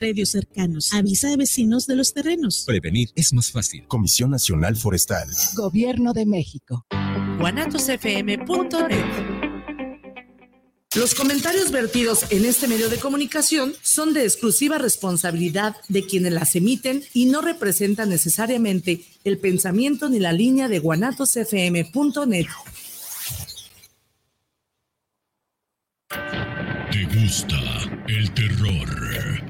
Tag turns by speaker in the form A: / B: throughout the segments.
A: Predios cercanos. Avisa a vecinos de los terrenos.
B: Prevenir es más fácil.
C: Comisión Nacional Forestal.
D: Gobierno de México.
E: guanatosfm.net los comentarios vertidos en este medio de comunicación son de exclusiva responsabilidad de quienes las emiten y no representan necesariamente el pensamiento ni la línea de guanatosfm.net.
F: ¿Te gusta el terror?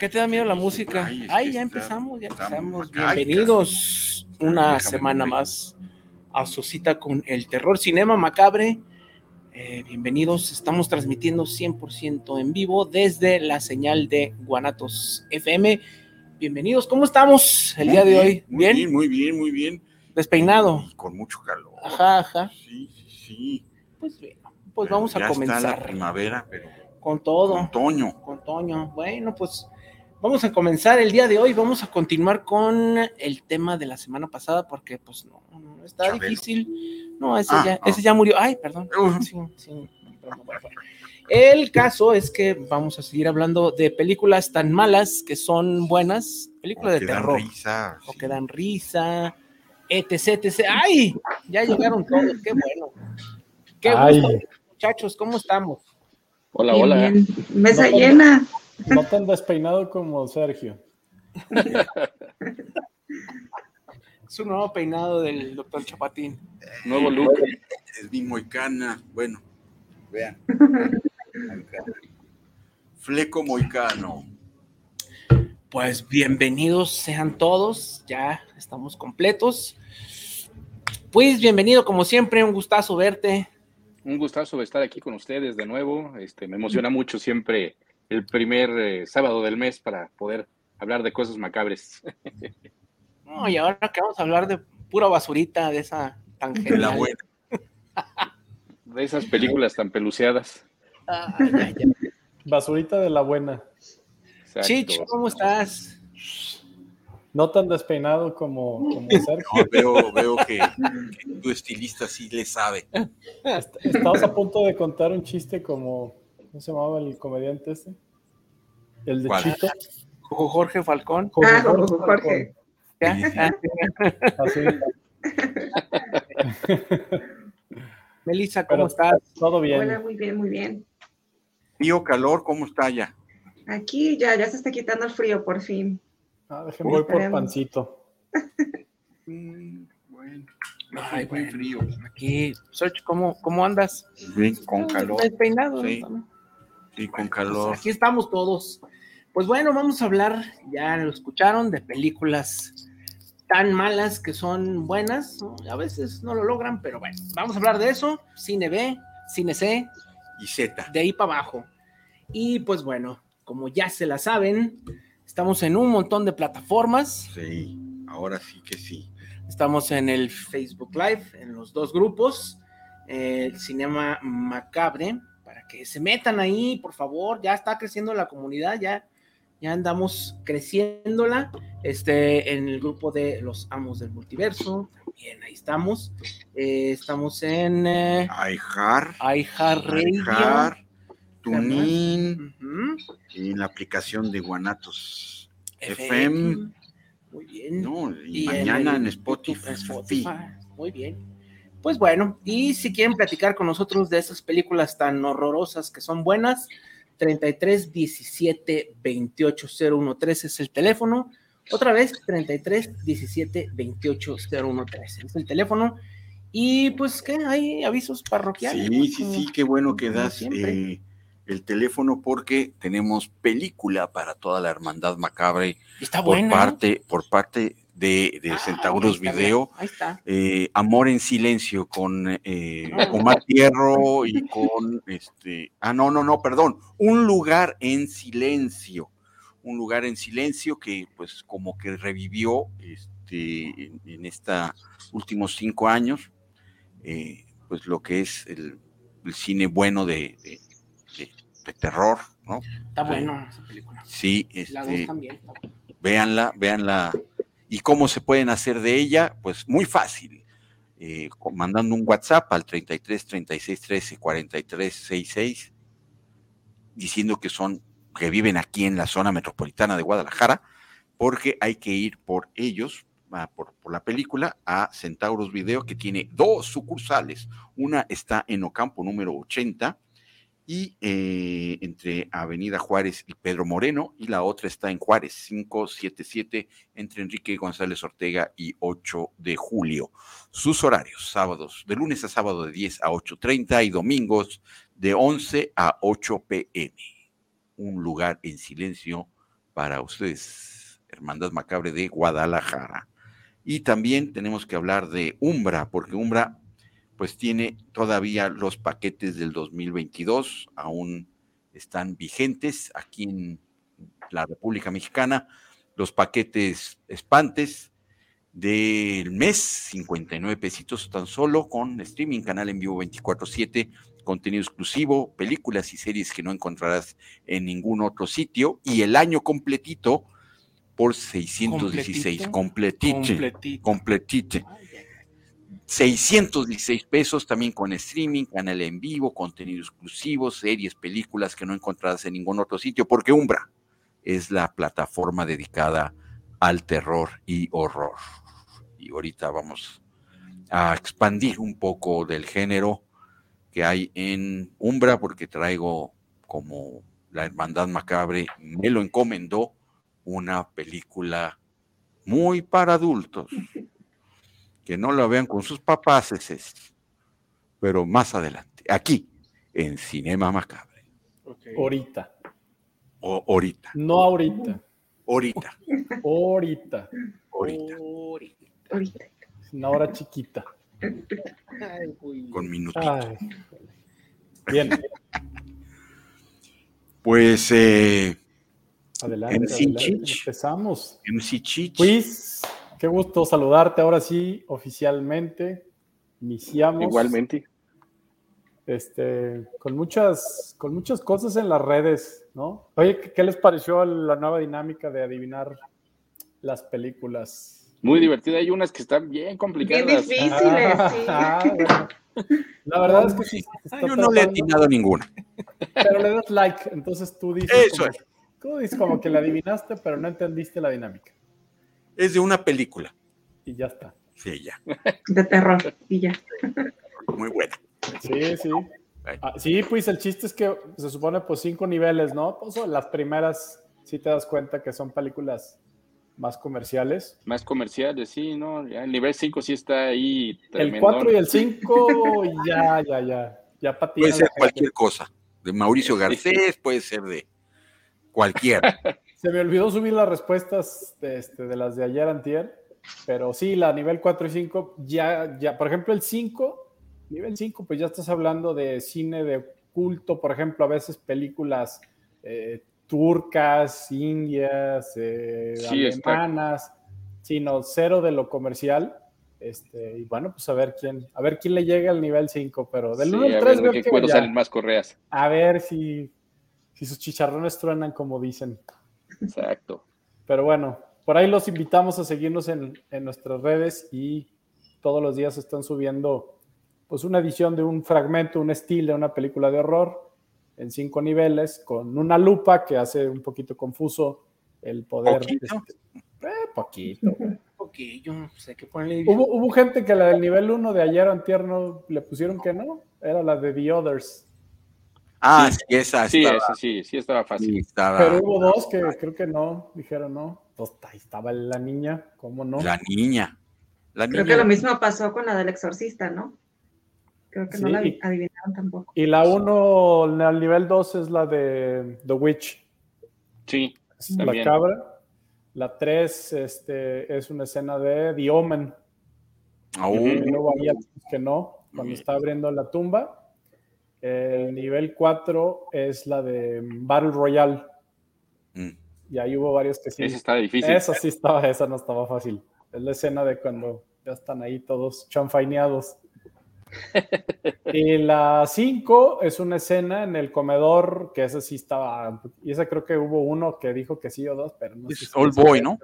G: qué te da miedo la música? Ay, ya empezamos, ya empezamos. Bienvenidos una semana más a su cita con el terror cinema macabre. Eh, bienvenidos, estamos transmitiendo 100% en vivo desde la señal de Guanatos FM. Bienvenidos, ¿cómo estamos el día de hoy?
H: ¿Bien? Muy bien, muy bien.
G: Despeinado.
H: Con mucho calor.
G: Ajá, ajá.
H: Sí, sí, sí.
G: Pues bueno, pues vamos a comenzar.
H: Está la primavera, pero
G: con todo.
H: Con Toño.
G: Con Toño. Bueno, pues vamos a comenzar el día de hoy. Vamos a continuar con el tema de la semana pasada porque pues no, no está difícil. No, ese, ah, ya, ese ya murió. Ay, perdón. Sí, sí, el caso es que vamos a seguir hablando de películas tan malas que son buenas, películas de terror.
H: Risa,
G: o que dan risa, etc, etc. ¡Ay! Ya llegaron todos, qué bueno. Qué gusto, muchachos, ¿cómo estamos?
I: Hola, hola.
J: Mesa llena.
K: No tan despeinado como Sergio.
G: es un nuevo peinado del doctor Chapatín.
H: Nuevo look. Es mi moicana. Bueno, vean. Fleco moicano.
G: Pues bienvenidos sean todos. Ya estamos completos. Pues bienvenido como siempre, un gustazo verte
I: un gustazo estar aquí con ustedes de nuevo. Este, me emociona mucho siempre el primer eh, sábado del mes para poder hablar de cosas macabres.
G: No, y ahora que vamos a hablar de pura basurita, de esa tan
H: De la buena.
I: De esas películas tan peluceadas.
K: Basurita de la buena.
G: Chicho, ¿cómo estás?
K: No tan despeinado como, como Sergio.
H: veo, veo que, tu estilista sí le sabe.
K: Estamos a punto de contar un chiste como, ¿cómo se llamaba el comediante este? El de Chito.
G: Jorge Falcón.
J: ah, Jorge.
K: Así.
G: Melissa, ¿cómo estás?
K: Todo bien.
J: Hola, muy bien, muy bien.
H: Frío, calor, ¿cómo está ya?
J: Aquí ya, ya se está quitando el frío por fin.
K: Ah, déjenme voy por pancito.
H: Mm, bueno. Ay, muy frío.
G: Aquí, Soch, ¿cómo, ¿cómo andas?
H: Bien, con calor.
G: Despeinado.
H: Sí, sí con calor.
G: Pues aquí estamos todos. Pues bueno, vamos a hablar, ya lo escucharon, de películas tan malas que son buenas, a veces no lo logran, pero bueno, vamos a hablar de eso, cine B, cine C
H: y Z.
G: De ahí para abajo. Y pues bueno, como ya se la saben, Estamos en un montón de plataformas.
H: Sí, ahora sí que sí.
G: Estamos en el Facebook Live, en los dos grupos, el Cinema Macabre, que se metan ahí, por favor. Ya está creciendo la comunidad, ya ya andamos creciéndola. Este, en el grupo de los amos del multiverso, también ahí estamos. Eh, estamos en eh,
H: iHeart,
G: iHeart Radio.
H: TuneIn
G: Ujú.
H: y la aplicación de Guanatos
G: FM.
H: FM.
G: Muy bien.
H: No, y
G: Y
H: mañana Spotify.
G: En Spotify. Muy bien. Pues bueno, y si quieren platicar con nosotros de esas películas tan horrorosas que son buenas, 33 17 28 0113 es el teléfono. Otra vez, 33 17 28 0113 es el teléfono. Y pues, ¿qué? Hay avisos parroquiales.
H: Sí, sí,
G: Como-
H: sí, qué bueno que das
G: siempre.
H: eh, el teléfono porque tenemos película para toda la hermandad macabre
G: Está
H: por
G: buena. ¿no?
H: parte, por parte de, de
G: Ah,
H: Centauros Video.
G: Ahí está.
H: eh, Amor en Silencio con eh,
G: Ah.
H: Omar Fierro y con este. Ah, no, no, no, perdón. Un lugar en silencio. Un lugar en silencio que, pues, como que revivió este, en, en estos últimos cinco años, eh, pues, lo que es el, el cine bueno de, de- terror, ¿no?
G: Está bueno esa película.
H: Sí,
G: La
H: este,
G: dos también.
H: véanla, véanla. ¿Y cómo se pueden hacer de ella? Pues muy fácil. Eh, mandando un WhatsApp al 33 36 13 43 66, diciendo que son, que viven aquí en la zona metropolitana de Guadalajara, porque hay que ir por ellos, ah, por, por la película, a Centauros Video, que tiene dos sucursales. Una está en Ocampo número 80 y eh, entre Avenida Juárez y Pedro Moreno, y la otra está en Juárez 577 entre Enrique González Ortega y 8 de julio. Sus horarios, sábados, de lunes a sábado de 10 a 8.30 y domingos de 11 a 8 pm. Un lugar en silencio para ustedes, Hermandad Macabre de Guadalajara. Y también tenemos que hablar de Umbra, porque Umbra pues tiene todavía los paquetes del 2022, aún están vigentes aquí en la República Mexicana, los paquetes espantes del mes, 59 pesitos tan solo, con streaming, canal en vivo 24/7, contenido exclusivo, películas y series que no encontrarás en ningún otro sitio, y el año completito por 616, completite,
G: Completito.
H: completite. 616 pesos también con streaming, canal en vivo, contenido exclusivo, series, películas que no encontrarás en ningún otro sitio, porque Umbra es la plataforma dedicada al terror y horror. Y ahorita vamos a expandir un poco del género que hay en Umbra, porque traigo como la Hermandad Macabre me lo encomendó una película muy para adultos que no la vean con sus papás, ese es, pero más adelante, aquí, en Cinema Macabre,
K: Ahorita.
H: o ahorita,
K: No ahorita.
H: ahorita,
K: Ahorita.
H: ahorita,
J: Ahorita.
K: Una hora chiquita.
G: Ay,
H: con minutitos.
K: Ay. Bien,
H: Pues eh,
K: adelante.
H: MC
K: adelante.
H: Chich.
K: Empezamos.
H: MC Chich,
K: Luis, qué gusto saludarte ahora sí, oficialmente. Iniciamos.
I: Igualmente.
K: Este, con muchas, con muchas cosas en las redes, ¿no? Oye, ¿qué, qué les pareció la nueva dinámica de adivinar las películas?
I: Muy divertida. Hay unas que están bien
J: Bien
I: complicadas.
J: difíciles,
K: Ah,
J: sí.
K: ah, bueno. La verdad es que sí.
H: yo no le he atinado ninguna.
K: Pero le das like, entonces tú dices,
H: Eso
K: como, tú dices como que la adivinaste, pero no entendiste la dinámica.
H: Es de una película,
K: Y ya está.
H: sí, ya,
J: De terror. Y ya.
H: muy buena.
K: Sí, sí. Ah, sí, pues el chiste es que se supone pues cinco niveles, ¿no? Pues las primeras sí te das cuenta que son películas más comerciales.
I: Más comerciales, sí, ¿no? Ya el nivel 5 sí está ahí.
K: El
I: tremendón.
K: 4 y el 5, ya, ya, ya. Ya patina
H: Puede ser cualquier cosa, de Mauricio. Garcés, puede ser de cualquiera.
K: Se me olvidó subir las respuestas de, este, de las de ayer antier, pero sí, la nivel 4 y 5, ya, ya, por ejemplo, el 5, nivel 5, pues ya estás hablando de cine de culto, por ejemplo, a veces películas eh, turcas, indias, eh,
I: Sí,
K: alemanas, sino cero de lo comercial. Este, y bueno, pues a ver quién, a ver quién le llega al nivel 5, pero del
I: Sí,
K: 1
I: a
K: al
I: ver
K: 3
I: de qué
K: que
I: cuero salen más correas.
K: a ver si, si sus chicharrones truenan como dicen.
I: Exacto.
K: Pero bueno, por ahí los invitamos a seguirnos en, en nuestras redes y todos los días están subiendo pues una edición de un fragmento, un estilo de una película de horror en cinco niveles con una lupa que hace un poquito confuso el poder.
H: ¿Poquito?
K: este, eh, poquito.
G: Poquillo, sé que ponerle.
K: Hubo, hubo gente que la del nivel 1 de ayer antier no le pusieron que no, era la de The Others.
H: Ah, sí, esa
I: Sí,
H: estaba.
I: esa sí, sí estaba fácil.
H: sí, estaba-
K: Pero hubo dos que creo que no, dijeron no. Pues ahí estaba la niña, ¿cómo no?
H: La niña. La
J: Creo
H: niña.
J: que lo mismo pasó con la del exorcista, ¿no? Creo que no la adi- adivinaron tampoco.
K: Y la 1 al nivel 2 es la de The Witch,
I: Sí,
K: es la
I: También.
K: cabra. La 3 este, es una escena de The Omen.
H: Oh,
K: Y luego había otros que no, cuando está abriendo la tumba. El nivel 4 es la de Battle Royale.
H: mm.
K: Y ahí hubo varios que sí.
I: esa está difícil.
K: Esa sí estaba, esa no estaba fácil. Es la escena de cuando ya están ahí todos chanfaineados. y la 5 es una escena en el comedor, que esa sí estaba, y esa creo que hubo uno que dijo que sí o dos, pero no
H: Es Old
K: es
H: Boy, ¿no?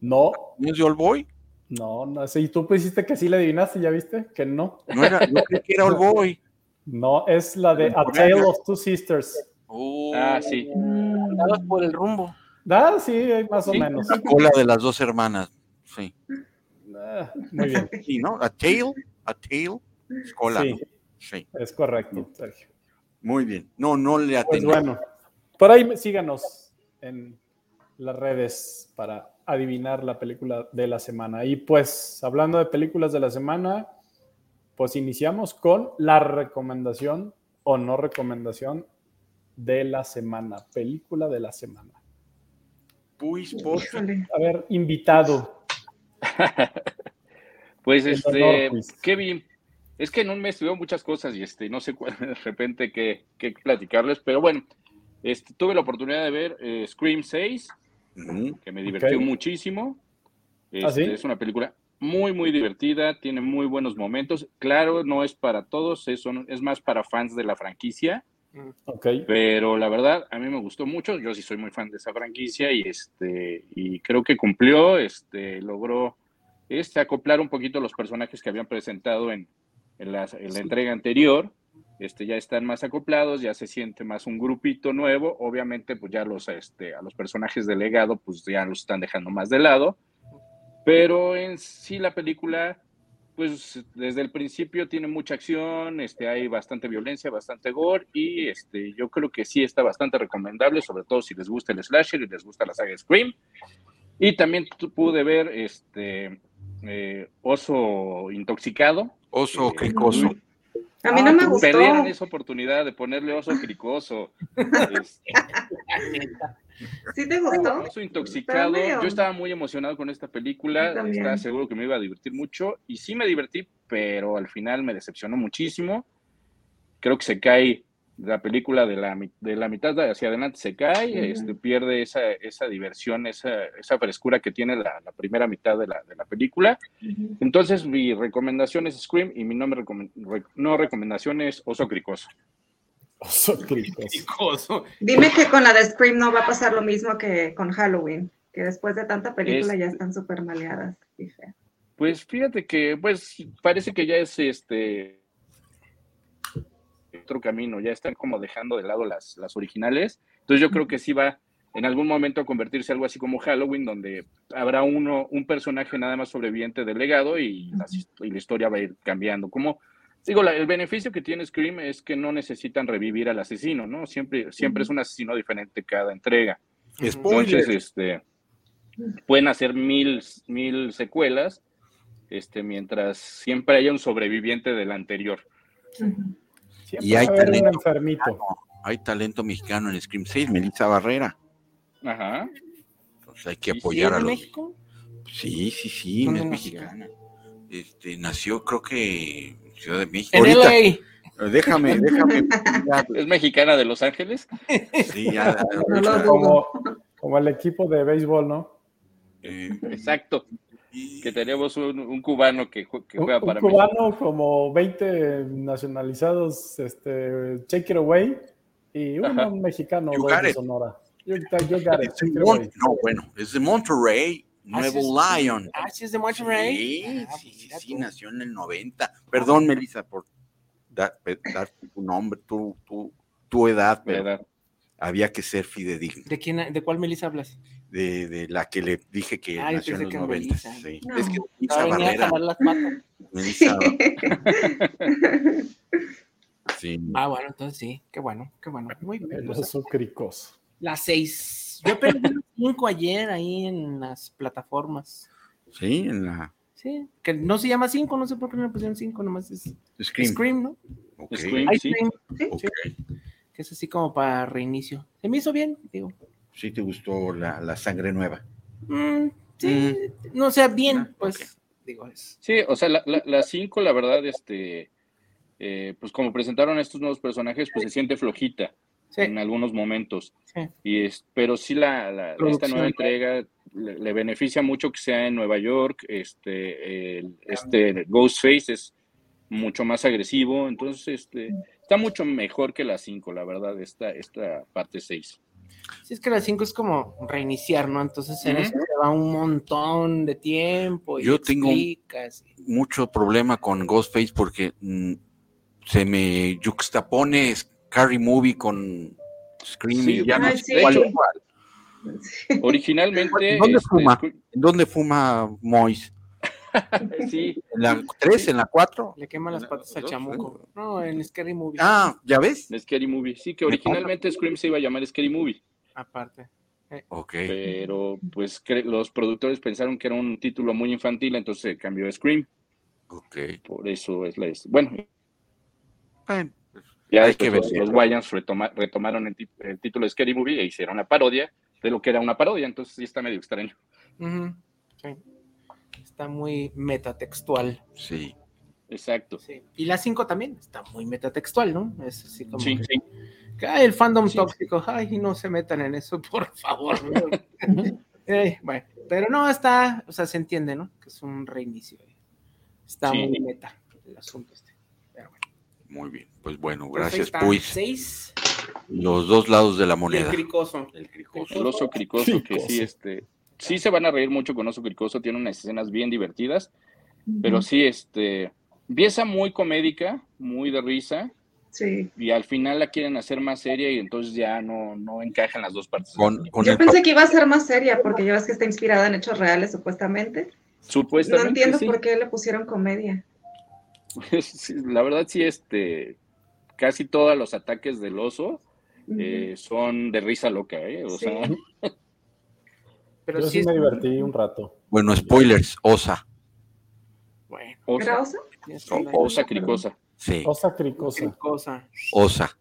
K: No,
H: ¿No es de All Boy?
K: no, no sé. Y tú pusiste que sí le adivinaste, ¿ya viste? Que no.
H: No era, yo creí que era All Boy.
K: No, es la de A Tale of Two Sisters.
H: Oh,
I: Ah, sí.
J: Mm,
G: Dados por el rumbo.
K: Ah, sí, más o menos.
H: La cola de las dos hermanas. Sí.
K: Ah, muy bien.
H: Sí, ¿no? A tail, a tail, es cola.
K: Sí,
H: ¿no? Sí,
K: es correcto, Sergio.
H: muy bien. No, no le
K: Pues
H: atendí.
K: bueno, por ahí síganos en las redes para adivinar la película de la semana. Y pues, hablando de películas de la semana, pues iniciamos con la recomendación o no recomendación de la semana, película de la semana.
H: Puis, por-
J: híjole.
K: A ver, invitado.
I: Pues
K: El
I: este,
K: honor, pues.
I: Kevin, es que en un mes tuvieron muchas cosas y este, no sé cuál, de repente qué, qué platicarles, pero bueno, este, tuve la oportunidad de ver eh, Scream 6,
H: Ujú.
I: que me divirtió
K: Ok.
I: muchísimo.
K: ¿Ah, sí?
I: Este, Es una película muy, muy divertida, tiene muy buenos momentos. Claro, no es para todos, es, son- es más para fans de la franquicia,
K: Ok.
I: pero la verdad a mí me gustó mucho. Yo sí soy muy fan de esa franquicia y este y creo que cumplió, este logró este acoplar un poquito los personajes que habían presentado en, en la, en la entrega anterior. Este ya están más acoplados, ya se siente más un grupito nuevo. Obviamente, pues ya los este a los personajes del legado, pues ya los están dejando más de lado. Pero en sí la película pues desde el principio tiene mucha acción, este, hay bastante violencia, bastante gore y este, yo creo que sí está bastante recomendable, sobre todo si les gusta el slasher y les gusta la saga Scream. Y también pude ver este eh, Oso Intoxicado.
H: Oso
I: Eh,
H: cricoso.
J: A mí no me
I: que
J: gustó.
I: Perdieron esa oportunidad de ponerle Oso Cricoso. Este,
J: ¿Sí te gustó?
I: Intoxicado. Yo estaba muy emocionado con esta película. Estaba seguro que me iba a divertir mucho. Y sí me divertí, pero al final me decepcionó muchísimo. Creo que se cae la película de la, de la mitad hacia adelante, se cae, este, pierde esa, esa diversión, esa, esa frescura que tiene la, la primera mitad de la, de la película. Entonces, mi recomendación es Scream y mi no recomendación es Oso Cricoso.
K: Oso cricoso.
J: Dime que con la de Scream no va a pasar lo mismo que con Halloween, que después de tanta película
I: Es-
J: ya están súper maleadas. feas.
I: Pues fíjate que, pues, parece que ya es este otro camino, ya están como dejando de lado las, las originales. Entonces yo creo que sí va en algún momento a convertirse algo así como Halloween, donde habrá uno, un personaje nada más sobreviviente del legado y, las hist- y la historia va a ir cambiando. Como digo, la- el beneficio que tiene Scream es que no necesitan revivir al asesino, ¿no? Siempre, siempre es un asesino diferente cada entrega. Entonces,
H: Spoiler.
I: este, pueden hacer mil, mil secuelas, este, mientras siempre haya un sobreviviente del anterior.
K: Siempre
H: Y hay talento.
K: enfermito.
H: Hay talento mexicano en Scream 6, Melissa Barrera.
I: Ajá.
H: Entonces hay que
I: ¿Y si
H: apoyar
G: ¿Es
H: a
G: de
H: los.
G: México?
H: Sí, sí, sí,
G: ¿Dónde
H: es mexicana. Este, nació, creo que Ciudad de México.
G: En
H: Ahorita,
G: LA.
H: eh, déjame, déjame.
I: ¿Es mexicana de Los Ángeles?
H: sí, ya.
K: Como, como el equipo de béisbol, ¿no?
H: eh,
I: Exacto.
H: y-
I: Que tenemos un, un cubano que, jue- que
K: Un,
I: juega
K: un
I: para
K: cubano, como 20 nacionalizados, este, Shake It Away, y uno
I: Ajá.
K: mexicano
H: You
K: de. Sonora. Yo, yo got it,
H: no, bueno, es de Monterrey, Nuevo
G: sí es-
H: Lion.
G: Ah, sí es de Monterrey.
H: Sí,
G: Ah,
H: sí,
G: pues
H: sí, nació en el 90. Perdón, Melissa, por dar, tu nombre, tu, tu, tu edad, pero había que ser fidedigno.
G: ¿De quién, de cuál Melissa hablas?
H: De, de la que le dije que
G: Ah,
H: nació en los
G: que
H: 90.
G: Melissa.
H: Sí.
J: No.
H: Es que Melissa
G: Ah,
H: Barrera,
G: las.
H: Melissa, sí.
G: Ah, bueno, entonces sí, qué bueno, qué bueno. Muy bien.
K: El
G: pues,
K: oso cricoso.
G: las seis. Yo perdí las cinco ayer ahí en las plataformas.
H: Sí, en la
G: Sí, que no se llama cinco, no sé por qué no le pusieron cinco, nomás es
H: Scream.
G: Scream, ¿no?
H: Ok,
I: Scream.
G: Ice
I: sí.
G: Cream,
H: ok.
G: que es así como para reinicio. Se me hizo bien, digo.
H: Sí te gustó la, la sangre nueva.
G: Mm, sí, no sea bien,
H: Ah,
G: pues, digo, es.
I: Sí, o sea, la, la, la cinco, la verdad, este, eh, pues como presentaron a estos nuevos personajes, pues se siente flojita
G: Sí,
I: en algunos momentos.
G: sí.
I: Y es, pero sí la, la- esta nueva entrega le, le beneficia mucho que sea en Nueva York. Este, el- este Ghostface es mucho más agresivo, entonces este, está mucho mejor que la 5, la verdad, esta, esta parte 6.
G: Sí, es que las cinco es como reiniciar, ¿no? Entonces en
I: Ujú.
G: eso se va un montón de tiempo. Y
H: Yo tengo
G: explicas
H: Mucho problema con Ghostface porque mm, se me juxtapone Scary Movie con Scream
I: Sí,
H: y ya no
J: ay,
H: sé
J: sí.
H: cuál.
I: Originalmente...
H: ¿Dónde
I: este,
H: fuma? ¿En dónde fuma Mois?
I: Sí,
H: ¿En la 3? ¿En la 4?
G: le quema las
I: No,
G: patas al
I: dos,
G: chamuco. No, en Scary Movie.
H: Ah, ¿ya ves?
I: de Scary Movie. Sí, que originalmente Scream se iba a llamar Scary Movie.
G: Aparte.
H: Ok.
I: pero pues los productores pensaron que era un título muy infantil, entonces se cambió a Scream.
H: Ok.
I: Por eso es la. Bueno,
H: Bueno,
I: ya
H: Hay que
I: los,
H: ver.
I: los Wayans retoma- retomaron el, título de Scary Movie e hicieron la parodia de lo que era una parodia, entonces sí está medio extraño.
G: Sí. Está muy metatextual.
H: sí.
I: Exacto.
G: Sí. Y la 5 también está muy metatextual, ¿no? Es así como
I: Sí,
G: que,
I: sí.
G: que, ay, el fandom
I: Sí.
G: tóxico, ay, no se metan en eso, por favor. Eh, bueno, pero no está, o sea, se entiende, ¿no? Que es un reinicio. Está
I: Sí.
G: muy meta el asunto este.
H: Muy bien. Pues bueno,
G: Pues
H: gracias.
G: Seis.
H: Los dos lados de la
G: el
H: moneda.
G: cricoso.
H: El cricoso.
I: El oso cricoso, que sí, este. Sí se van a reír mucho con oso cricoso, tiene unas escenas bien divertidas, pero sí, este. Empieza muy comédica, muy de risa,
J: Sí.
I: y al final la quieren hacer más seria y entonces ya no, no encajan las dos partes.
H: Con, con
J: Yo pensé que iba a ser más seria porque ya ves que está inspirada en hechos reales supuestamente. No
I: Supuestamente.
J: entiendo
I: sí.
J: por qué le pusieron comedia.
I: Sí, la verdad, sí, este. Casi todos los ataques del oso eh, son de risa loca, ¿eh? O
J: Sí.
I: sea,
G: Pero
K: Yo
G: sí
K: sí
G: es
K: me divertí un rato.
H: Bueno, spoilers, Osa.
G: bueno.
J: ¿Era
I: osa,
J: oso?
G: es
I: o-
G: una-
I: osa cricosa.
H: Sí,
K: Osa cricosa.
G: cricosa.
H: Osa.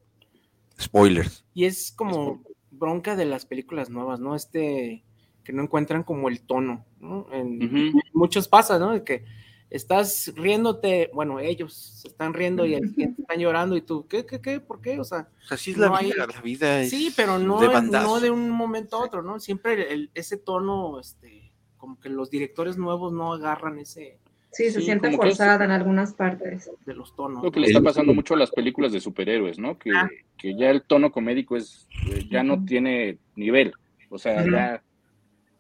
H: Spoilers.
G: Y es como bronca de las películas nuevas, ¿no? Este, que no encuentran como el tono, ¿no? En muchos pasa, ¿no? De que estás riéndote, bueno, ellos se están riendo y el siguiente están llorando y tú, ¿qué, qué, qué? ¿Por qué? O sea,
H: O sea, sí es la
G: hay-
H: vida, la vida es
G: sí, pero no
H: de
G: no de un momento a otro, ¿no? Siempre el- ese tono, este, como que los directores nuevos no agarran ese
J: Sí, se
I: Sí,
J: siente
I: es-
J: forzada en algunas partes.
G: de los tonos.
I: Lo que le está pasando mucho a las películas de superhéroes, ¿no? Que,
G: Ah.
I: que ya el tono comédico es, eh, ya no tiene nivel. O sea, ya,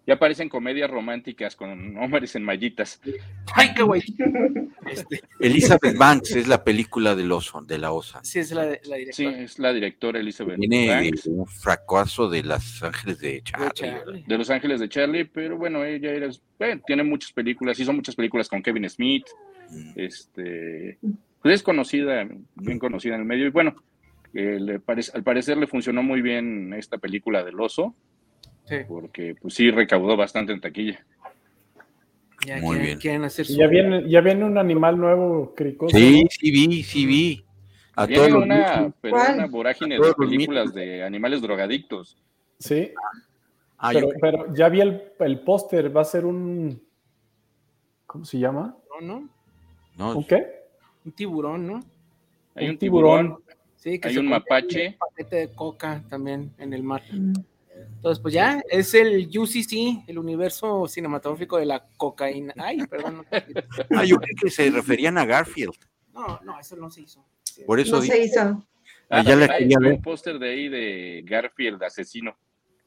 I: ya parecen comedias románticas con hombres en mallitas.
G: Ay, qué güey. Este,
H: Elizabeth Banks es la película del oso, de la osa.
G: sí, es la, la
I: Sí,
G: directora.
I: es la directora Elizabeth
H: Tiene
I: Banks,
H: un fracaso de Los Ángeles de Charlie.
G: Charlie.
I: de Los Ángeles de Charlie, pero bueno, ella era, bueno, tiene muchas películas, hizo muchas películas con Kevin Smith,
H: Mm.
I: este, pues es conocida, bien conocida en el medio, y bueno, eh, le parece, al parecer le funcionó muy bien esta película del oso,
G: Sí,
I: porque pues sí recaudó bastante en taquilla.
G: ya
H: Muy
G: quieren,
H: bien.
G: quieren hacer su...
K: Ya viene, ya viene un animal nuevo cricoso.
H: Sí, sí vi, sí vi. A
I: Viene
H: todos los
I: una, pero una vorágine
H: A
I: de películas de animales drogadictos.
K: Sí,
H: Ah,
K: pero,
H: yo-
K: pero ya vi el, el póster, va a ser un... ¿Cómo se llama?
G: No, no,
H: no,
K: ¿Un qué?
G: un tiburón, ¿no?
I: Hay
K: Un
I: un tiburón,
K: tiburón.
G: Sí, que
I: hay
G: se
I: un mapache.
G: Un paquete de coca también en el mar.
J: Mm.
G: Entonces, pues ya, es el UCC, el universo cinematográfico de la cocaína. Ay, perdón.
H: ah, yo creí que se referían a Garfield.
G: No, no, eso no se hizo.
H: Por eso
J: No
H: dije,
J: se hizo.
H: Ah, ya la
I: hay
H: quería ver.
I: un póster de ahí de Garfield asesino.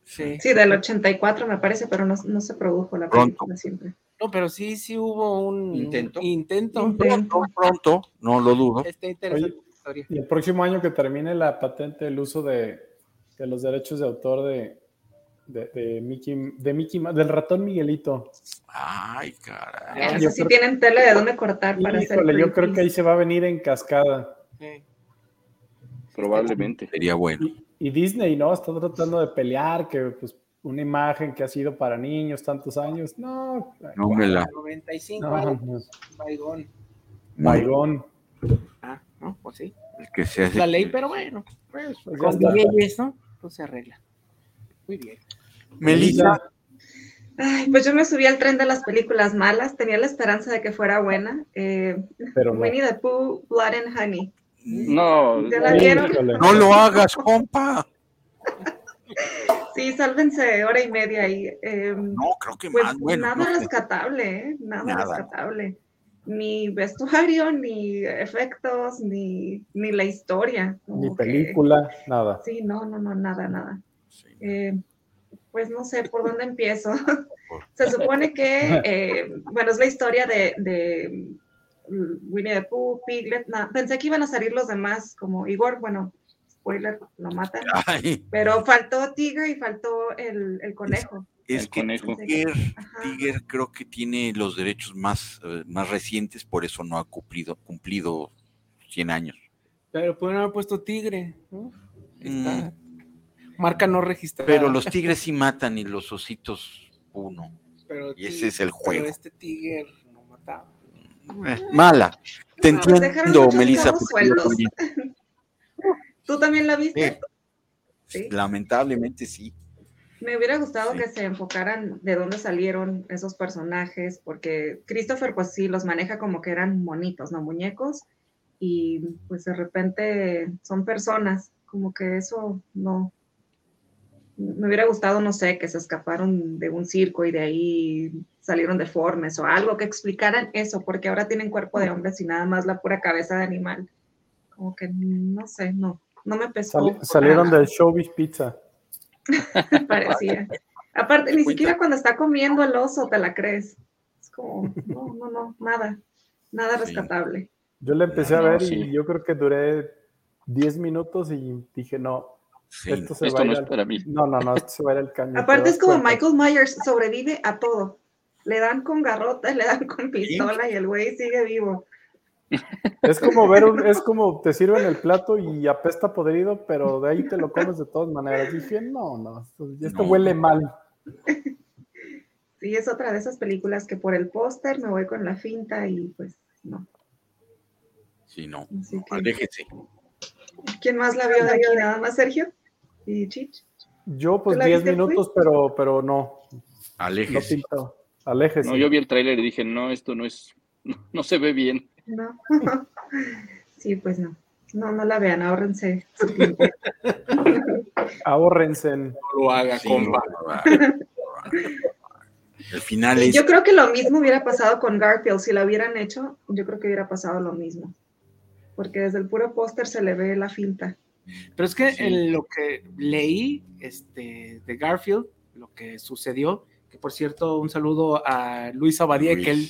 J: Sí. sí, del 84 me parece, pero no, no se produjo la película siempre.
G: No, pero sí, sí hubo un
H: intento.
G: Intento.
H: Pronto, pronto, no lo dudo.
G: Está interesante historia.
K: Y el próximo año que termine la patente, el uso de, de los derechos de autor de, de, de, Mickey, de Mickey, del ratón Miguelito.
H: Ay, caray.
J: Eso sí tienen tele de dónde cortar para hacer.
K: Yo creo que ahí se va a venir en cascada. Sí.
I: Probablemente.
H: Sería bueno.
K: Y, Disney, ¿no? Está tratando de pelear que pues una imagen que ha sido para niños tantos años. No,
H: no me la.
G: 95, no, no. Baigón.
K: Baigón.
G: Ah, no, pues sí.
H: El que se hace...
G: La ley, pero bueno, pues, pues con leyes, ¿no? Pues se arregla. Muy bien.
H: Melissa.
J: Ay, pues yo me subí al tren de las películas malas, tenía la esperanza de que fuera buena. Eh,
K: pero no.
J: Winnie the Pooh, Blood and Honey.
I: No,
H: no lo hagas, compa.
J: Sí, sálvense hora y media ahí. Eh,
H: no, creo que
J: pues
H: más. Bueno,
J: nada no rescatable, ¿eh? Nada, nada, rescatable. Ni vestuario, ni efectos, ni, ni la historia.
K: Ni película,
J: que...
K: nada.
J: Sí, no, no, no, nada, nada. Eh, pues no sé por dónde empiezo. Se supone que, eh, bueno, es la historia de, de Winnie the Pooh, Piglet. No, pensé que iban a salir los demás, como Igor, bueno, spoiler, lo matan.
H: Ay.
J: Pero faltó Tiger y faltó el, el conejo.
H: Es
I: El
H: que
I: conejo.
H: Tiger. Tiger creo que tiene los derechos más, eh, más recientes, por eso no ha cumplido, cumplido 100 años.
G: Pero pueden haber puesto tigre. ¿no? Está-
H: Mm,
G: Marca no registrada.
H: pero los tigres sí matan y los ositos uno.
G: Pero
H: y ese es el
G: Pero
H: juego.
G: este tigre no mataba.
H: Eh, mala. Te
J: No,
H: entiendo, Melissa.
J: ¿Tú también la viste?
H: Sí. Lamentablemente sí.
J: Me hubiera gustado
H: Sí.
J: que se enfocaran de dónde salieron esos personajes, porque Christopher pues sí los maneja como que eran monitos, ¿no? Muñecos, y pues de repente son personas, como que eso no. Me hubiera gustado, no sé, que se escaparon de un circo y de ahí salieron deformes o algo, que explicaran eso, porque ahora tienen cuerpo de hombres y nada más la pura cabeza de animal. Como que no sé, no, no me pesó.
K: Sali- salieron del Showbiz Pizza.
J: parecía. Aparte, ni siquiera cuando está comiendo el oso te la crees. Es como, no, no, no, nada, nada
H: Sí.
J: rescatable.
K: Yo la empecé a ver y yo creo que duré 10 minutos y dije, no,
H: Sí.
K: esto se
I: Esto
K: va a
I: no
K: ir
I: es
K: al-
I: para mí.
K: No, no, no, esto se va a ir al caño.
J: Aparte
K: te
J: es como
K: cuenta.
J: Michael Myers, sobrevive a todo. Le dan con garrotas, le dan con pistola y el güey sigue vivo.
K: Es como ver un, es como te sirven el plato y apesta podrido, pero de ahí te lo comes de todas maneras. Dije, no, no, esto, esto
H: No.
K: huele mal.
J: Sí, es otra de esas películas que por el póster me voy con la finta y pues no.
H: Sí, no.
J: Que-
H: Aléjese.
J: ¿Quién más la vio de aquí? Nada más Sergio y Chich.
K: Yo, pues
J: ¿Tú la
K: 10
J: viste,
K: minutos, pero, pero no, no
H: Aléjese.
K: Aléjese.
I: No, yo vi el tráiler y dije, no, esto no es, no, no se ve bien.
J: No. sí, pues no. No, no la vean, ahórrense.
K: Ahórrense. en-
G: No lo haga,
H: Sí,
G: compa.
H: no. El final es.
J: Yo creo que lo mismo hubiera pasado con Garfield. Si la hubieran hecho, yo creo que hubiera pasado lo mismo. Porque desde el puro póster se le ve la finta.
G: Pero es que
I: Sí.
G: en lo que leí este, de Garfield, lo que sucedió, que por cierto, un saludo a Luis Abadía,
H: Luis,
G: que él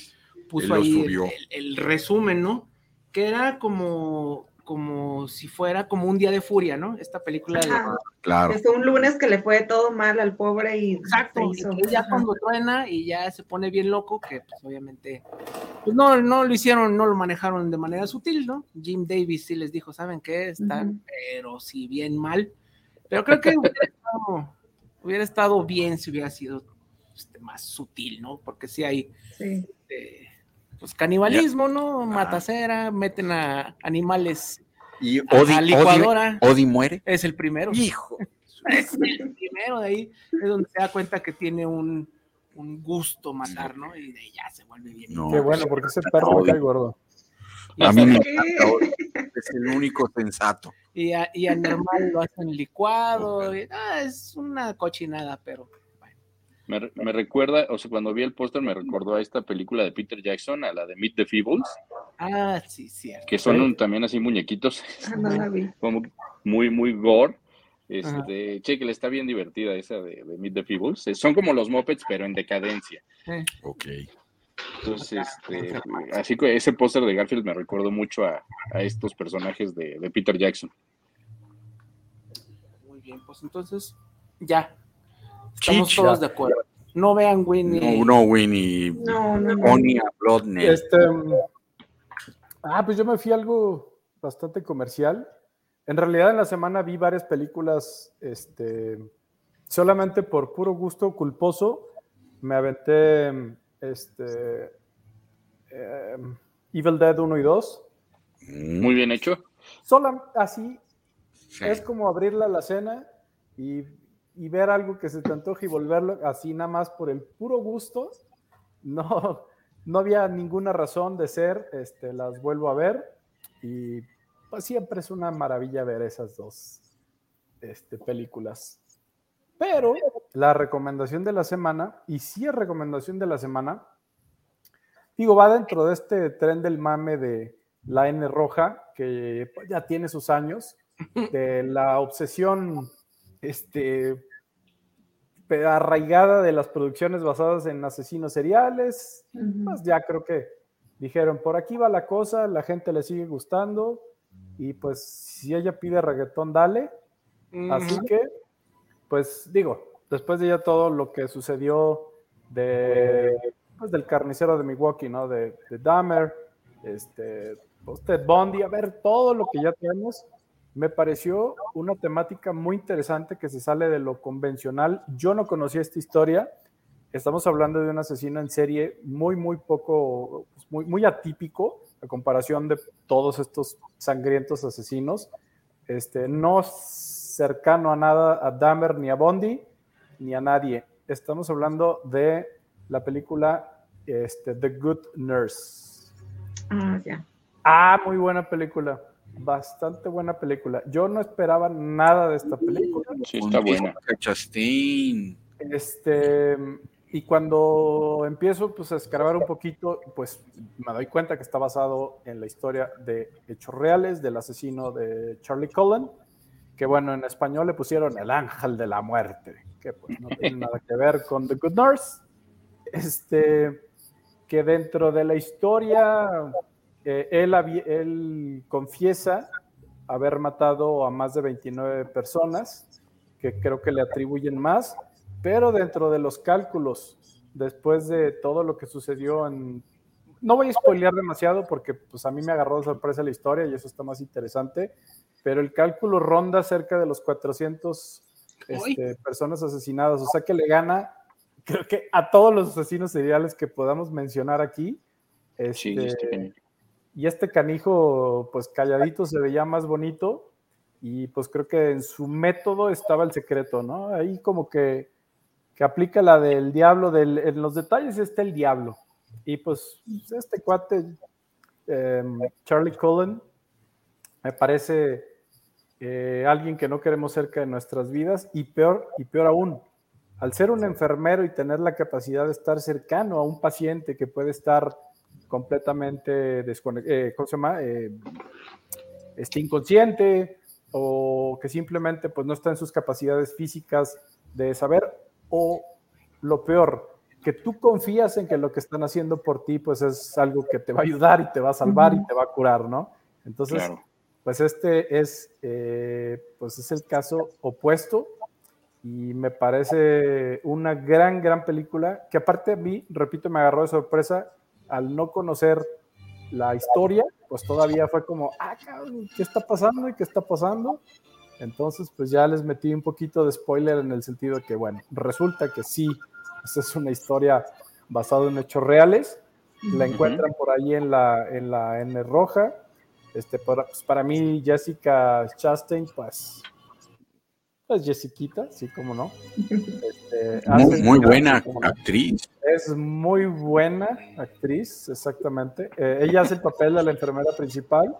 G: puso
H: él
G: ahí el,
H: subió.
G: el- el resumen, ¿no? Que era como, como si fuera como un día de furia, ¿no? Esta película de...
J: Ajá.
H: Claro.
J: Fue un lunes que le fue todo mal al pobre y
G: Exacto,
J: hizo.
G: entonces ya cuando truena y ya se pone bien loco, que pues obviamente, pues no, no lo hicieron, no lo manejaron de manera sutil, ¿no? Jim Davis sí les dijo, ¿saben qué? Están,
J: Ujú.
G: pero si bien mal. Pero creo que hubiera estado, hubiera estado bien si hubiera sido este, más sutil, ¿no? Porque sí hay
J: Sí.
G: eh, pues canibalismo, ¿no? Matacera, meten a animales
H: Y
G: a
H: Odi,
G: la
H: Odi,
G: licuadora.
H: Odi muere.
G: Es el primero.
H: Hijo.
G: Es el primero de ahí, es donde se da cuenta que tiene un, un gusto matar, ¿no? Y de ahí ya se vuelve bien.
H: No.
K: Qué bueno, porque ese perro me cae gordo.
H: A mí me encanta Odi. Es el único sensato.
G: Y a, y a normal lo hacen licuado. y, ah, es una cochinada, pero
I: Me, re- me recuerda, o sea, cuando vi el póster me recordó a esta película de Peter Jackson, a la de Meet the Feebles,
G: ah, sí, cierto.
I: que son un- también así muñequitos,
J: Ah, no la vi.
I: como muy, muy gore. Este, cheque, está bien divertida esa de, de Meet the Feebles. Son como los Muppets, pero en decadencia.
H: Ok.
I: Entonces, este, así que ese póster de Garfield me recuerdo mucho a, a estos personajes de, de, Peter Jackson.
G: Muy bien, pues entonces, ya. Estamos todos de acuerdo. No vean Winnie.
H: No, no Winnie.
J: No, no.
H: Bonnie a.
K: Este, ah, pues yo me fui a algo bastante comercial. En realidad en la semana vi varias películas, este, solamente por puro gusto culposo, me aventé este, eh, Evil Dead 1 y 2.
I: Muy bien hecho.
K: Solo así sí. es como abrir la alacena y, y, ver algo que se te antoje y volverlo así nada más por el puro gusto. No, no había ninguna razón de ser, este, las vuelvo a ver y pues siempre es una maravilla ver esas dos este, películas. Pero la recomendación de la semana, y sí es recomendación de la semana, digo, va dentro de este tren del mame de la N roja, que ya tiene sus años, de la obsesión este, arraigada de las producciones basadas en asesinos seriales. Uh -huh. Pues ya creo que dijeron, por aquí va la cosa, la gente le sigue gustando, y pues si ella pide reggaetón, dale. Uh -huh. Así que, pues digo, después de ya todo lo que sucedió de, pues, del carnicero de Milwaukee, ¿no? De, de Dahmer, este, pues, Ted Bundy, a ver, todo lo que ya tenemos, me pareció una temática muy interesante que se sale de lo convencional. Yo no conocía esta historia. Estamos hablando de un asesino en serie muy, muy poco, pues, muy, muy atípico a comparación de todos estos sangrientos asesinos. Este, no cercano a nada a Dahmer ni a Bondi ni a nadie. Estamos hablando de la película este, The Good Nurse.
J: Ah, ya.
K: Ah, muy buena película. Bastante buena película. Yo no esperaba nada de esta película.
I: Sí, está buena.
H: Chastain.
K: Este, y cuando empiezo pues, a escarbar un poquito, pues me doy cuenta que está basado en la historia de hechos reales del asesino de Charlie Cullen, que bueno, en español le pusieron el ángel de la muerte, que pues no tiene nada que ver con The Good Nurse. Este, que dentro de la historia, eh, él, él confiesa haber matado a más de 29 personas, que creo que le atribuyen más, pero dentro de los cálculos, después de todo lo que sucedió en... No voy a spoilear demasiado porque pues a mí me agarró de sorpresa la historia y eso está más interesante, pero el cálculo ronda cerca de los 400 este, personas asesinadas, o sea que le gana, creo que a todos los asesinos seriales que podamos mencionar aquí. Este,
I: sí.
K: Y este canijo, pues calladito, se veía más bonito y pues creo que en su método estaba el secreto, ¿no? Ahí como que que aplica la del diablo, del, en los detalles está el diablo. Y pues este cuate, eh, Charlie Cullen, me parece eh, alguien que no queremos cerca de nuestras vidas y peor, y peor aún, al ser un enfermero y tener la capacidad de estar cercano a un paciente que puede estar completamente desconectado, eh, ¿cómo se llama? este, inconsciente o que simplemente pues no está en sus capacidades físicas de saber o lo peor, que tú confías en que lo que están haciendo por ti, pues es algo que te va a ayudar y te va a salvar y te va a curar, ¿no? Entonces, claro. pues este es, eh, pues es el caso opuesto y me parece una gran, gran película que aparte a mí, repito, me agarró de sorpresa al no conocer la historia, pues todavía fue como, ah, ¿qué está pasando y qué está pasando? Entonces, pues ya les metí un poquito de spoiler en el sentido de que, bueno, resulta que sí, esta es una historia basada en hechos reales. La encuentran por ahí en la, en la N roja. Este, para, pues para mí, Jessica Chastain, pues, pues Jessiquita, sí, como no.
H: Este, muy, muy buena actriz.
K: Es muy buena actriz, exactamente. Eh, ella hace el papel de la enfermera principal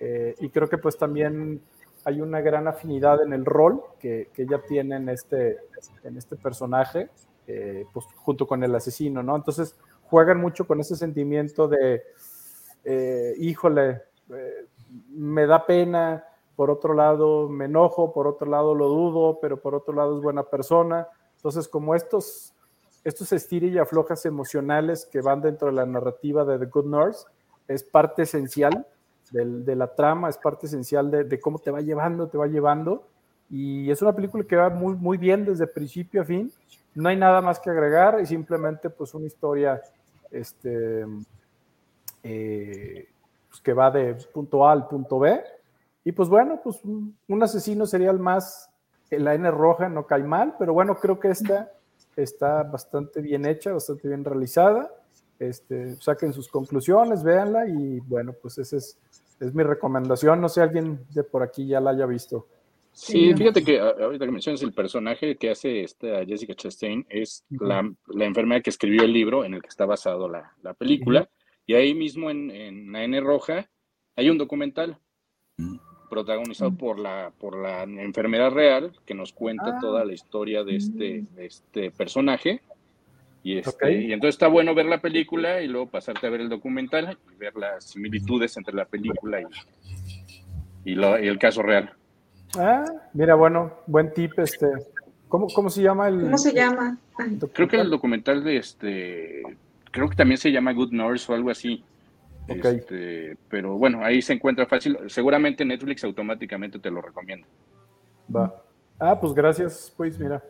K: eh, y creo que pues también hay una gran afinidad en el rol que, que ella tiene en este, en este personaje, eh, pues, junto con el asesino, ¿no? Entonces juegan mucho con ese sentimiento de, híjole, me da pena, por otro lado me enojo, por otro lado lo dudo, pero por otro lado es buena persona. Entonces, como estos, estos estira y aflojas emocionales que van dentro de la narrativa de The Good Nurse, es parte esencial de la trama, es parte esencial de, cómo te va llevando, te va llevando. Y es una película que va muy, muy bien desde principio a fin. No hay nada más que agregar y simplemente pues una historia este, eh, pues, que va de punto A al punto B. Y pues bueno, pues un, asesino sería el más, la N roja no cae mal, pero bueno, creo que esta está bastante bien hecha, bastante bien realizada. Este, saquen sus conclusiones, véanla y bueno, pues esa es, es mi recomendación. No sé, alguien de por aquí ya la haya visto.
I: Sí, fíjate que ahorita que mencionas el personaje que hace esta Jessica Chastain es la, la, enfermera que escribió el libro en el que está basado la, la película. Y ahí mismo en, en, la N Roja hay un documental mm. Protagonizado mm. por la, por la enfermera real que nos cuenta ah. toda la historia de este, mm. de este personaje. Y, este, y entonces está bueno ver la película y luego pasarte a ver el documental y ver las similitudes entre la película y, y, lo, y el caso real.
K: Ah, mira, bueno, buen tip, este. ¿Cómo, cómo se llama el?
J: ¿Cómo se llama?
I: Creo que el documental de este, creo que también se llama Good Nurse o algo así. Este, pero bueno, ahí se encuentra fácil. Seguramente Netflix automáticamente te lo recomienda.
K: Va. Ah, pues gracias, pues mira.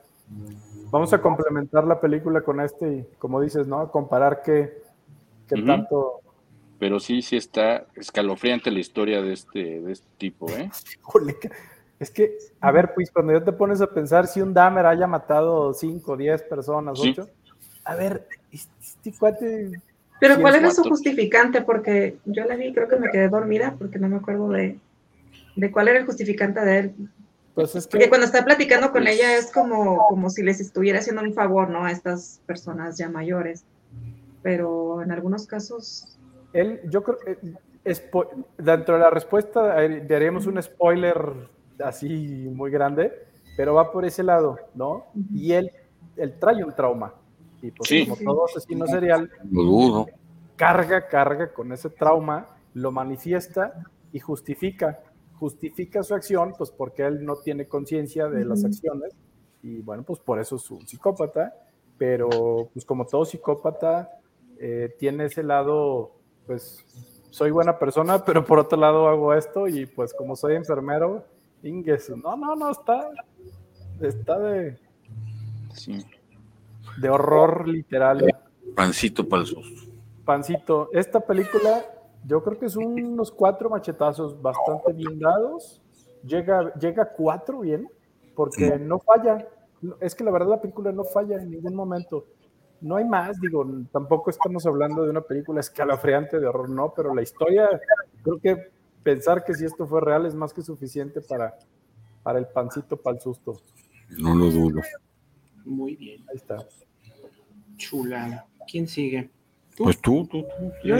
K: Vamos a complementar la película con este y, como dices, ¿no? Comparar qué, qué tanto
I: pero sí, sí está escalofriante la historia de este, de este tipo, ¿eh?
K: Es que, a ver, pues cuando ya te pones a pensar si un Dahmer haya matado 5, 10 personas, 8, a ver, este cuate...
J: Pero ¿cuál era su justificante? Porque yo la vi, creo que me quedé dormida porque no me acuerdo de, de cuál era el justificante de él. Pues es que, porque cuando está platicando con pues ella es como, como si les estuviera haciendo un favor, ¿no? A estas personas ya mayores. Pero en algunos casos...
K: Él, yo creo que dentro de la respuesta haríamos un spoiler así muy grande, pero va por ese lado, ¿no? Y él, él trae un trauma. Y pues como todo asesino serial, carga, carga con ese trauma, lo manifiesta y justifica. Justifica su acción, pues porque él no tiene conciencia de las acciones. Y bueno, pues por eso es un psicópata. Pero pues como todo psicópata, eh, tiene ese lado, pues soy buena persona, pero por otro lado hago esto y pues como soy enfermero, no, no, no, está. Está de. De horror literal.
H: Pancito para
K: Pancito. Esta película, yo creo que son unos cuatro machetazos bastante bien dados. Llega, llega a cuatro bien, porque no falla. Es que la verdad la película no falla en ningún momento. No hay más, digo, tampoco estamos hablando de una película escalofriante de horror, no, pero la historia creo que pensar que si esto fue real es más que suficiente para, para el pancito, para el susto.
H: No lo dudo.
G: Muy bien.
K: Ahí está.
G: Chula. ¿Quién sigue?
H: Pues tú, tú,
G: Yo,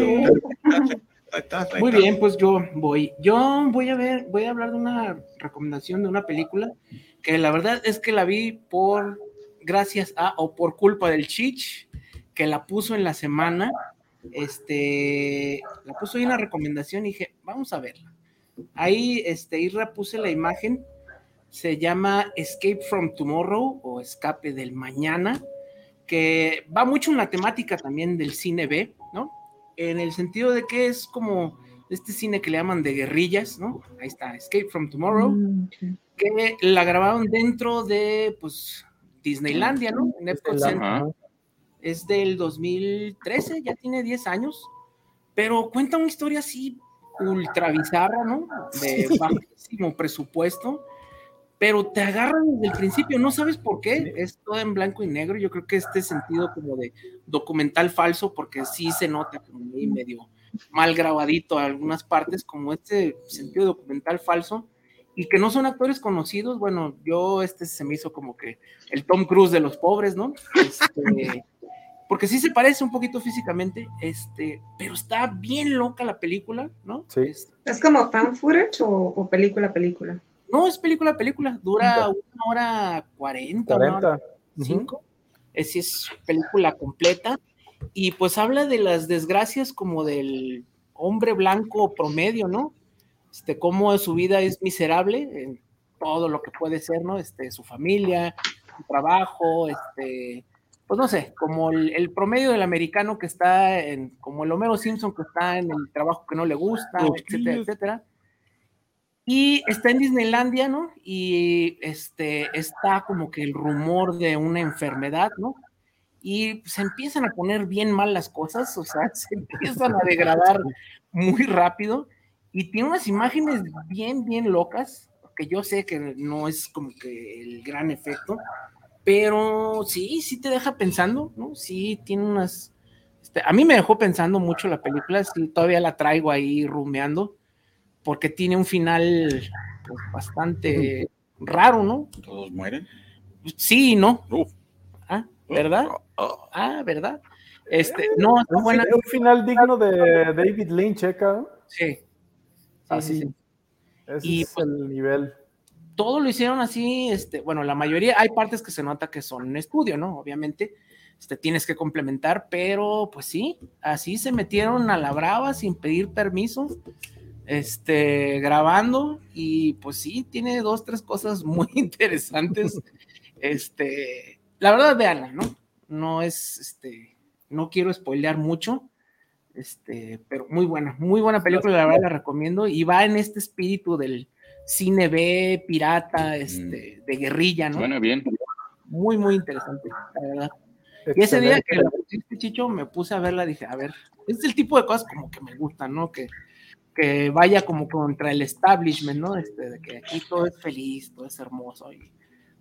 G: Muy bien, pues yo voy. Yo voy a ver, voy a hablar de una recomendación de una película que la verdad es que la vi por gracias a o por culpa del Chich que la puso en la semana este, la puso ahí una recomendación y dije, vamos a verla. Ahí, este, Irra puse la imagen, se llama Escape from Tomorrow o Escape del Mañana, que va mucho en la temática también del cine B, ¿no? En el sentido de que es como este cine que le llaman de guerrillas, ¿no? Ahí está, Escape from Tomorrow, mm, que la grabaron dentro de, pues, Disneylandia, ¿no? En Epcot Center es del 2013, ya tiene 10 años, pero cuenta una historia así ultra bizarra, ¿no? De bajísimo presupuesto, pero te agarran desde el principio, no sabes por qué, es todo en blanco y negro, yo creo que este sentido como de documental falso, porque sí se nota como medio mal grabadito algunas partes, como este sentido documental falso, y que no son actores conocidos, bueno, yo este se me hizo como que el Tom Cruise de los pobres, ¿no? Este, porque sí se parece un poquito físicamente, este, pero está bien loca la película, ¿no?
J: Sí. ¿Es como fan footage o, película, película?
G: No, es película, película, dura una hora cuarenta, una hora cinco, es, es película completa, y pues habla de las desgracias como del hombre blanco promedio, ¿no? este, cómo su vida es miserable en todo lo que puede ser, ¿no? Este, su familia, su trabajo, este, pues no sé, como el, promedio del americano que está en, como el Homero Simpson que está en el trabajo que no le gusta, etcétera, etcétera. Y está en Disneylandia, ¿no? Y este, está como que el rumor de una enfermedad, ¿no? Y se empiezan a poner bien mal las cosas, o sea, se empiezan a degradar muy rápido y tiene unas imágenes bien, bien locas, que yo sé que no es como que el gran efecto, pero sí, sí te deja pensando, ¿no? Sí, tiene unas... Este, a mí me dejó pensando mucho la película, todavía la traigo ahí rumeando, porque tiene un final pues, bastante raro, ¿no?
H: ¿Todos mueren?
G: Sí y no. Ah, ¿verdad? Ah, ¿verdad? Este, no,
K: es un final digno de David Lynch, ¿eh,
G: Sí.
K: Así. Sí, Ese y, es pues, el nivel
G: todo lo hicieron así, este, bueno, la mayoría, hay partes que se nota que son en estudio, ¿no? Obviamente, este, tienes que complementar, pero pues sí, así se metieron a la brava sin pedir permiso, este, grabando, y pues sí, tiene dos, tres cosas muy interesantes, este, la verdad, veanla, ¿no? No es, este, no quiero spoilear mucho, este, pero muy buena, muy buena película, la verdad la recomiendo, y va en este espíritu del cine B, pirata, este, de guerrilla, ¿no?
I: Bueno, bien.
G: Muy, muy interesante, la verdad. Y ese día que la pusiste, Chicho, me puse a verla, dije, a ver, es el tipo de cosas como que me gustan, ¿no? Que, que vaya como contra el establishment, ¿no? Este, de que aquí todo es feliz, todo es hermoso y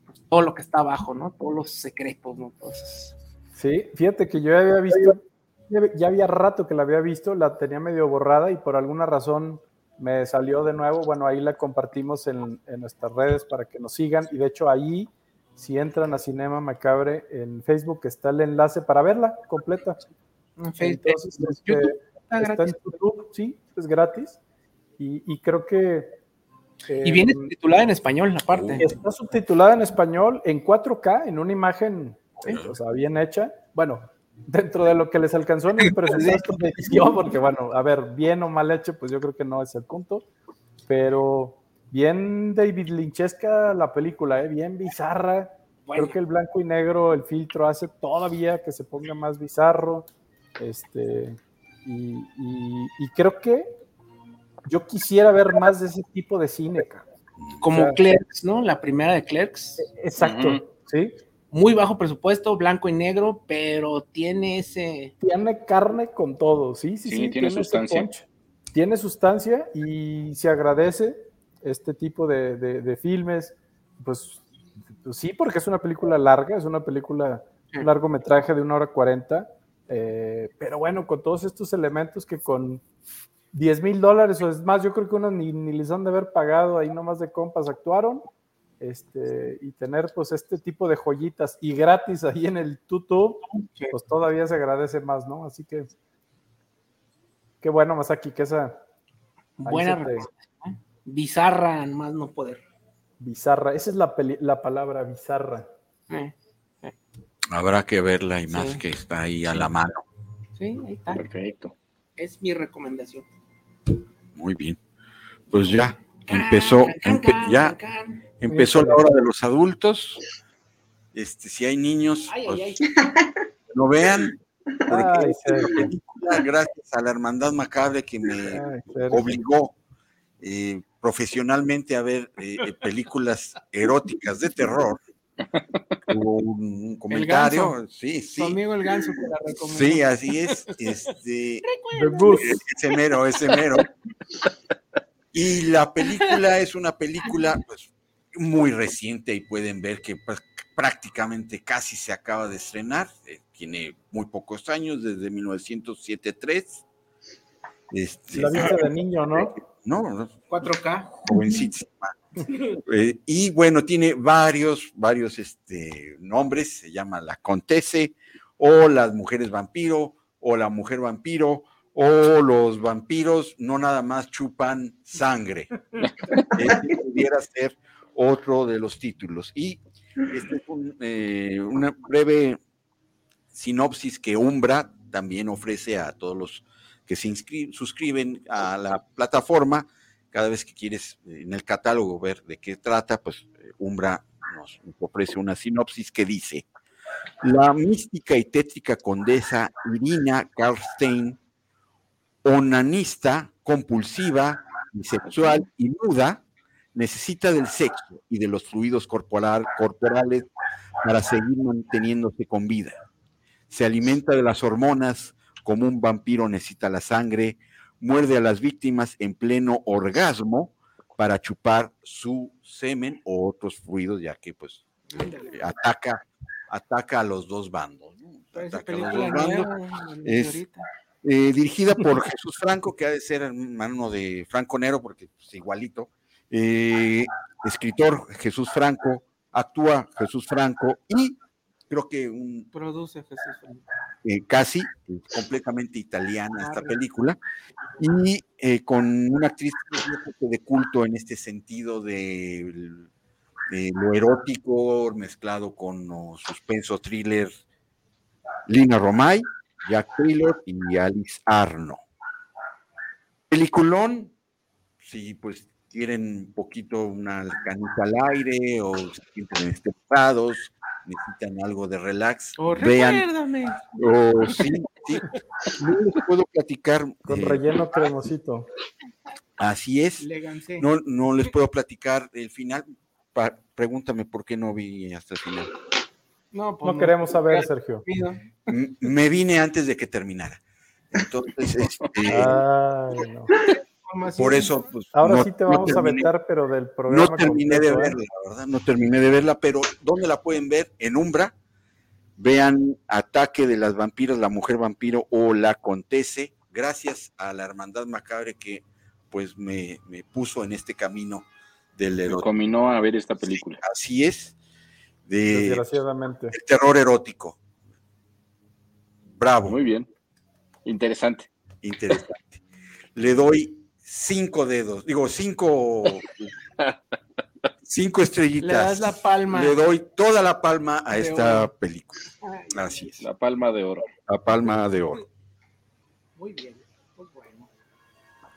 G: pues, todo lo que está abajo, ¿no? Todos los secretos, ¿no? Entonces...
K: Sí, fíjate que yo ya había visto, ya había rato que la había visto, la tenía medio borrada y por alguna razón me salió de nuevo, bueno, ahí la compartimos en, nuestras redes para que nos sigan y de hecho ahí, si entran a Cinema Macabre en Facebook, está el enlace para verla completa. En Facebook, este, está, en YouTube, sí, es gratis y, creo que...
G: y viene subtitulada en español, aparte.
K: Está subtitulada en español en 4K, en una imagen, o sea, bien hecha. Bueno, dentro de lo que les alcanzó en el presupuesto de edición, porque bueno, a ver, bien o mal hecho, pues yo creo que no es el punto, pero bien David Lynchesca la película, ¿eh? bien bizarra. Creo que el blanco y negro, el filtro hace todavía que se ponga más bizarro. Este, y, creo que yo quisiera ver más de ese tipo de cine.
G: Como Clerks, ¿no? La primera de Clerks.
K: Exacto, sí
G: muy bajo presupuesto, blanco y negro, pero tiene ese...
K: Tiene carne con todo, sí, sí, sí.
I: tiene, sustancia.
K: Tiene sustancia y se agradece este tipo de, filmes, pues, pues, sí, porque es una película larga, es una película, un largometraje de una hora cuarenta, eh, pero bueno, con todos estos elementos que con 10 mil dólares o es más, yo creo que unos ni, ni les han de haber pagado ahí nomás de compas actuaron, este, y tener pues este tipo de joyitas y gratis ahí en el YouTube, pues todavía se agradece más, ¿no? Así que qué bueno, Masaki, que esa...
G: Buena ¿eh? Bizarra, más no poder.
K: Bizarra, esa es la, la palabra, bizarra.
H: Habrá que verla y más que está ahí a la mano.
G: Sí, ahí está.
I: Perfecto.
G: Es mi recomendación.
H: Muy bien. Pues ya, empezó, ya Empezó la hora de los adultos. Este, si hay niños, pues, lo vean. gracias a la Hermandad Macabre que me obligó eh, profesionalmente a ver eh, eh, películas eróticas de terror. Hubo un, comentario, sí, sí.
G: amigo el ganso que la.
H: Sí, así es. Este, ese mero, ese mero. Y la película es una película, pues, muy reciente y pueden ver que prácticamente casi se acaba de estrenar, eh, tiene muy pocos años, desde 1907-3.
K: Este, la vista de niño, ¿no?
H: No,
G: 4K.
H: Jovencísima. Eh, y bueno, tiene varios, varios este, nombres, se llama La Contese, o Las Mujeres Vampiro, o La Mujer Vampiro, o los vampiros no nada más chupan sangre. Este pudiera ser otro de los títulos. Y este es eh, una breve sinopsis que Umbra también ofrece a todos los que se suscriben a la plataforma, cada vez que quieres eh, en el catálogo ver de qué trata, pues eh, Umbra nos, ofrece una sinopsis que dice, la mística y tétrica condesa Irina Karlstein, onanista, compulsiva, bisexual y muda, necesita del sexo y de los fluidos corporal- corporales para seguir manteniéndose con vida. Se alimenta de las hormonas como un vampiro necesita la sangre, muerde a las víctimas en pleno orgasmo para chupar su semen o otros fluidos, ya que pues ataca, ataca a los dos bandos. Ataca a los dos bandos. Es-. Eh, dirigida por Jesús Franco, que ha de ser hermano de Franco Nero, porque es igualito. Eh, escritor Jesús Franco, actúa Jesús Franco y creo que un
G: Produce Jesús. Franco.
H: Eh, casi eh, completamente italiana esta película y eh, con una actriz de culto en este sentido de, de lo erótico mezclado con suspenso thriller Lina Romay, Jack Taylor y Alice Arno. Peliculón, si pues quieren un poquito una canita al aire o se sienten estresados, necesitan algo de relax,
G: O
H: vean
G: recuérdame.
H: Oh, sí, sí. No les puedo platicar.
K: Con
H: eh,
K: relleno cremosito.
H: así es. No, no les puedo platicar el final. Pa- pregúntame por qué no vi hasta el final.
G: No, pues
K: No queremos saber, Sergio.
H: Me vine antes de que terminara. Entonces, este,
K: Ay, no.
H: Por eso, pues,
K: Ahora
H: no-
K: sí te
H: no
K: vamos a vetar, pero del programa.
H: No terminé de
K: completo, ¿eh?
H: verla, la verdad, no terminé de verla, pero ¿dónde la pueden ver? En Umbra. Vean Ataque de las Vampiras, la Mujer Vampiro o La Contese, gracias a la Hermandad Macabre que pues me, me puso en este camino del
I: Me
H: erotismo.
I: combinó a ver esta película.
H: Así es, de
K: Desgraciadamente.
H: el terror erótico. Bravo,
I: Muy bien. Interesante.
H: interesante. Le doy cinco dedos, digo cinco, cinco estrellitas.
G: Le das la palma.
H: Le doy toda la palma a
G: De
H: esta
G: oro.
H: película. Así es.
I: La palma de oro.
H: La palma de oro.
G: Muy bien. Pues bueno.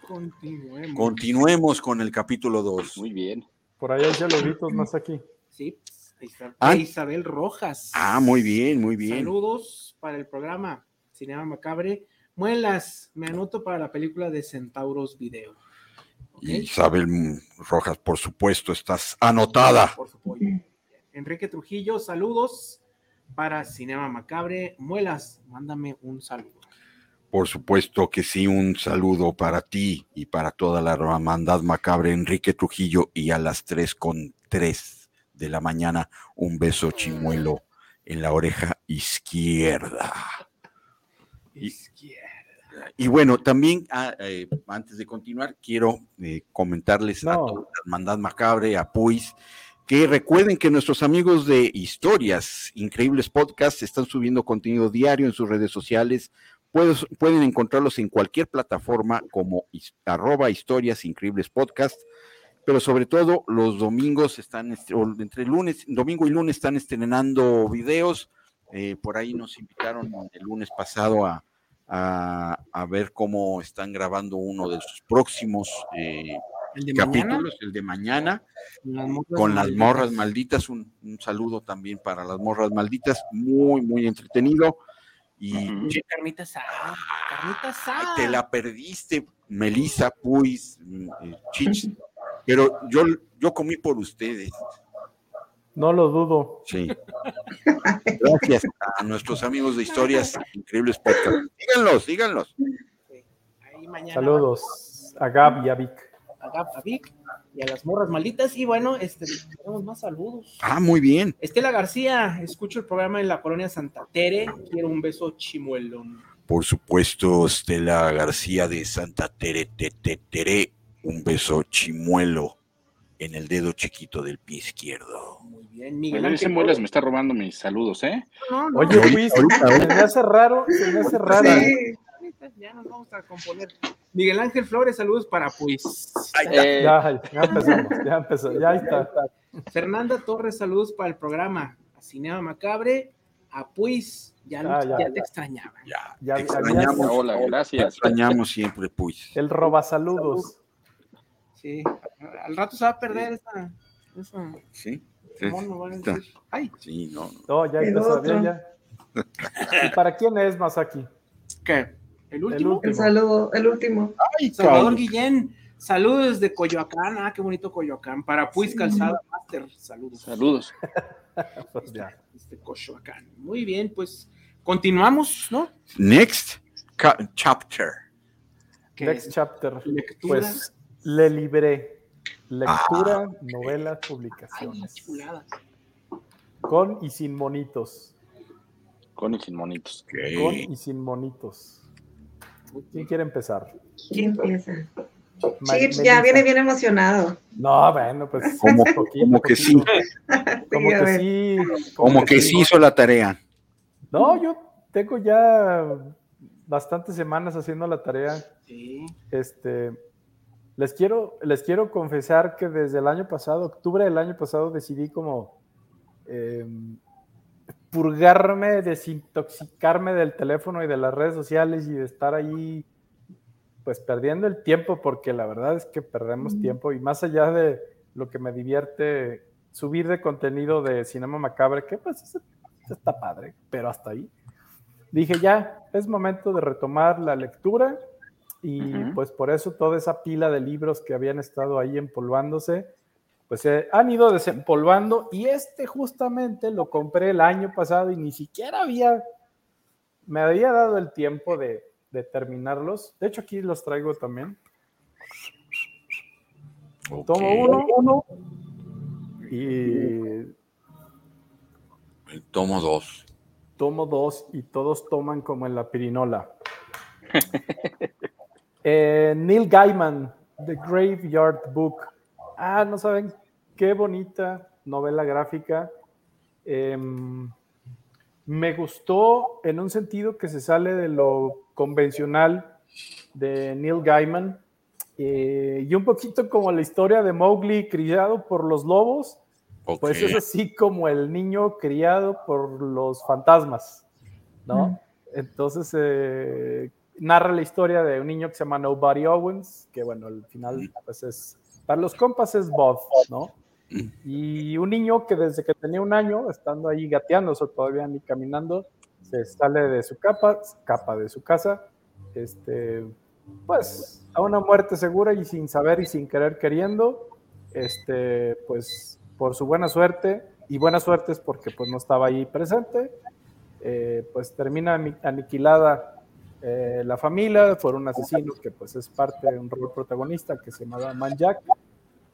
G: Continuemos.
H: Continuemos con el capítulo 2.
I: Muy bien.
K: Por ahí hay saluditos más aquí.
G: Sí, ahí está.
H: Ah.
G: Isabel Rojas.
H: Ah, muy bien, muy bien.
G: Saludos para el programa Cinema Macabre. Muelas, me anoto para la película de Centauros Video.
H: Isabel Rojas, por supuesto, estás anotada.
G: Por su apoyo. Enrique Trujillo, saludos para Cinema Macabre. Muelas, mándame un saludo.
H: Por supuesto que sí, un saludo para ti y para toda la hermandad macabre, Enrique Trujillo, y a las 3 con 3 de la mañana, un beso chimuelo en la oreja izquierda.
G: Izquierda.
H: Y bueno, también ah, eh, antes de continuar, quiero eh, comentarles a toda la hermandad macabre, a Puis, que recuerden que nuestros amigos de Historias, Increíbles Podcast, están subiendo contenido diario en sus redes sociales. Puedes- pueden encontrarlos en cualquier plataforma como his- arroba Historias Increíbles Podcast, pero sobre todo los domingos están, entre lunes, domingo y lunes están estrenando videos. Eh, por ahí nos invitaron el lunes pasado a, a, a ver cómo están grabando uno de sus próximos eh,
G: El de mañana.
H: capítulos, el de mañana,
G: Las
H: con las
G: malditas.
H: morras malditas. Un, un saludo también para las morras malditas, muy, muy entretenido. Y
G: carnita asada. Carnita
H: ay,
G: asada.
H: te la perdiste, Melissa, Puis, mm, eh, Chich. Pero yo, yo comí por ustedes.
K: No lo dudo.
H: Sí. Gracias a nuestros amigos de Historias Increíbles Podcast. Síganlos, síganlos.
G: Ahí mañana
K: Saludos a Gab y a Vic.
G: A Gab, a Vic y a las morras malditas. Y bueno, este, tenemos más saludos.
H: Ah, muy bien.
G: Estela García, escucho el programa en la colonia Santa Tere. Quiero un beso chimuelón.
H: Por supuesto, Estela García de Santa Tere, te, te, Tere, un beso chimuelo en el dedo chiquito del pie izquierdo.
G: Bien, Miguel
I: Bueno, ese
G: Ángel.
I: Muelas me está robando mis saludos, ¿eh?
G: No, no,
K: Oye, Luis, se me hace raro, se me hace raro.
J: Sí,
G: ya nos vamos a componer. Miguel Ángel Flores, saludos para pues.
I: Eh,
K: Ya, ya empezamos, ya empezó, ya está.
G: Fernanda Torres, saludos para el programa. A Cinema Macabre, a Puis, ya,
K: Ah,
G: ya,
K: ya,
G: te
K: ya.
G: extrañaba.
H: Ya,
K: Ya-
H: te extrañamos,
I: hola,
H: te
I: gracias.
H: extrañamos siempre, pues.
K: El roba saludos.
G: Sí, al rato se va a perder esa. esa
H: Sí.
G: Mono, van a decir, Ay,
H: Sí, no. no.
K: Ya
J: El
K: empezó bien, ya. ¿Y para quién es Masaki?
G: ¿qué? ¿El último?
K: último.
J: El saludo, el último.
G: Ay, Salvador Guillén. Saludos desde Coyoacán. Ah, qué bonito Coyoacán. Para Puis Calzada Master. Saludos.
I: Saludos.
K: Pues ya.
G: Desde Coyoacán. Muy bien, pues continuamos, ¿no?
H: Next chapter.
K: Next chapter.
G: lectura.
K: Pues le libré. Lectura, novelas,
G: Ay,
K: publicaciones. Con y sin monitos.
I: Con y sin monitos.
K: Con y sin monitos. ¿Quién quiere empezar?
J: ¿Quién empieza?
K: Ma-
J: Chips ya viene bien emocionado.
K: No, bueno, pues.
H: Como,
K: poquito,
H: como que sí.
K: Como
J: Sí,
K: que sí.
H: como que sí hizo la tarea.
K: No, yo tengo ya bastantes semanas haciendo la tarea.
G: Sí.
K: Este, les quiero, les quiero confesar que desde el año pasado, octubre del año pasado, decidí como eh, purgarme, desintoxicarme del teléfono y de las redes sociales y de estar ahí, pues perdiendo el tiempo, porque la verdad es que perdemos tiempo y más allá de lo que me divierte subir de contenido de Cinema Macabre, que pues es- está padre, pero hasta ahí. Dije ya, es momento de retomar la lectura y pues por eso toda esa pila de libros que habían estado ahí empolvándose, pues se han ido desempolvando y este justamente lo compré el año pasado y ni siquiera había, me había dado el tiempo de, de terminarlos. De hecho aquí los traigo también. Tomo uno, uno y
H: Tomo dos.
K: tomo dos y todos toman como en la pirinola. Eh, Neil Gaiman, The Graveyard Book. Ah, no saben qué bonita novela gráfica. Em, me gustó en un sentido que se sale de lo convencional de Neil Gaiman eh, y un poquito como la historia de Mowgli criado por los lobos. Pues es así como el niño criado por los fantasmas, ¿no? Entonces eh, narra la historia de un niño que se llama Nobody Owens, que bueno, al final pues es, para los compas es Bob, ¿no? Y un niño que desde que tenía un año, estando ahí gateando, o todavía ni caminando, se sale de su capa, capa de su casa, este, pues a una muerte segura y sin saber y sin querer queriendo, este, pues por su buena suerte, y buena suerte es porque pues no estaba ahí presente, eh, pues termina ani- aniquilada eh, la familia por un asesino que pues es parte de un rol protagonista que se llama Man Jack,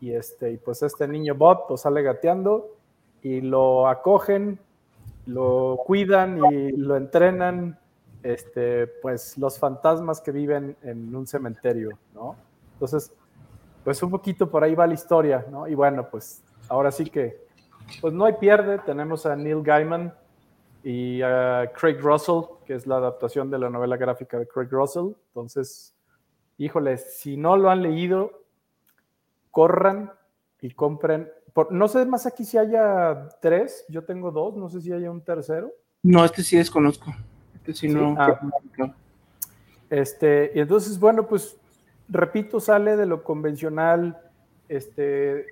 K: y este, y pues este niño Bob pues sale gateando y lo acogen, lo cuidan y lo entrenan, este, pues los fantasmas que viven en un cementerio, ¿no? Entonces, pues un poquito por ahí va la historia, ¿no? Y bueno, pues ahora sí que, pues no hay pierde, tenemos a Neil Gaiman y a Craig Russell, que es la adaptación de la novela gráfica de Craig Russell. Entonces, híjole, si no lo han leído, corran y compren. Por, no sé más aquí si haya tres, yo tengo dos, no sé si haya un tercero.
G: No, este sí desconozco. Este sí,
K: Sí,
G: no.
K: ah. Este, y entonces, bueno, pues repito, sale de lo convencional. Este,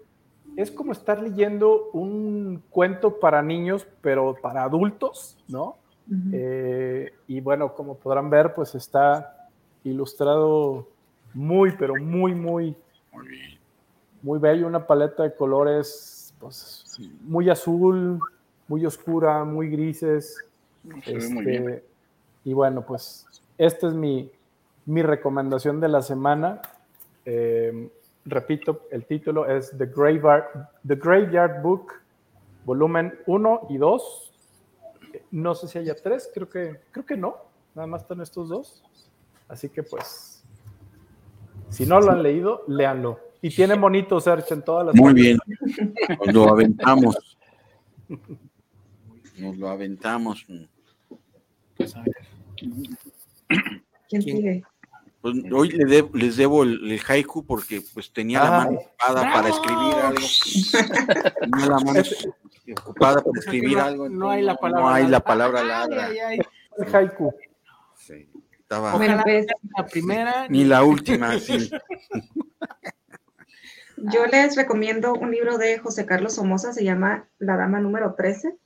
K: es como estar leyendo un cuento para niños, pero para adultos, ¿no? Eh, y bueno, como podrán ver, pues está ilustrado muy, pero muy, muy,
H: Muy
K: bello, una paleta de colores, pues, muy azul, muy oscura, muy grises.
I: Se ve muy
K: Este,
I: bien.
K: y bueno, pues esta es mi, mi recomendación de la semana. Eh, repito, el título es The Graveyard, The Graveyard Book, volumen 1 y 2. No sé si haya tres, creo que, creo que no, nada más están estos dos. Así que pues, si no lo han leído, léanlo. Y tiene bonito Sergio en todas las
H: Muy bien. Nos lo aventamos. Nos lo aventamos.
G: Pues, a ver.
J: ¿Quién
G: ¿Quién?
J: sigue?
H: Pues hoy le deb- les debo el, el haiku porque pues tenía la mano ocupada para escribir algo. Tenía la mano ocupada para escribir
G: no,
H: algo.
G: no hay la palabra.
H: No hay la palabra ladra.
G: ay, ay.
K: El haiku.
H: Sí, estaba-
J: Bueno,
G: Ojalá
J: pues,
G: la primera.
H: ni la última, sí.
J: Yo les recomiendo un libro de José Carlos Somoza, se llama La Dama número 13.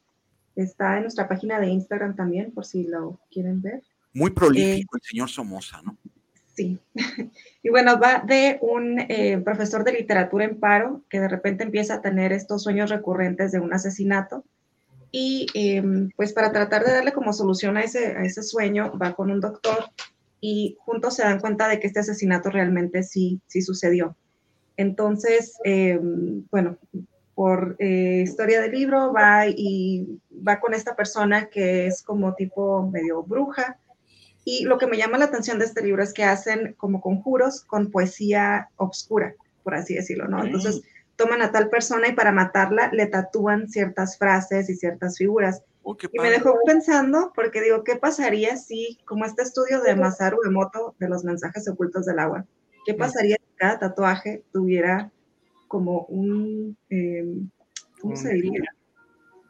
J: Está en nuestra página de Instagram también, por si lo quieren ver.
H: Muy prolífico el señor Somoza, ¿no?
J: Sí. Y bueno, va de un eh, profesor de literatura en paro que de repente empieza a tener estos sueños recurrentes de un asesinato. Y em, pues para tratar de darle como solución a ese, a ese sueño, va con un doctor y juntos se dan cuenta de que este asesinato realmente sí, sí sucedió. Entonces, em, bueno, por eh, historia del libro va y va con esta persona que es como tipo medio bruja y lo que me llama la atención de este libro es que hacen como conjuros con poesía obscura, por así decirlo, ¿no? Entonces toman a tal persona y para matarla le tatúan ciertas frases y ciertas figuras.
H: Oh,
J: Y me dejó pensando, porque digo, ¿qué pasaría si, como este estudio de Masaru Emoto de los mensajes ocultos del agua, qué pasaría si cada tatuaje tuviera como un, eh, ¿cómo se diría?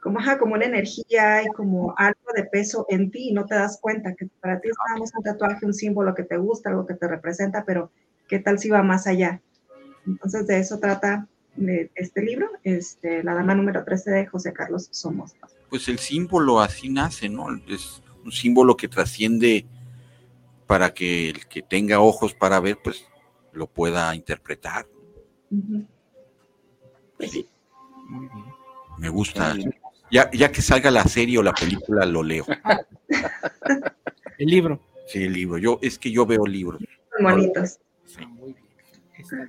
J: Como, ajá, como una energía y como algo de peso en ti y no te das cuenta que para ti es nada más un tatuaje, un símbolo que te gusta, algo que te representa, pero ¿qué tal si va más allá? Entonces de eso trata eh, este libro, este, La Dama número 13 de José Carlos Somoza.
H: Pues el símbolo así nace, ¿no? Es un símbolo que trasciende para que el que tenga ojos para ver, pues lo pueda interpretar.
J: Ujú.
H: Me gusta. Ya, ya que salga la serie o la película, lo leo.
G: El libro.
H: Sí, el libro. Yo, es que yo veo libros.
J: Son bonitos.
G: Ah, muy bien. Está-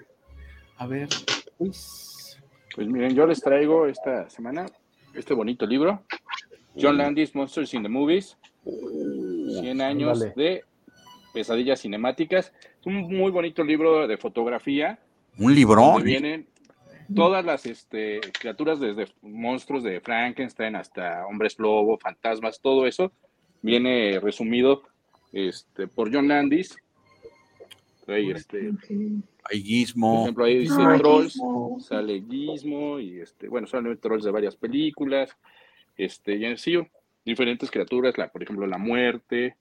G: A ver, pues.
I: Pues miren, yo les traigo esta semana este bonito libro, John Landis, Monsters in the Movies, 100 años de pesadillas cinemáticas. Es un muy bonito libro de fotografía,
H: Un librón.
I: donde vienen todas las este, criaturas, desde monstruos de Frankenstein hasta hombres lobo, fantasmas, todo eso, viene resumido este, por John Landis. Trae, este.
H: Hay
I: por
H: Gizmo.
I: ejemplo, ahí dice
J: Ay,
I: Trolls,
J: Gizmo.
I: sale Gizmo y este, bueno, salen Trolls de varias películas, este, y así diferentes criaturas, la, por ejemplo, la muerte,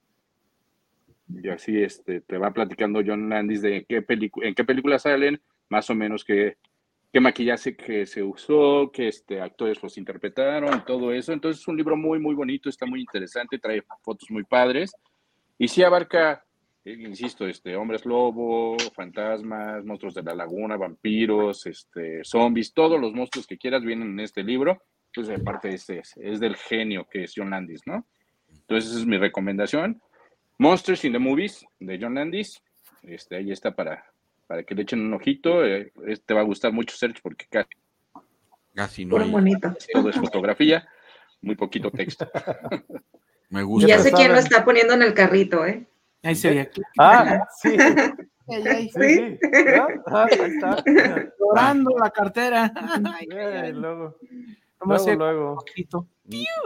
I: y así este, te va platicando John Landis de qué en qué películas salen, más o menos qué, qué maquillaje que se usó, qué este, actores los interpretaron, todo eso. Entonces es un libro muy, muy bonito, está muy interesante, trae fotos muy padres, y sí abarca eh, insisto, este, hombres lobo, fantasmas, monstruos de la laguna, vampiros, este, zombies, todos los monstruos que quieras vienen en este libro. Entonces, aparte, este es, es del genio que es John Landis, ¿no? Entonces, esa es mi recomendación. Monsters in the Movies de John Landis. Este, ahí está para, para que le echen un ojito. Eh, es- te va a gustar mucho, Sergio, porque casi
H: Casi no hay.
J: bonito.
I: todo es fotografía, muy poquito texto.
H: Me
J: Y
H: gusta.
J: ya sé quién lo está poniendo en el carrito, ¿eh?
G: Ahí se ve.
K: Ah, sí,
G: Ay, ay,
K: sí. Ah, ahí está.
G: Llorando la cartera. Ay,
K: Eh, luego, luego, luego.
G: poquito.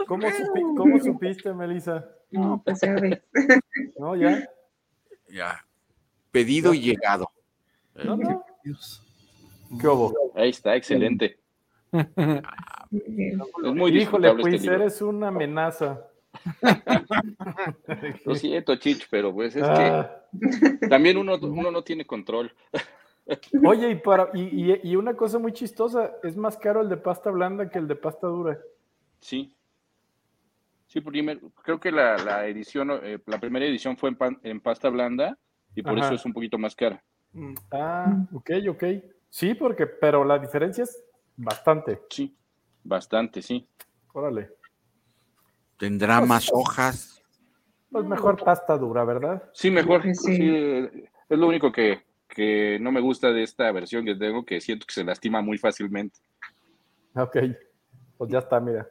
K: ¿Cómo, supi- cómo supiste, Melissa?
J: No, pues ya.
K: ¿No? ¿Ya?
H: Ya. Pedido y llegado.
K: No, no.
G: Dios.
K: ¿Qué hubo?
I: Ahí está, excelente. Es muy
K: Híjole,
I: disfrutable
K: pues
I: este
K: eres una amenaza.
I: Lo siento, Chich, pero pues es
K: Ah.
I: que también uno, uno no tiene control.
K: Oye, y, para, y, y- y una cosa muy chistosa, es más caro el de pasta blanda que el de pasta dura.
I: Sí. Sí, porque me- creo que la, la edición, eh, la primera edición fue en, pan- en pasta blanda y por
K: Ajá.
I: eso es un poquito más cara.
G: Mm.
K: Ah, ok, ok. Sí, porque, pero la diferencia es bastante.
I: Sí, bastante, sí.
K: Órale.
H: Tendrá más hojas.
K: Pues mejor pasta dura, ¿verdad?
I: Sí, mejor.
J: Pues sí.
I: sí, es lo único que, que no me gusta de esta versión que tengo, que siento que se lastima muy fácilmente.
K: Ok. Pues ya está, mira.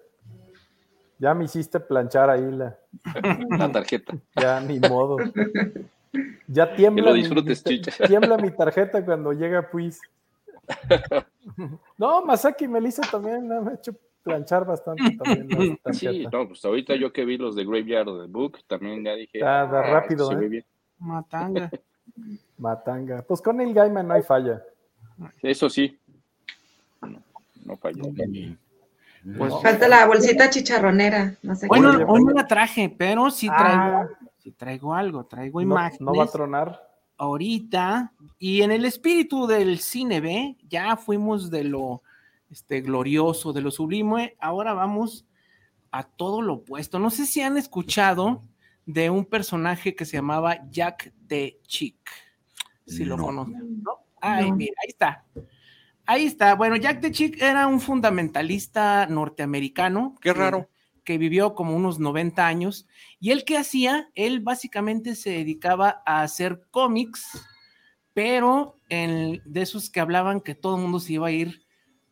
K: Ya me hiciste planchar ahí la.
I: La tarjeta.
K: Ya ni modo. Ya
I: Que
K: tiembla,
I: lo
K: mi-
I: disfrutes,
K: mi,
I: chicha.
K: tiembla mi tarjeta cuando llega pues. No, Masaki y Melissa también me han hecho planchar bastante también la
I: Sí, no, pues ahorita yo que vi los de Graveyard the Book, también ya dije.
K: Ah, da
I: "Ah,
K: rápido,
I: se
K: ¿eh?
I: ve bien".
G: Matanga.
K: Matanga. Pues con el Gaiman no hay falla.
I: Eso sí. No, no falló.
G: Pues,
J: Falta la bolsita chicharronera. No sé
G: Hoy no,
K: Oye,
G: hoy no la traje, pero sí traigo,
K: Ah.
G: Sí traigo algo, traigo imágenes.
K: no va a tronar.
G: ahorita, y en el espíritu del cine B, ya fuimos de lo este, glorioso, de lo sublime, ahora vamos a todo lo opuesto. No sé si han escuchado de un personaje que se llamaba Jack the Chick. Si lo conocen, ¿no? Ay, mira, ahí está. Ahí está. Bueno, Jack the Chick era un fundamentalista norteamericano.
H: Qué raro.
G: Que, vivió como unos 90 años. Y él qué hacía? Él básicamente se dedicaba a hacer cómics, pero en, de esos que hablaban que todo el mundo se iba a ir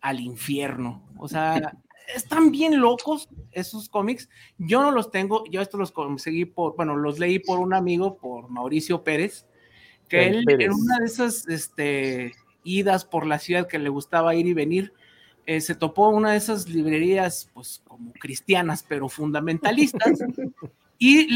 G: al infierno. O sea, están bien locos esos cómics. Yo no los tengo, yo estos los conseguí por, bueno, los leí por un amigo, por Mauricio Pérez, que él en una de esas este, idas por la ciudad que le gustaba ir y venir, eh, se topó una de esas librerías, pues como cristianas, pero fundamentalistas. y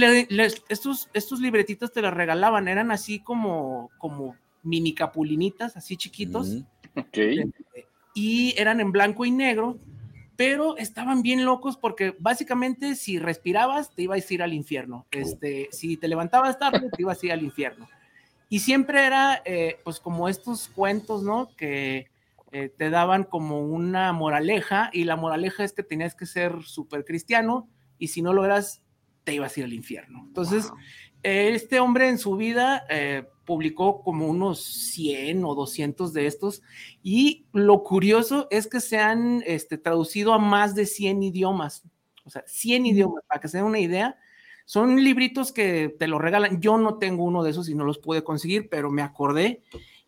G: estos, estos libretitos te los regalaban, eran así como, como mini capulinitas, así chiquitos. Mm,
I: okay.
G: Eh, y eran en blanco y negro pero estaban bien locos porque básicamente si respirabas te ibas a ir al infierno, este, si te levantabas tarde te ibas a ir al infierno. Y siempre era eh, pues como estos cuentos, ¿no? Que eh, te daban como una moraleja y la moraleja es que tenías que ser súper cristiano y si no lo eras te ibas a ir al infierno. Entonces, este hombre en su vida eh, publicó como unos 100 o 200 de estos y lo curioso es que se han este, traducido a más de 100 idiomas, o sea, 100 idiomas, para que se den una idea. Son libritos que te lo regalan. Yo no tengo uno de esos y no los pude conseguir, pero me acordé.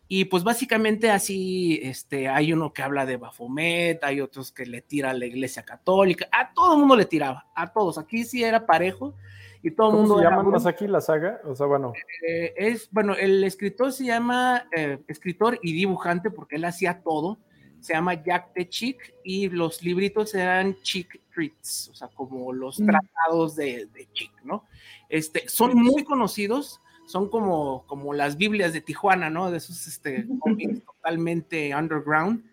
G: Y pues básicamente así, este, hay uno que habla de Bafomet, hay otros que le tira a la iglesia católica, a todo el mundo le tiraba, a todos. Aquí sí era parejo y todo el mundo.
K: se llama más aquí la saga? O sea, bueno.
G: Eh, es, bueno, el escritor se llama eh, escritor y dibujante porque él hacía todo. Se llama Jack the Chick y los libritos eran Chick Treats, o sea, como los mm. tratados de, de, Chick, ¿no? Este, son muy conocidos, son como, como las Biblias de Tijuana, ¿no? De esos este, cómics totalmente underground,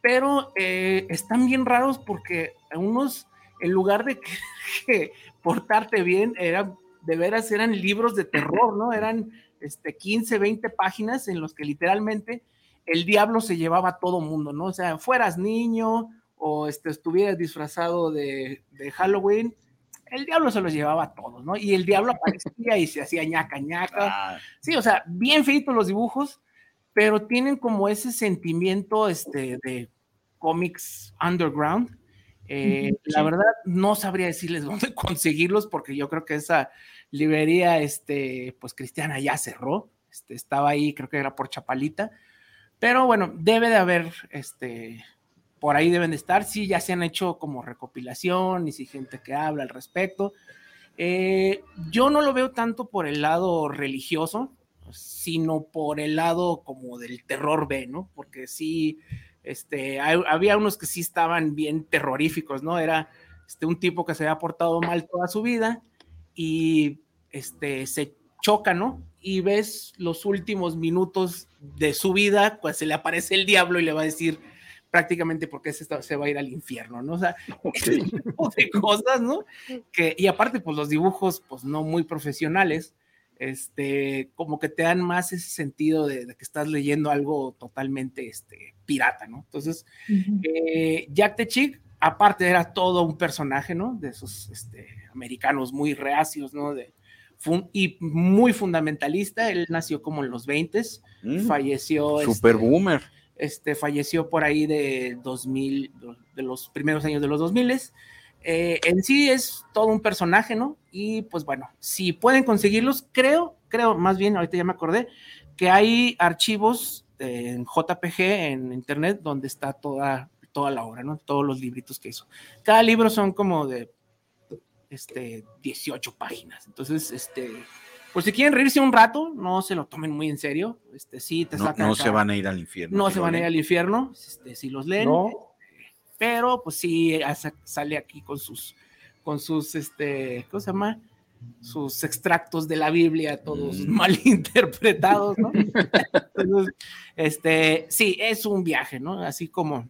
G: pero eh, están bien raros porque unos, en lugar de que portarte bien, eran, de veras eran libros de terror, ¿no? Eran este, 15, 20 páginas en los que literalmente el diablo se llevaba a todo mundo, ¿no? O sea, fueras niño o este, estuvieras disfrazado de, Halloween, el diablo se los llevaba a todos, ¿no? Y el diablo aparecía y se hacía ñaca ñaca. Ah. Sí, o sea, bien feitos los dibujos, pero tienen como ese sentimiento este, de cómics underground eh, la verdad, no sabría decirles dónde conseguirlos porque yo creo que esa librería, este, pues cristiana ya cerró. Este, estaba ahí, creo que era por Chapalita. Pero bueno, debe de haber, este, por ahí deben de estar. Sí, ya se han hecho como recopilación y si gente que habla al respecto. Eh, yo no lo veo tanto por el lado religioso, sino por el lado como del terror B, ¿no? Porque sí, este, había unos que sí estaban bien terroríficos, ¿no? Era este, un tipo que se había portado mal toda su vida y este, se choca, ¿no? Y ves los últimos minutos de su vida, pues se le aparece el diablo y le va a decir prácticamente porque se, se va a ir al infierno, ¿no? O sea, ese tipo de cosas, ¿no? Que, y aparte, pues los dibujos, pues no muy profesionales, este, como que te dan más ese sentido de, que estás leyendo algo totalmente este, pirata, ¿no? Entonces, eh, Jack the Chick, aparte era todo un personaje, ¿no? De esos este, americanos muy reacios, ¿no? De, y muy fundamentalista, él nació como en los 20, mm. falleció.
H: Super este, boomer.
G: Este, falleció por ahí de 2000, de los primeros años de los 2000 eh, en sí es todo un personaje, ¿no? Y pues bueno, si pueden conseguirlos, creo, creo, más bien, ahorita ya me acordé, que hay archivos en JPG en internet donde está toda, toda la obra, ¿no? Todos los libritos que hizo. Cada libro son como de este, 18 páginas. Entonces, este, pues si quieren reírse un rato, no se lo tomen muy en serio. Este, sí, te
H: no, no se van a ir al infierno.
G: No se van a ir al infierno, este, si los leen. No pero pues sí sale aquí con sus, con sus, este, ¿cómo se llama? Sus extractos de la Biblia, todos mm. mal interpretados, ¿no? Entonces, este, sí, es un viaje, ¿no? Así como,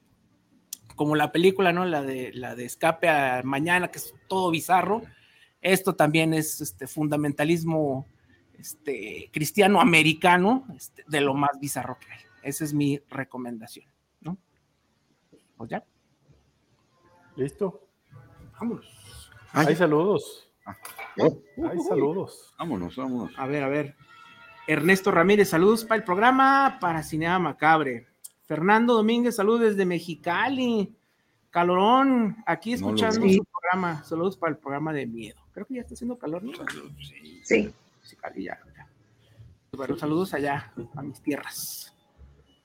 G: como la película, ¿no? La de, la de Escape a Mañana, que es todo bizarro. Esto también es este fundamentalismo este, cristiano americano este, de lo más bizarro que hay. Esa es mi recomendación, ¿no? Pues ya.
K: Listo.
G: Vámonos.
K: Hay saludos. Hay saludos.
H: Vámonos, vámonos.
G: A ver, a ver. Ernesto Ramírez, saludos para el programa, para Cinea Macabre. Fernando Domínguez, saludos desde Mexicali. Calorón, aquí escuchando su programa. Saludos para el programa de miedo. Creo que ya está haciendo calor, ¿no?
J: Sí.
G: Mexicali, ya, ya. Bueno, saludos allá, a mis tierras.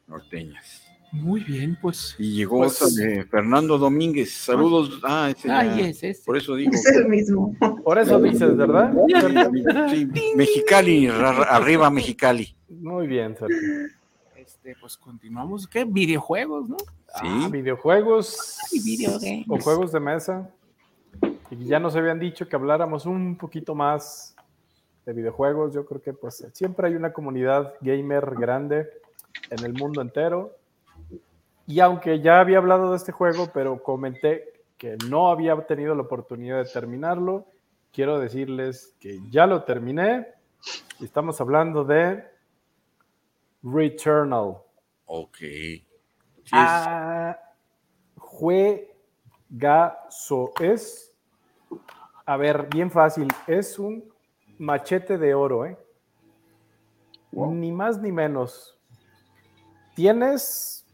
H: Norteñas.
G: Muy bien, pues.
H: Y llegó
G: Pues-
H: de Fernando Domínguez. Saludos. Ah, ese ya.
G: Es ese.
H: Por eso digo.
J: Es el mismo.
K: Por eso dices, ¿verdad?
H: Sí, Mexicali, arriba Mexicali.
K: Muy bien, Sergio.
G: Este, pues continuamos. ¿Qué? Videojuegos, ¿no?
K: Ah, videojuegos
G: Ay, videogames.
K: o juegos de mesa. Y ya nos habían dicho que habláramos un poquito más de videojuegos. Yo creo que pues siempre hay una comunidad gamer grande en el mundo entero. Y aunque ya había hablado de este juego, pero comenté que no había tenido la oportunidad de terminarlo, quiero decirles que ya lo terminé. Y estamos hablando de Returnal.
H: Ok.
K: Ah, juegazo es. A ver, bien fácil. Es un machete de oro, ¿eh? Ni más ni menos. Tienes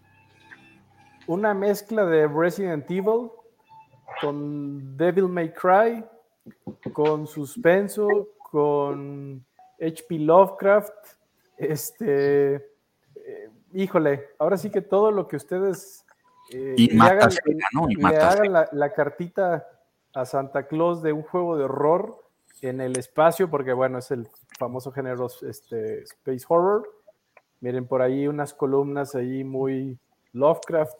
K: una mezcla de Resident Evil con Devil May Cry, con suspenso, con HP Lovecraft. Este. eh, híjole, ahora sí que todo lo que ustedes. eh,
H: Y
K: le hagan-
H: Matacena, ¿no? Y
K: le
H: Matacena.
K: hagan la, la cartita a Santa Claus de un juego de horror en el espacio, porque bueno, es el famoso género este, Space Horror. Miren por ahí unas columnas ahí muy Lovecraft.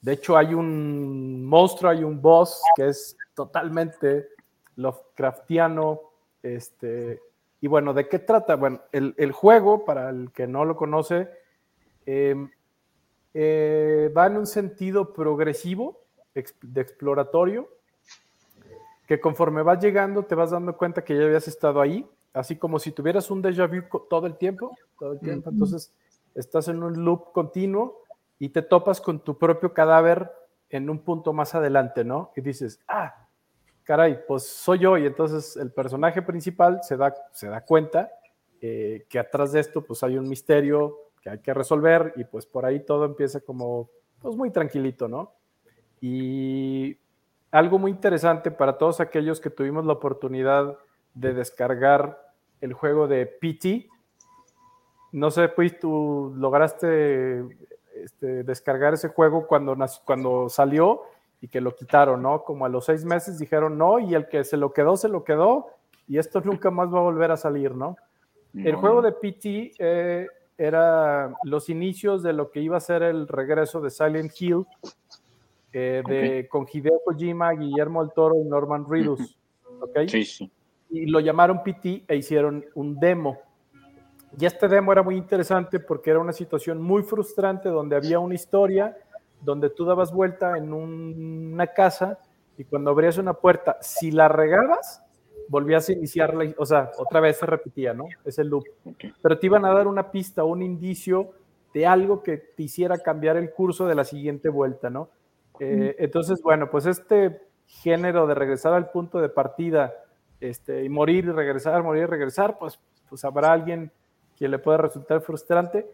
K: De hecho, hay un monstruo, hay un boss que es totalmente Lovecraftiano. Este, y bueno, ¿de qué trata? Bueno, el, juego, para el que no lo conoce, em, eh, va en un sentido progresivo, de exploratorio, que conforme vas llegando te vas dando cuenta que ya habías estado ahí, así como si tuvieras un déjà vu todo el tiempo, todo el tiempo. Entonces estás en un loop continuo y te topas con tu propio cadáver en un punto más adelante, ¿no? Y dices, ah, caray, pues soy yo. Y entonces el personaje principal se da, se da cuenta eh, que atrás de esto pues hay un misterio que hay que resolver y pues por ahí todo empieza como pues muy tranquilito, ¿no? Y algo muy interesante para todos aquellos que tuvimos la oportunidad de descargar el juego de PT. No sé, pues tú lograste este, descargar ese juego cuando, cuando salió y que lo quitaron, ¿no? Como a los seis meses dijeron no y el que se lo quedó, se lo quedó y esto nunca más va a volver a salir, ¿no? El juego de PT eh, era los inicios de lo que iba a ser el regreso de Silent Hill eh, de, con Hideo Kojima, Guillermo del Toro y Norman Reedus. ¿ok?
I: Sí, sí.
K: Y lo llamaron PT e hicieron un demo. Y este demo era muy interesante porque era una situación muy frustrante donde había una historia donde tú dabas vuelta en un- una casa y cuando abrías una puerta, si la regabas, volvías a iniciarla, o sea, otra vez se repetía, ¿no? Ese loop. Pero te iban a dar una pista, un indicio de algo que te hiciera cambiar el curso de la siguiente vuelta, ¿no? Eh, entonces, bueno, pues este género de regresar al punto de partida este, y morir y regresar, morir y regresar, pues, pues habrá alguien que le pueda resultar frustrante.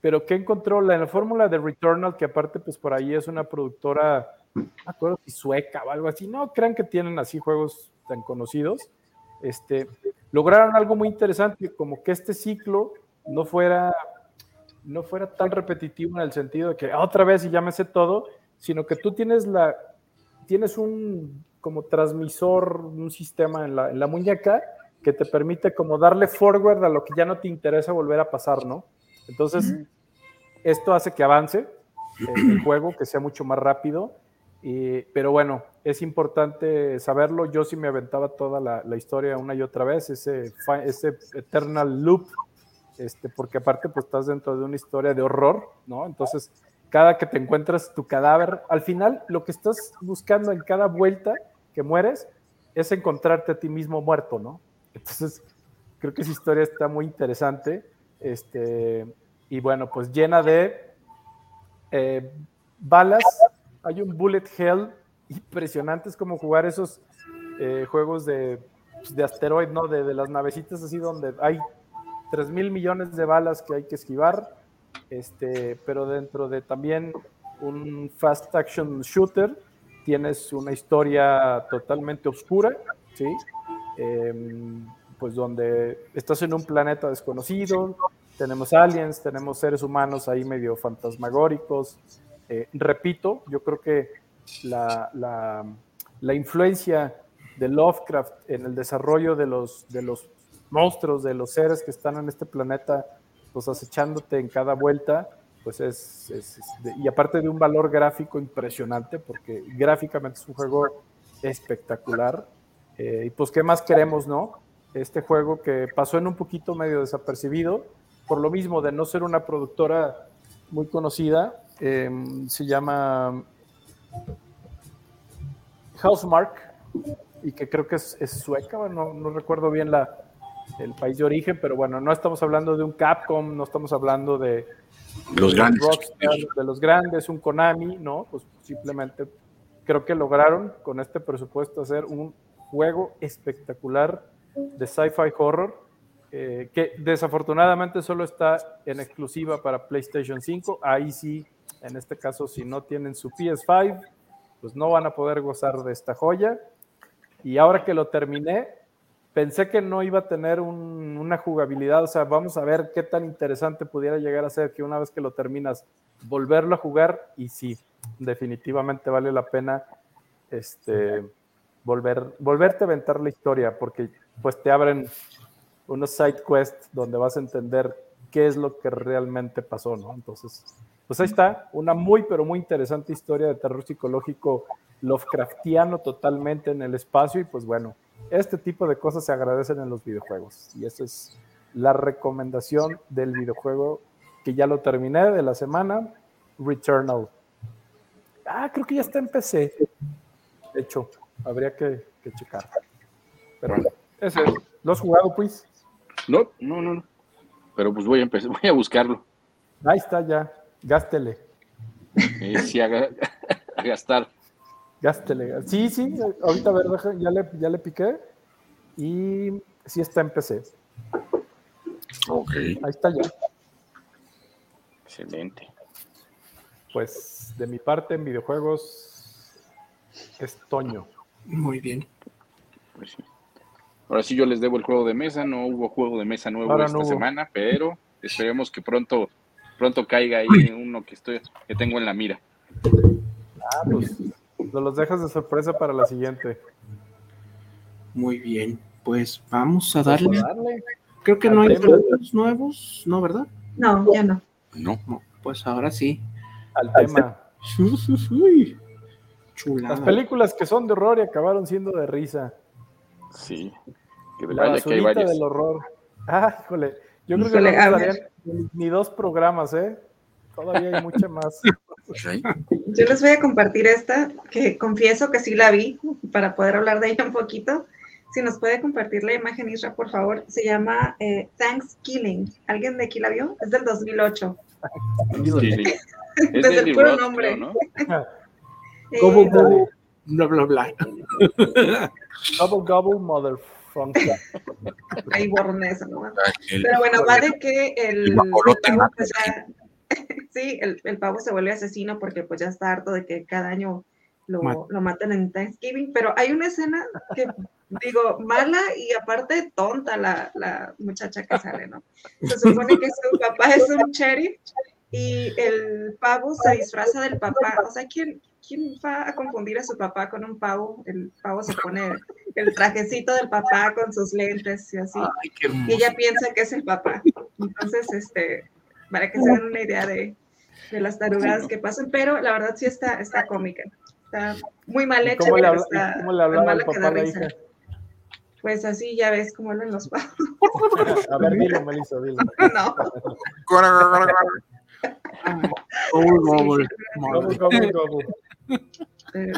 K: Pero ¿qué encontró? La, la fórmula de Returnal, que aparte, pues por ahí es una productora, no acuerdo si sueca o algo así, no crean que tienen así juegos tan conocidos. Este, lograron algo muy interesante, como que este ciclo no fuera, no fuera tan repetitivo en el sentido de que "Ah, otra vez y ya todo, sino que tú tienes la, tienes un como transmisor, un sistema en la, en la muñeca que te permite como darle forward a lo que ya no te interesa volver a pasar, ¿no? Entonces, esto hace que avance el, el juego, que sea mucho más rápido. y- pero bueno, es importante saberlo. Yo sí me aventaba toda la, la historia una y otra vez, ese, ese Eternal Loop, este, porque aparte pues estás dentro de una historia de horror, ¿no? Entonces, cada que te encuentras tu cadáver, al final lo que estás buscando en cada vuelta que mueres es encontrarte a ti mismo muerto, ¿no? Entonces, creo que esa historia está muy interesante. Este, y bueno, pues llena de eh, balas. Hay un bullet hell impresionante. Es como jugar esos eh, juegos de, pues, de asteroid, ¿no? De, de, las navecitas así donde hay 3 mil millones de balas que hay que esquivar. Este, pero dentro de también un fast action shooter tienes una historia totalmente oscura, ¿sí? Eh, pues donde estás en un planeta desconocido, tenemos aliens, tenemos seres humanos ahí medio fantasmagóricos. Eh, repito, yo creo que la, la, la, influencia de Lovecraft en el desarrollo de los, de los monstruos, de los seres que están en este planeta, pues acechándote en cada vuelta, pues es, y aparte de un valor gráfico impresionante, porque gráficamente es un juego espectacular. Eh, y pues, ¿qué más queremos, no? Este juego que pasó en un poquito medio desapercibido, por lo mismo de no ser una productora muy conocida, eh, se llama Housemark, y que creo que es, es sueca, no, no, recuerdo bien la, el país de origen, pero bueno, no estamos hablando de un Capcom, no estamos hablando de
H: los
K: de
H: grandes,
K: Rockstar, de los grandes, un Konami, no, pues simplemente creo que lograron con este presupuesto hacer un juego espectacular de sci-fi horror eh, que desafortunadamente solo está en exclusiva para PlayStation 5. Ahí sí, en este caso, si no tienen su PS5, pues no van a poder gozar de esta joya. Y ahora que lo terminé, pensé que no iba a tener un, una jugabilidad, o sea, vamos a ver qué tan interesante pudiera llegar a ser que una vez que lo terminas, volverlo a jugar y sí, definitivamente vale la pena este, volver, volverte a aventar la historia, porque pues te abren unos side quests donde vas a entender qué es lo que realmente pasó, ¿no? Entonces, pues ahí está, una muy, pero muy interesante historia de terror psicológico Lovecraftiano totalmente en el espacio y pues bueno, este tipo de cosas se agradecen en los videojuegos y esa es la recomendación del videojuego que ya lo terminé de la semana, Returnal. Ah, creo que ya está en PC. De hecho, habría que, que checar. Pero ese, ¿lo has jugado, pues?
I: No, no, no. Pero pues voy a empezar, voy a buscarlo.
K: Ahí está ya, gástele.
I: Eh, sí, a, a, gastar.
K: Gástele. Sí, sí, ahorita a ver, ya, le, ya le piqué y sí está en PC.
H: Ok.
K: Ahí está ya.
I: Excelente.
K: Pues de mi parte en videojuegos es Toño.
G: Muy bien.
I: Pues sí. Ahora sí yo les debo el juego de mesa, no hubo juego de mesa nuevo
K: Ahora
I: esta
K: no
I: semana, pero esperemos que pronto pronto caiga ahí uno que estoy que tengo en la mira.
K: Ah, pues nos los dejas de sorpresa para la siguiente.
G: Muy bien, pues vamos a darle.
K: Vamos a darle.
G: Creo que
K: Al
G: no hay nuevos, ¿no, verdad?
J: No, ya no.
H: No.
G: No, pues ahora sí.
K: al tema.
G: Uy,
K: Las películas que son de horror y acabaron siendo de risa.
I: Sí. Que
K: La
I: vaya que hay
K: basurita
I: varias.
K: del horror. Ah, híjole. Yo creo que no ni dos programas, ¿eh? Todavía hay mucha más.
J: Yo les voy a compartir esta, que confieso que sí la vi, para poder hablar de ella un poquito. Si nos puede compartir la imagen, Isra, por favor. Se llama eh, Thanksgiving. ¿Alguien de aquí la vio? Es del 2008.
I: Sí, sí. Es
J: Desde
I: de
J: el puro
I: Roth,
J: nombre.
I: creo, ¿no?
J: Eh,
G: gobo, bla, bla, bla.
K: Double Gobble Motherfunker.
J: Ahí borrón eso, ¿no? Pero bueno, va de que el,
H: El
J: sí, el, el pavo se vuelve asesino porque pues ya está harto de que cada año lo,
G: Mat-
J: lo maten en Thanksgiving, pero hay una escena que digo, mala y aparte tonta la, la muchacha que sale, ¿no? Se supone que su papá es un sheriff y el pavo se disfraza del papá. O sea, ¿quién, ¿quién va a confundir a su papá con un pavo? El pavo se pone el trajecito del papá con sus lentes y así
G: Ay,
J: y ella piensa que es el papá. Entonces, este, para que se den una idea de, de las tarugadas que pasan, pero la verdad sí está, está cómica. Está muy mal
K: ¿Y
J: hecha,
K: ¿Cómo le, habla-
J: está
K: cómo le hablaba
J: que
K: papá la hija?
J: Pues así ya ves cómo hablan los pavos.
K: A ver, dilo, Melissa, dilo.
J: no,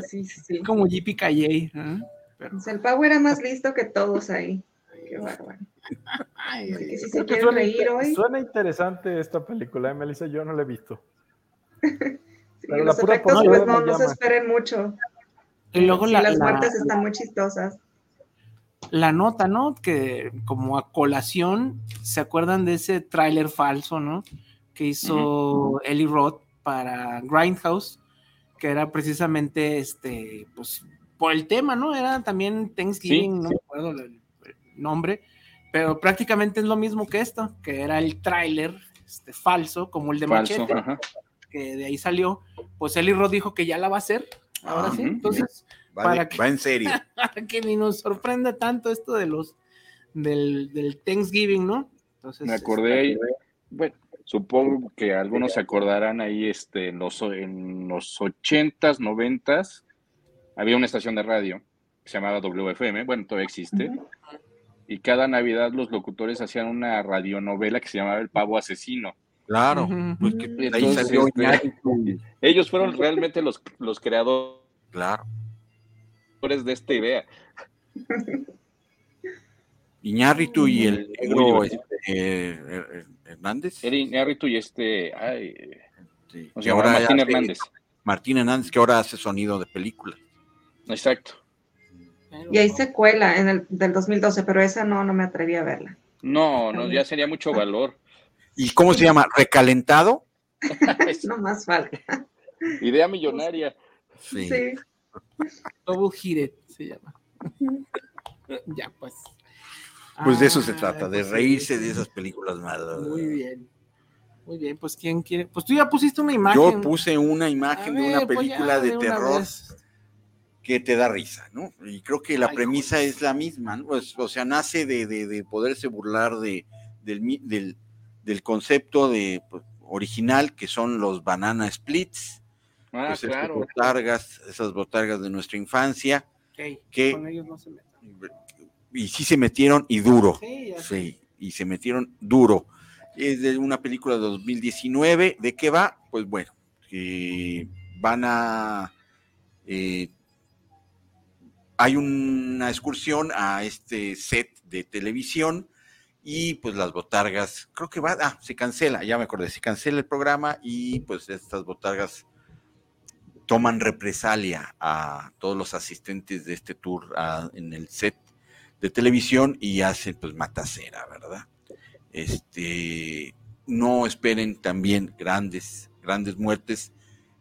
J: sí, sí, sí.
G: Como JP Calle. ¿eh?
J: O sea, el pavo era más listo que todos ahí. Qué bárbaro. Así que si se quieren reír hoy.
K: Suena interesante esta película, ¿eh, Melissa? Yo no la he visto.
J: Sí, los efectos, pues no, no se esperen mucho.
G: Y luego
J: Sí,
G: la,
J: las
G: la-
J: muertes están muy chistosas.
G: la nota, ¿no? Que como a colación, ¿se acuerdan de ese tráiler falso, ¿no? Que hizo Eli Roth para Grindhouse, que era precisamente este, pues, por el tema, ¿no? Era también Thanksgiving,
I: Sí,
G: no
I: sí.
G: me acuerdo el, el nombre, pero prácticamente es lo mismo que esto, que era el tráiler este, falso, como el de
I: Falso,
G: Machete,
I: ajá.
G: que de ahí salió. Pues Eli Roth dijo que ya la va a hacer, ahora
H: Ah,
G: sí. Entonces,
H: Va,
G: para
H: de-
G: que-
H: va en serio.
G: para que ni nos sorprenda tanto esto de los del, del Thanksgiving, ¿no? Entonces,
I: Me acordé ahí, bueno, supongo que algunos se acordarán ahí, este, en los, en los 80s, 90s, había una estación de radio que se llamaba WFM, bueno, todavía existe, y cada Navidad los locutores hacían una radionovela que se llamaba El Pavo Asesino.
H: Claro. Pues que de ahí
I: Entonces,
H: salió
I: este. Ellos fueron realmente los, los creadores
H: Claro.
I: de esta idea.
H: Iñárritu y el negro este, eh, eh, Hernández.
I: Era Iñárritu y este, ay,
H: Sí,
I: o
H: que
I: sea,
H: ahora
I: Martín
H: hace-
I: Hernández.
H: Martín Hernández, que ahora hace sonido de película.
I: Exacto.
J: Y hay secuela en el del 2012, pero esa no, no me atreví a verla.
I: No, no, ya sería mucho valor.
H: ¿Y cómo se llama? ¿Recalentado?
J: No más falta.
I: Idea millonaria.
H: Sí.
J: Sí.
G: Double Heated se llama. ya, pues.
H: Pues de eso se
G: Ah,
H: trata, de
G: pues sí,
H: reírse de esas películas malas.
G: Muy bien. Muy bien, pues ¿quién quiere? Pues tú ya pusiste una imagen.
H: Yo puse una imagen de una
G: pues ya,
H: película de
G: una
H: terror
G: vez.
H: Que te da risa, ¿no? Y creo que la
G: Ay,
H: premisa es la misma, ¿no? Pues, o sea, nace de, de- de poderse burlar de, del, mi- del, del concepto de, pues, original que son los banana splits,
I: Ah,
H: pues, esas
I: claro.
H: botargas, esas botargas de nuestra infancia,
G: Ok,
H: que-
G: Con ellos no se
H: y sí se metieron y duro.
G: Sí,
H: y se metieron duro. Es de una película de 2019. ¿De qué va? Pues bueno, que van a... eh, hay una excursión a este set de televisión y pues las botargas, creo que va, ah, se cancela, ya me acordé, se cancela el programa y pues estas botargas toman represalia a todos los asistentes de este tour en el set de televisión y hacen pues matacera, ¿verdad? Este, no esperen también grandes, grandes muertes,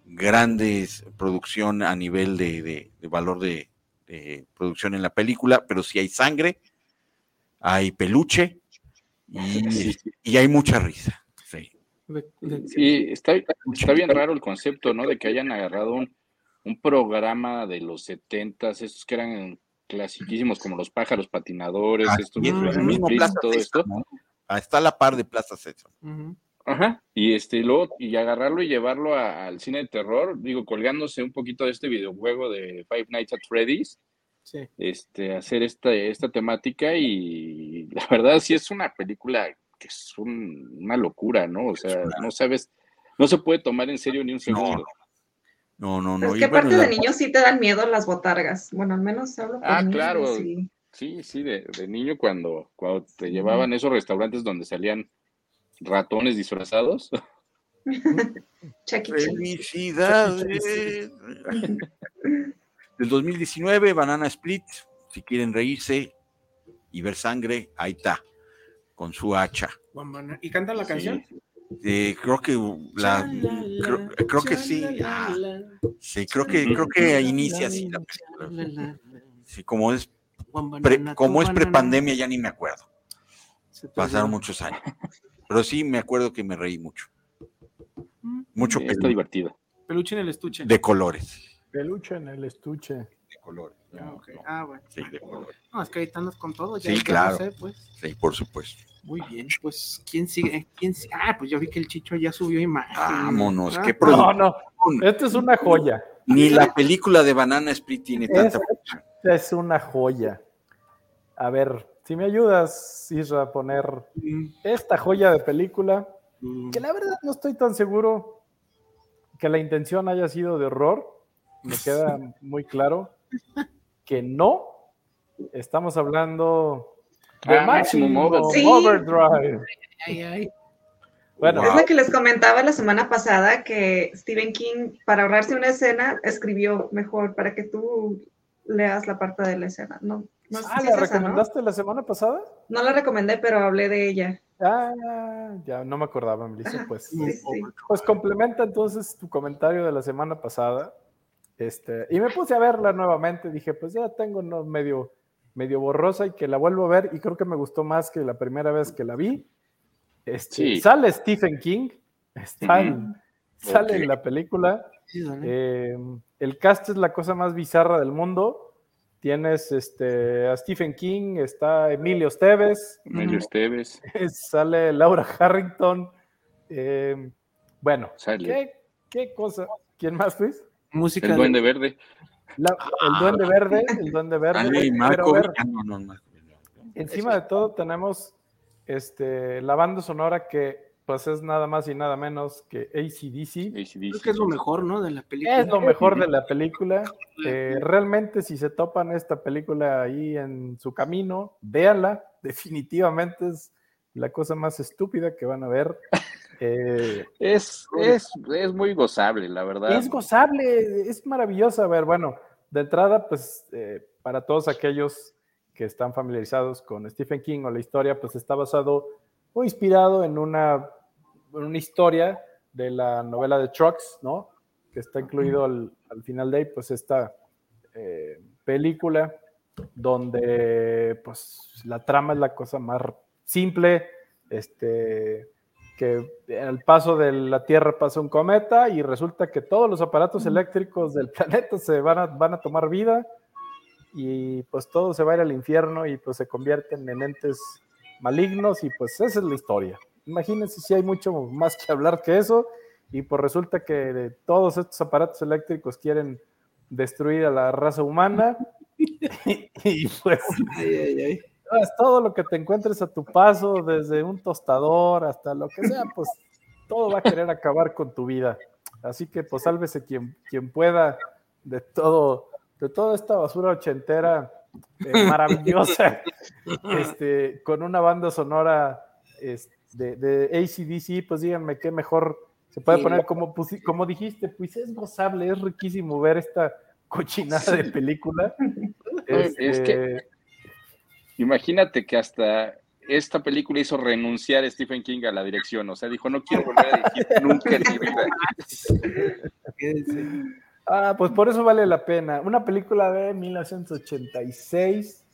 H: grandes producción a nivel de- de valor de, de producción en la película, pero sí hay sangre, hay peluche y, y hay mucha risa. Sí.
I: Sí, está, está bien raro el concepto, ¿no? De que hayan agarrado un, un programa de los setentas, estos que eran clasiquísimos como los pájaros patinadores,
H: Así
I: estos los
H: mismo Plaza
I: todo esto.
H: Ah, Está a la par de Plaza Sésamo.
G: Ujú.
I: Ajá. Y este, y luego, y agarrarlo y llevarlo a- al cine de terror, digo, colgándose un poquito de este videojuego de Five Nights at Freddy's,
G: Sí.
I: este, hacer esta, esta temática y la verdad sí es una película que es un- una locura, ¿no? O sea, no sabes, no se puede tomar en serio ni un segundo.
H: No, no,
J: Pero
H: no.
J: es que
H: bueno,
J: aparte
H: la-
J: de niños sí te dan miedo las botargas. Bueno, al menos hablo por
I: Ah,
J: niños
I: claro.
J: y-
I: Sí, sí, de, de niño cuando, cuando te llevaban esos restaurantes donde salían ratones disfrazados.
H: Felicidades. Del 2019, Banana Split. Si quieren reírse y ver sangre, ahí está, con su hacha.
G: ¿Y canta la canción?
H: Eh, creo que la, creo, creo que sí. ah, sí, creo que creo que inicia así la película. Sí, como es pre- como es prepandemia ya ni me acuerdo. Pasaron muchos años. Pero sí me acuerdo que me reí mucho. Mucho
I: Está divertido.
G: Peluche en el estuche.
H: de colores.
K: Peluche en el estuche.
H: De colores.
G: Ah, ok. Ah, bueno.
H: Sí, de colores.
G: No, es que ahorita andas con todo. Ya
H: Sí, claro.
G: sé, pues.
H: Sí, por supuesto.
G: Muy bien, pues, ¿quién sigue? ¿Quién si- Ah, pues yo vi que el Chicho ya subió imagen.
H: Vámonos,
G: Ah,
H: qué
K: No,
H: producción.
K: no. Esta es una joya.
H: Ni la película de Banana Split tiene tanta.
K: Esta es una joya. A ver, si me ayudas, Isra, a poner
G: Mm,
K: esta joya de película,
G: mm.
K: que la verdad no estoy tan seguro que la intención haya sido de horror. Me queda muy claro que no. Estamos hablando The
I: Ah,
K: Maximum
I: Maximum
J: Sí.
K: Overdrive.
G: Ay, ay.
K: Bueno,
J: Es la que les comentaba la semana pasada que Stephen King, para ahorrarse una escena, escribió mejor para que tú leas la parte de la escena. No, no,
K: ah, ¿la
J: es esa, ¿no?
K: recomendaste la semana pasada?
J: No la recomendé, pero hablé de ella.
K: Ah, ya no me acordaba, Melissa. Pues,
J: Sí, sí.
K: pues complementa entonces tu comentario de la semana pasada. Este, y me puse a verla nuevamente. Dije, pues ya tengo no, medio, medio borrosa y que la vuelvo a ver. Y creo que me gustó más que la primera vez que la vi. Este,
I: Sí.
K: Sale Stephen King. Está en- sale en la película.
G: Sí, ¿no?
K: Eh, el cast es la cosa más bizarra del mundo. Tienes este, a Stephen King, está Emilio Esteves,
I: Emilio Esteves.
K: sale Laura Harrington. eh, bueno. ¿qué, qué cosa? ¿Quién más, Luis?
G: Música
I: El
G: de-
I: Duende Verde.
K: La- el Duende Verde, el Duende Verde.
H: Dale, Marco.
K: ver,
H: Ah, no, no, no.
K: encima de todo tenemos este, la banda sonora que pues es nada más y nada menos que ACDC.
G: Creo que es lo mejor, ¿no? De la película.
K: Es lo mejor de la película. Eh, realmente, si se topan esta película ahí en su camino, véanla. Definitivamente es la cosa más estúpida que van a ver. Eh,
I: Es, es, es muy gozable, la verdad.
K: es gozable, es maravillosa. A ver, bueno, de entrada, pues eh, para todos aquellos que están familiarizados con Stephen King o la historia, pues está basado o inspirado en una, una historia de la novela de Trucks, ¿no? Que está incluido al, al final de ahí, pues esta eh, película donde pues la trama es la cosa más simple, este, que al paso de la Tierra pasa un cometa y resulta que todos los aparatos eléctricos del planeta se van a, van a tomar vida y pues todo se va a ir al infierno y pues se convierten en entes malignos y pues esa es la historia. Imagínense si hay mucho más que hablar que eso y pues resulta que de todos estos aparatos eléctricos quieren destruir a la raza humana y, pues
G: Ay, ay, ay.
K: pues, todo lo que te encuentres a tu paso, desde un tostador hasta lo que sea, pues todo va a querer acabar con tu vida. Así que pues sálvese quien, quien pueda de todo, de toda esta basura ochentera eh, maravillosa, este, con una banda sonora es- de, de ACDC, pues díganme qué mejor se puede
G: Sí.
K: poner como, como dijiste, pues es gozable, es riquísimo ver esta cochinada de película.
I: Es que-
K: Este,
I: Imagínate que hasta esta película hizo renunciar a Stephen King a la dirección. O sea, dijo, no quiero volver a dirigir nunca en mi vida.
K: Ah, pues por eso vale la pena. Una película de 1986,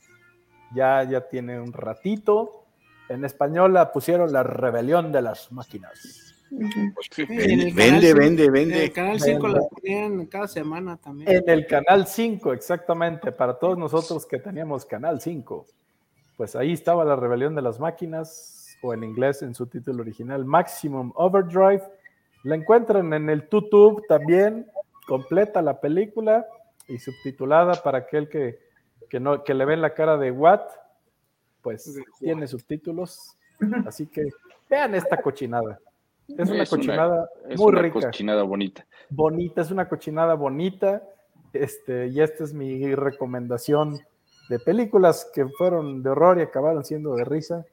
K: ya, ya tiene un ratito. En español la pusieron La Rebelión de las Máquinas.
J: Ujú.
G: Sí,
H: Vende,
G: canal
H: vende,
G: cinco-
H: vende,
G: En
H: vende.
G: el canal 5
K: Vende.
G: la ponían cada semana también.
K: En el Canal 5, exactamente, para todos nosotros que teníamos Canal 5. Pues ahí estaba La Rebelión de las Máquinas, o en inglés en su título original, Maximum Overdrive. La encuentran en el YouTube también, completa la película y subtitulada para aquel que, que, no, que le ven la cara de Watt, pues tiene subtítulos. Así que vean esta cochinada. Es una
I: Es una-
K: cochinada
I: Es
K: muy
I: una
K: rica
I: cochinada bonita.
K: bonita, es una cochinada bonita. Este, y esta es mi recomendación de películas que fueron de horror y acabaron siendo de risa.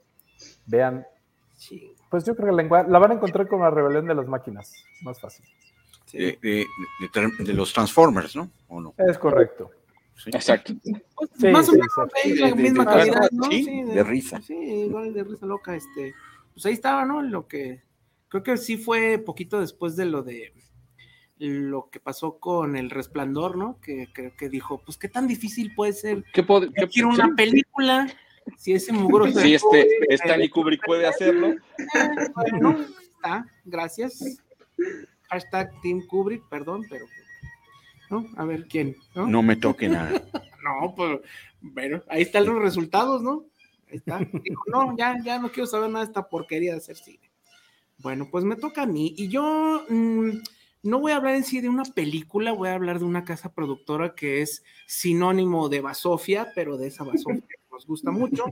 K: Vean,
G: Sí,
K: pues yo creo que la, la van a encontrar con la rebelión de las máquinas, más fácil.
G: sí.
H: De, de- de tra- de los Transformers, ¿no? ¿O no?
K: Es correcto.
H: Sí.
I: Exacto.
K: Sí,
G: Más o
K: sí,
G: menos ahí la
H: De- de-
G: misma
H: de-
G: calidad, ¿no?
H: sí, de risa.
G: Sí, igual de risa loca, este. Pues ahí estaba, ¿no? Lo que creo que sí fue poquito después de lo de lo que pasó con el resplandor, ¿no? Que creo que dijo, pues qué tan difícil puede ser
I: ¿Qué
G: dirigir una
I: sí?
G: película si ese mugroso
I: Si
G: de
I: este Stanley Kubrick puede hacerlo.
G: eh, bueno, está, gracias. Hashtag Team Kubrick, perdón, pero ¿no? A ver quién, ¿no?
H: No me toque nada.
G: No, pues, bueno, ahí están los resultados, ¿no? Ahí está. No, ya, ya no quiero saber nada de esta porquería de hacer cine. Bueno, pues me toca a mí. Y yo mm, no voy a hablar en sí de una película, voy a hablar de una casa productora que es sinónimo de Basofia, pero de esa Basofia que nos gusta mucho.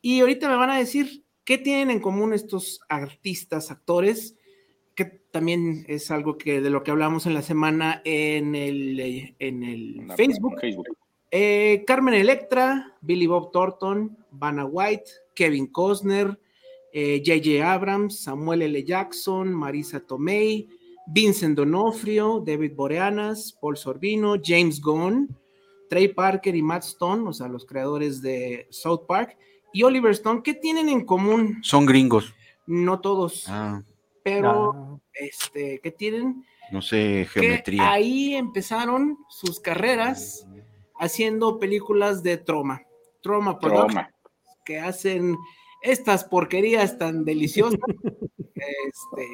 G: Y ahorita me van a decir qué tienen en común estos artistas, actores, que también es algo que de lo que hablamos en la semana en el, en el
I: La-
G: Facebook
I: Facebook.
G: Eh, Carmen Electra, Billy Bob Thornton, Vanna White, Kevin Costner, J.J. Eh, Abrams, Samuel L. Jackson, Marisa Tomei, Vincent Donofrio, David Boreanas, Paul Sorbino, James Gunn, Trey Parker y Matt Stone, o sea, los creadores de South Park, y Oliver Stone, ¿qué tienen en común?
H: Son gringos.
G: No todos,
H: Ah,
G: pero
K: No.
G: este, ¿qué tienen?
H: no sé,
G: que
H: geometría.
G: ahí empezaron sus carreras haciendo películas de Troma. Troma
I: Troma.
G: que hacen estas porquerías tan deliciosas. este,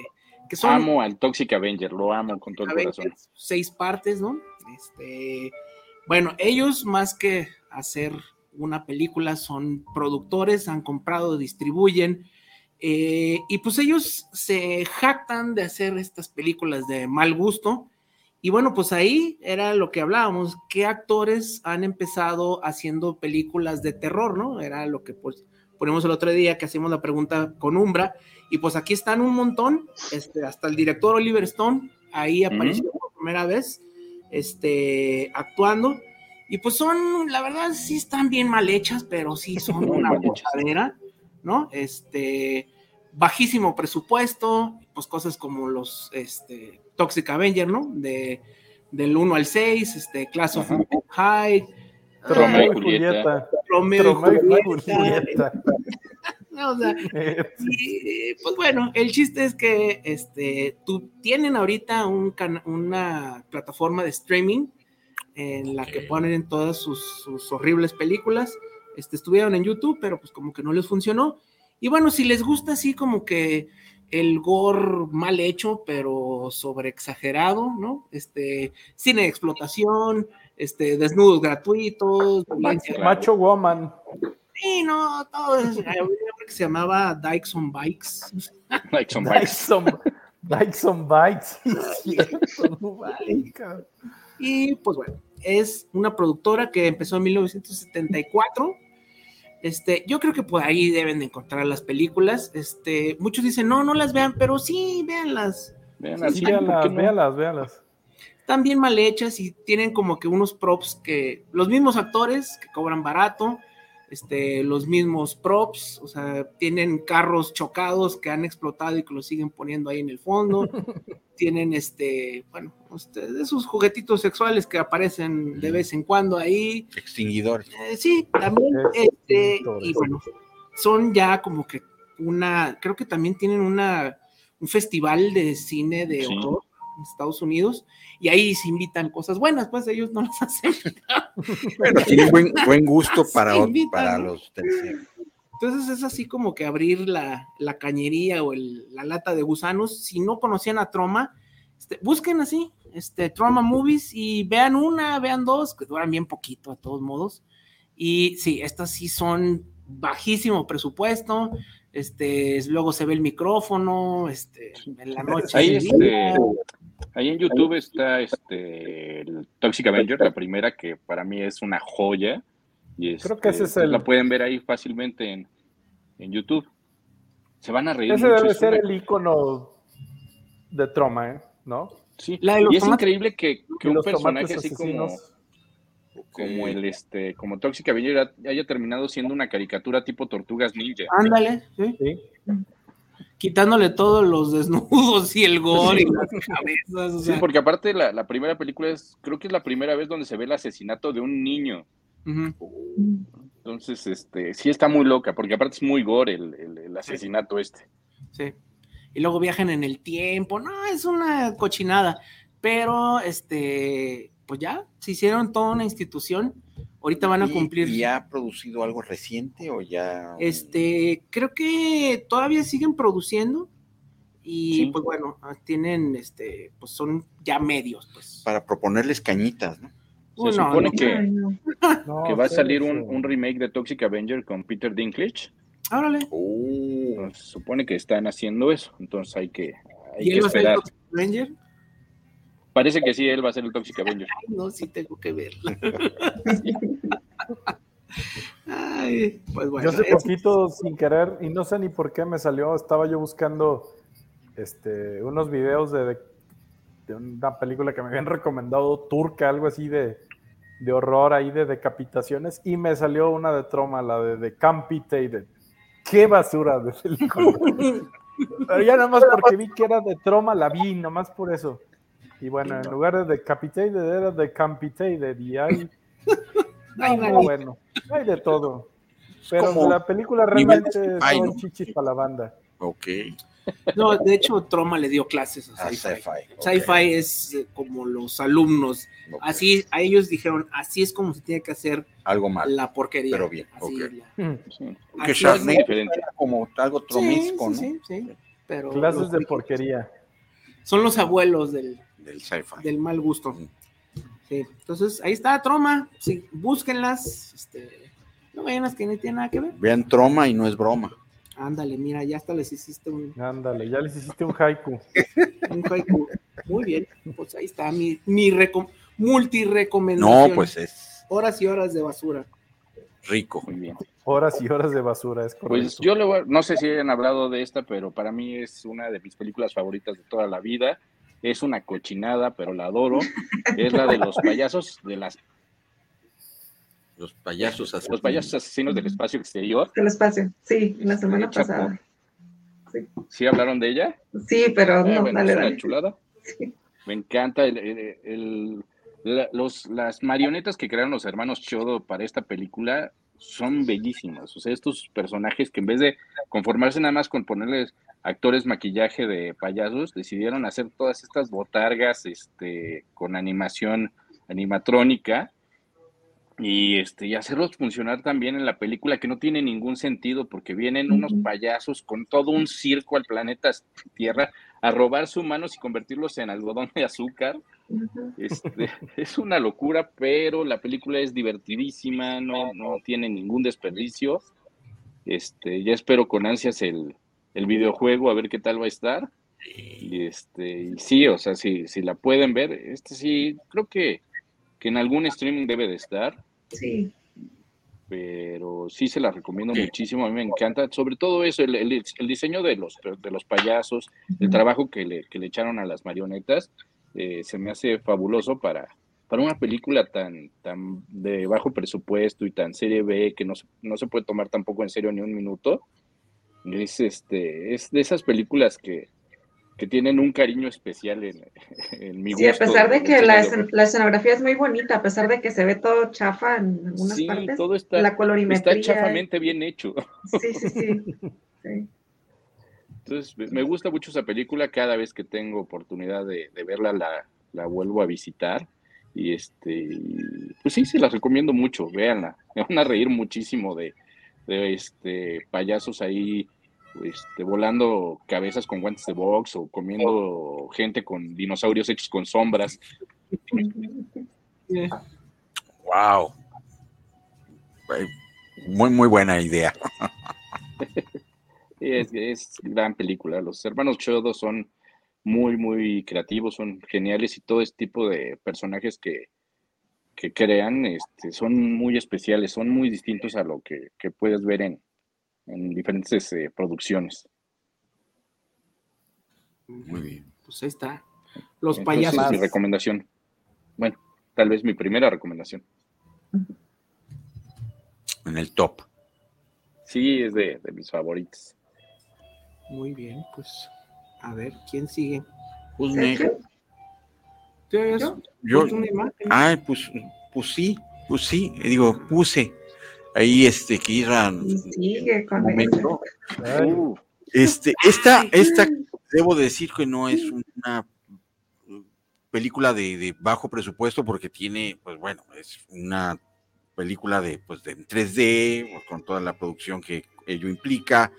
G: que son
I: Amo al Toxic Avenger, lo amo con todo el corazón.
G: seis partes, ¿no? Este, bueno, ellos más que hacer una película son productores, han comprado, distribuyen, eh, y pues ellos se jactan de hacer estas películas de mal gusto. Y bueno, pues ahí era lo que hablábamos, qué actores han empezado haciendo películas de terror, ¿no? Era lo que pues ponemos el otro día que hacíamos la pregunta con Umbra, y pues aquí están un montón, este, hasta el director Oliver Stone, ahí apareció por primera vez, este, actuando, y pues son, la verdad, sí están bien mal hechas, pero sí son una pochadera, ¿no? Este, bajísimo presupuesto, pues cosas como los, este, Toxic Avenger, ¿no? De, del 1 al 6, este, Class of. High,
I: Romeo y Julieta.
G: Romeo y Julieta,
K: Julieta.
G: o sea, y, pues bueno, el chiste es que este, tú tienen ahorita un una plataforma de streaming en la que ponen todas sus, sus horribles películas. Este, estuvieron en YouTube, pero pues como que no les funcionó. Y bueno, si les gusta así como que el gore mal hecho, pero sobre exagerado, ¿no? Este, cine de explotación, este, desnudos gratuitos.
K: Macho Woman.
G: Sí, no, todo es. Había un hombre que se llamaba Dykes on Bikes.
I: Like some bikes.
K: Sí, cierto, no vale, cabrón.
G: Y pues bueno, es una productora que empezó en 1974. Este, yo creo que por ahí deben de encontrar las películas. Este, muchos dicen, no, no las vean, pero sí, véanlas.
I: Vean
G: Sí,
I: así,
G: sí,
I: ¿por qué
K: Véalas,
I: no?
K: véalas, véalas.
G: Están bien mal hechas y tienen como que unos props que los mismos actores que cobran barato, este, los mismos props, o sea, tienen carros chocados que han explotado y que los siguen poniendo ahí en el fondo. tienen este, bueno, este, esos juguetitos sexuales que aparecen de vez en cuando ahí.
H: Extinguidores.
G: Eh, sí, también,
K: Es
G: este, y bueno, son ya como que una, creo que también tienen una, un festival de cine de
I: Sí.
G: horror Estados Unidos, y ahí se invitan cosas buenas, pues ellos no las hacen.
H: Bueno, tienen buen, buen gusto para,
G: invitan,
H: para los terceros.
G: Entonces es así como que abrir la, la cañería o el- la lata de gusanos. Si no conocían a Troma, este, busquen así, este, Troma Movies y vean una, vean dos, que duran bien poquito de todos modos. Y sí, estas sí son bajísimo presupuesto. Este, luego se ve el micrófono, este, en la noche.
I: Ahí, este, ahí en YouTube está este el Toxic Avenger, la primera que para mí es una joya. Y
K: Creo que ese
I: este,
K: es
I: pues
K: el-
I: la pueden ver ahí fácilmente en, en YouTube. Se van a reír.
K: Ese
I: mucho,
K: debe
I: es
K: ser
I: una-
K: el icono de Troma, ¿eh? ¿No?
I: Sí,
G: La de los
I: y es increíble que, que un personaje así como. Como el este, como Toxic Avenger haya terminado siendo una caricatura tipo Tortugas Ninja.
G: Ándale, sí.
K: Sí.
G: quitándole todos los desnudos y el gore y las cabezas. o
I: Sí, porque aparte la, la primera película es, creo que es la primera vez donde se ve el asesinato de un niño. Entonces, este, sí está muy loca, porque aparte es muy gore el, el- el asesinato este.
G: Sí. Y luego viajan en el tiempo. No, es una cochinada. Pero, este, pues ya, se hicieron toda una institución. Ahorita van a
H: ¿Y-
G: cumplir.
H: ¿Y ha producido algo reciente o ya?
G: Este, creo que todavía siguen produciendo. Y
I: Sí.
G: pues bueno, tienen, este, pues son ya medios, pues.
H: Para proponerles cañitas, ¿no?
I: Se
G: no,
I: supone
G: no.
I: que,
J: no.
I: Que va a salir
K: sí.
I: un, un remake de Toxic Avenger con Peter Dinklage.
G: Órale.
H: Oh,
I: se supone que están haciendo eso. Entonces hay que, hay
G: ¿Y
I: que
G: él va a ser el
I: esperar.
G: Toxic Avenger?
I: Parece que sí, él va a ser el Toxic Avenger.
G: Ay, no, sí tengo que verla. Ay, pues bueno.
K: Yo hace
G: es-
K: poquito, sin querer, y no sé ni por qué me salió, estaba yo buscando este, unos videos de, de una película que me habían recomendado, turca, algo así de, de horror ahí de decapitaciones y me salió una de troma, la de Decapitated. Qué basura de película. Pero ya nada más porque vi que era de troma, la vi, nada más por eso. Y bueno, en lugar de Decapitated era Decapitated y hay... No, bueno, hay de todo. Pero la película realmente son chichis para la banda.
H: Ok.
G: No, de hecho, Troma le dio clases a Sci-Fi. Sci-Fi es eh, como los alumnos. Así, a ellos dijeron, así es como se tiene que hacer
H: algo mal.
G: La porquería.
H: Pero bien,
G: así,
H: la... Que Charney como algo tromisco,
G: sí, sí, Sí, pero
K: Clases de porquería.
G: Son los abuelos del,
H: del sci-fi.
G: Del mal gusto. Sí, entonces ahí está Troma. Sí, búsquenlas. Este, no vayan las que no tienen nada que ver.
H: Vean Troma y no es broma.
G: Ándale, mira, ya hasta les hiciste un.
K: Ándale, ya les hiciste un haiku.
G: un haiku. Muy bien, pues ahí está mi, mi multi-recomendación.
H: No, pues es.
G: Horas y horas de basura.
H: Rico.
I: Muy bien.
K: Horas y horas de basura, es correcto.
I: Pues yo le no sé si hayan hablado de esta, pero para mí es una de mis películas favoritas de toda la vida. Es una cochinada, pero la adoro. es la de los payasos de las
H: los payasos
I: asesinos. Los payasos asesinos del espacio exterior.
J: Del espacio, sí, la semana pasada.
I: Sí. sí. hablaron de ella?
J: Sí, pero ah, no,
I: dale, dale. chulada. Me encanta el, los, las marionetas que crearon los hermanos Chodo para esta película son bellísimas. O sea, estos personajes que en vez de conformarse nada más con ponerles actores maquillaje de payasos, decidieron hacer todas estas botargas este, con animación animatrónica y este y hacerlos funcionar también en la película que no tiene ningún sentido porque vienen unos payasos con todo un circo al planeta Tierra a robar sus humanos y convertirlos en algodón de azúcar. Este, es una locura, pero la película es divertidísima, no, no tiene ningún desperdicio. Este, ya espero con ansias el, el videojuego a ver qué tal va a estar. Y este, sí, o sea, si, si la pueden ver, este sí, creo que que en algún streaming debe de estar.
J: Sí.
I: Pero sí se la recomiendo muchísimo, a mí me encanta, sobre todo eso, el, el, diseño de los, de los payasos, el trabajo que le, que le, echaron a las marionetas, eh, se me hace fabuloso para, para una película tan, tan de bajo presupuesto y tan serie B que no, no se puede tomar tampoco en serio ni un minuto. Es, este, es de esas películas que, que tienen un cariño especial en, en mi
J: Sí, a pesar de que la, escenografía es muy bonita, a pesar de que se ve todo chafa en algunas
I: sí,
J: partes,
I: todo está,
J: la colorimetría.
I: Está chafamente bien hecho.
J: Sí, sí, sí.
I: Entonces, me gusta mucho esa película, cada vez que tengo oportunidad de, verla la, la, vuelvo a visitar. Y este, pues sí, se las recomiendo mucho, véanla. Me van a reír muchísimo de, de este payasos ahí este, volando cabezas con guantes de box o comiendo gente con dinosaurios hechos con sombras.
H: Wow. Muy, muy buena idea.
I: es, es gran película. Los hermanos Chodo son muy, muy creativos, son geniales y todo este tipo de personajes que, que crean este, son muy especiales, son muy distintos a lo que puedes ver en, en diferentes eh, producciones.
H: Muy bien.
G: Pues ahí está. Los payasos.
I: Mi recomendación. Bueno, tal vez mi primera recomendación.
H: En el top.
I: Sí, es de, mis favoritos.
G: Muy bien, pues a ver, ¿quién sigue?
H: Pues
G: ¿Yo?
H: Yo, ay, pues, pues sí, pues sí, digo, puse ahí este que
J: sigue con
H: momento. Este, esta, esta, debo decir que no es una película de, bajo presupuesto porque tiene, pues bueno, es una película de, pues, de 3D, pues, con toda la producción que ello implica.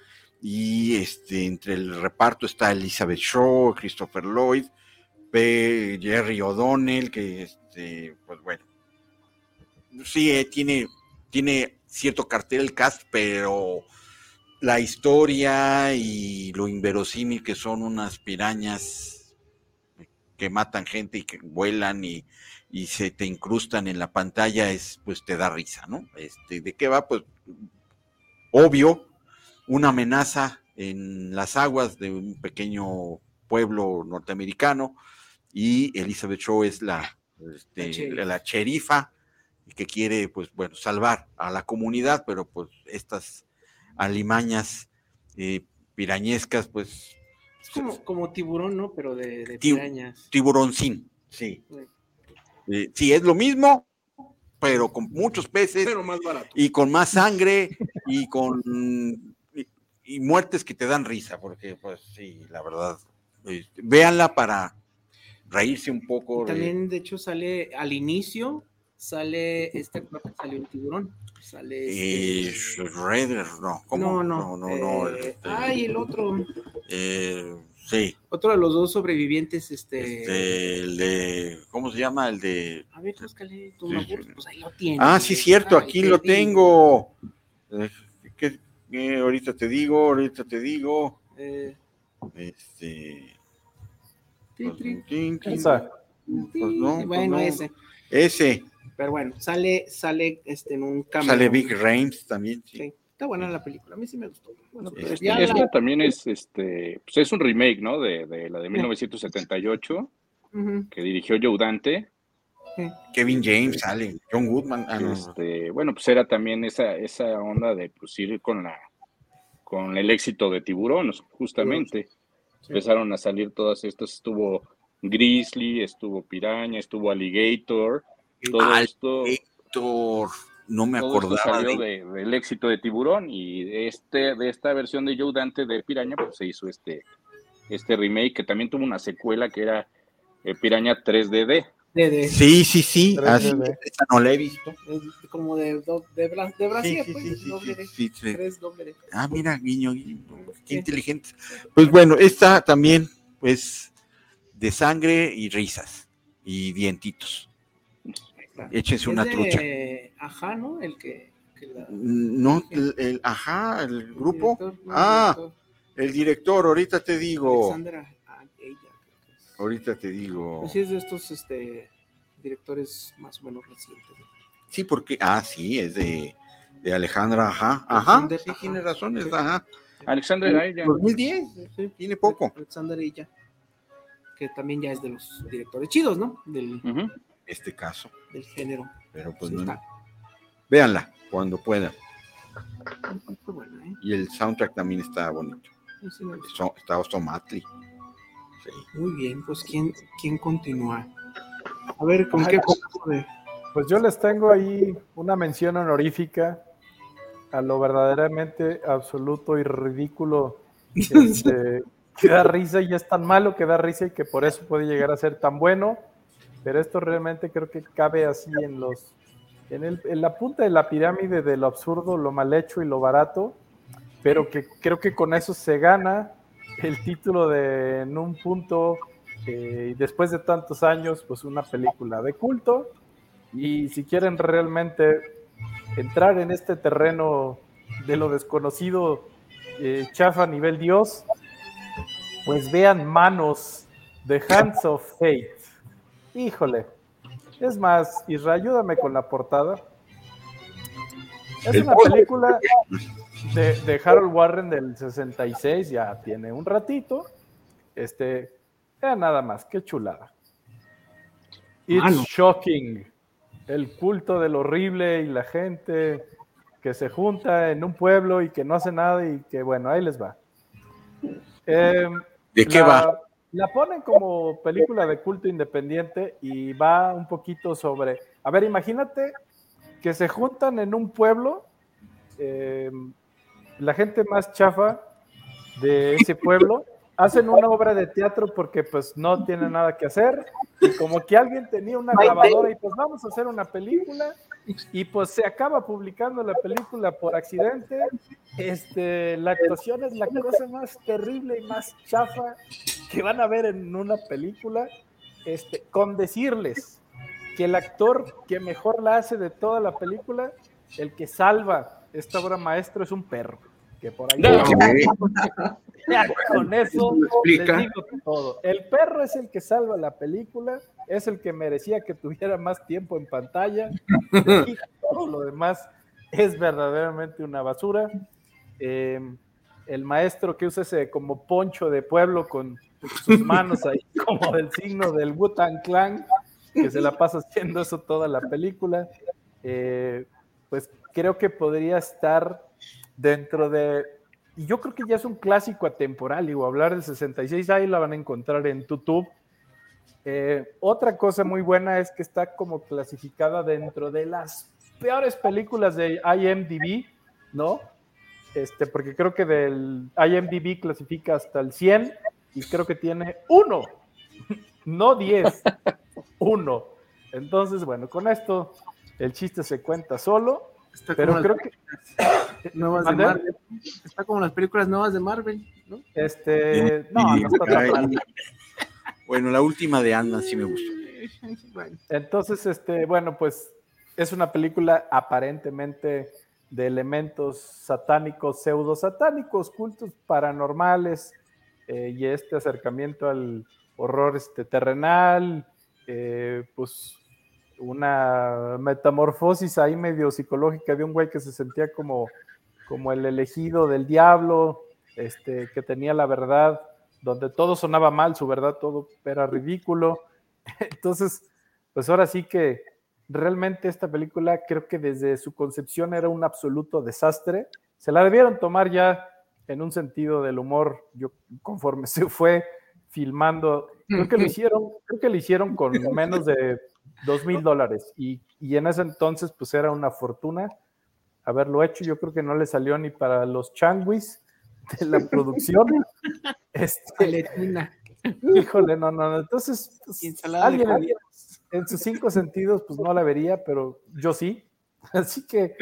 H: Y este, entre el reparto está Elizabeth Shaw, Christopher Lloyd, Jerry O'Donnell, que este, pues bueno, sí, eh, tiene, tiene cierto cartel el cast, pero la historia y lo inverosímil que son unas pirañas que matan gente y que vuelan y, se te incrustan en la pantalla, es pues te da risa, ¿no? Este, ¿de qué va? Pues obvio, una amenaza en las aguas de un pequeño pueblo norteamericano y Elizabeth Shaw es la, este, la, la, sherifa y que quiere, pues bueno, salvar a la comunidad, pero pues estas alimañas eh, pirañescas, pues...
G: Es como, como tiburón, ¿no? Pero de, de pirañas.
H: Tiburoncín, sí. Eh, sí, es lo mismo, pero con muchos peces.
G: Pero más barato.
H: Y con más sangre y con y, muertes que te dan risa, porque pues sí, la verdad. Eh, véanla para reírse un poco.
G: también, de hecho, sale al inicio, sale este salió un tiburón. Sale
H: y
G: este...
H: No, ¿cómo?
G: No, no,
H: no, no,
G: eh,
H: este,
G: ay, el otro.
H: Eh, sí.
G: Otro de los dos sobrevivientes, este...
H: este... el de, ¿cómo se llama? El de...
G: A ver, búscale, tu sí, pues ahí lo tienes.
H: Ah, sí, cierto, aquí lo tengo. Eh, ¿Qué, qué, ahorita te digo, ahorita te digo.
G: Eh...
H: Este...
G: Pues,
H: tin, tin,
K: Pues
H: no,
G: bueno,
H: no.
G: ese.
H: Ese.
G: Pero bueno, sale, sale este, en un cambio.
H: Sale Big Rames también. Sí.
G: Sí, está buena la película, a mí sí me gustó. Bueno, pues
H: Este,
G: ya
I: Esta
G: la-
I: también es, este, pues es un remake, ¿no? De, de la de 1978,
G: Ujú,
I: que dirigió Joe Dante.
G: Sí.
H: Kevin James sale. John Goodman. ah, no.
I: Este, bueno, pues era también esa, esa onda de pues, ir con la con el éxito de Tiburón, justamente. Empezaron a salir todas estas, estuvo Grizzly, estuvo Piraña, estuvo Alligator, todo esto,
H: Héctor, no me
I: todo esto
H: acordaba
I: salió
H: de...
I: de- del éxito de Tiburón y de, este, de esta versión de Joe Dante de Piraña, pues se hizo este, este remake que también tuvo una secuela que era eh, Piraña 3DD.
H: Sí, sí, sí. Así,
K: de-
H: esa no la he visto.
G: es como de, de, de Brasil,
H: Sí, sí,
G: pues,
H: sí,
G: tres doble.
H: Ah, mira, guiño, guiño. Qué inteligente. Pues bueno, esta también, pues, de sangre y risas y dientitos. Échense una
G: Es de
H: trucha.
G: Ajá, ¿no? El que... que la-
H: No, el, el- ajá, el grupo.
G: director, no,
H: Ah,
G: director,
H: el director, ahorita te digo.
G: Alexandra,
H: Ahorita te digo.
G: Pues sí, es de estos este, directores más o menos recientes. ¿no?
H: Sí, porque, ah, sí, es de, de Alejandra, ajá, ajá. Sí,
G: ajá.
H: tiene razón, es, ajá.
I: Alexander Aya.
H: 2010,
G: Sí,
H: tiene poco.
G: Alexander Illa, que también ya es de los directores chidos, ¿no? Del.
H: Este caso,
G: del género.
H: pero pues
G: Sí,
H: no.
G: está.
H: Véanla cuando puedan.
G: Está bueno, ¿eh?
H: Y el soundtrack también está bonito.
G: Sí,
H: está Ostomatli.
G: Muy bien, pues ¿quién, quién continúa? A ver, ¿con
K: Ay,
G: qué
K: pues- Pues yo les tengo ahí una mención honorífica a lo verdaderamente absoluto y ridículo este, que da risa y es tan malo que da risa y que por eso puede llegar a ser tan bueno. Pero esto realmente creo que cabe así en los en, el- en la punta de la pirámide de lo absurdo, lo mal hecho y lo barato, pero que creo que con eso se gana el título de en un punto eh, y después de tantos años, pues una película de culto. Y si quieren realmente entrar en este terreno de lo desconocido, eh, chafa a nivel Dios, pues vean Manos, The Hands of Fate. Híjole. Es más, Isra, ayúdame con la portada. Es una película de, de Harold Warren del 66, ya tiene un ratito. Este, era nada más, qué chulada. It's
G: Mano.
K: shocking. El culto del horrible y la gente que se junta en un pueblo y que no hace nada y que bueno, ahí les va. Em,
H: ¿De qué
K: la-
H: va?
K: La ponen como película de culto independiente y va un poquito sobre. A ver, imagínate que se juntan en un pueblo, eh, la gente más chafa de ese pueblo, hacen una obra de teatro porque pues no tienen nada que hacer. Y como que alguien tenía una grabadora y pues vamos a hacer una película. Y pues se acaba publicando la película por accidente. Este, la actuación es la cosa más terrible y más chafa que van a ver en una película, este, con decirles que el actor que mejor la hace de toda la película, el que salva esta obra maestro es un perro, que por ahí Ya, con eso les digo todo. El perro es el que salva la película, es el que merecía que tuviera más tiempo en pantalla. Y todo lo demás es verdaderamente una basura. Eh, el maestro que usa ese como poncho de pueblo con sus manos ahí como del signo del Wu-Tang Clan, que se la pasa haciendo eso toda la película. eh, pues creo que podría estar dentro de, y yo creo que ya es un clásico atemporal, digo, hablar del 66, ahí la van a encontrar en YouTube. Eh, otra cosa muy buena es que está como clasificada dentro de las peores películas de IMDb, ¿no? Este, porque creo que del IMDb clasifica hasta el 100 y creo que tiene uno, no 10, uno. Entonces, bueno, con esto el chiste se cuenta solo,
G: Está
K: pero
G: como
K: creo
G: las
K: que
G: películas nuevas de. Marvel. Está como las películas nuevas de Marvel, ¿no?
K: este, no, no está tan mal.
H: Bueno, la última de Anna sí me gustó.
K: Entonces, este, bueno, pues es una película aparentemente de elementos satánicos, pseudo satánicos, cultos paranormales eh, y este acercamiento al horror este, terrenal, eh, pues una metamorfosis ahí medio psicológica de un güey que se sentía como, como el elegido del diablo, este, que tenía la verdad, donde todo sonaba mal, su verdad todo era ridículo. Entonces, pues ahora sí que realmente esta película creo que desde su concepción era un absoluto desastre. Se la debieron tomar ya en un sentido del humor, yo conforme se fue filmando, creo que lo hicieron, creo que lo hicieron con menos de dos mil dólares y, y en ese entonces pues era una fortuna haberlo hecho. Yo creo que no le salió ni para los changuis de la producción. Este, híjole, no, no, no. Entonces, pues, alguien en, en sus cinco sentidos, pues no la vería, pero yo sí. Así que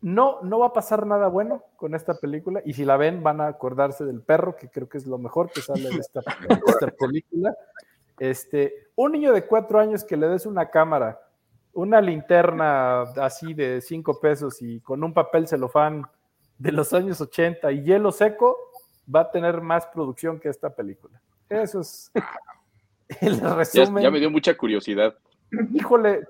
K: no, no va a pasar nada bueno con esta película. Y si la ven, van a acordarse del perro, que creo que es lo mejor que sale de esta, de esta película. Este, un niño de cuatro años que le des una cámara, una linterna así de cinco pesos y con un papel celofán de los años 80 y hielo seco, va a tener más producción que esta película. Eso es el
I: Ya,
K: resumen.
I: ya me dio mucha curiosidad.
K: Híjole,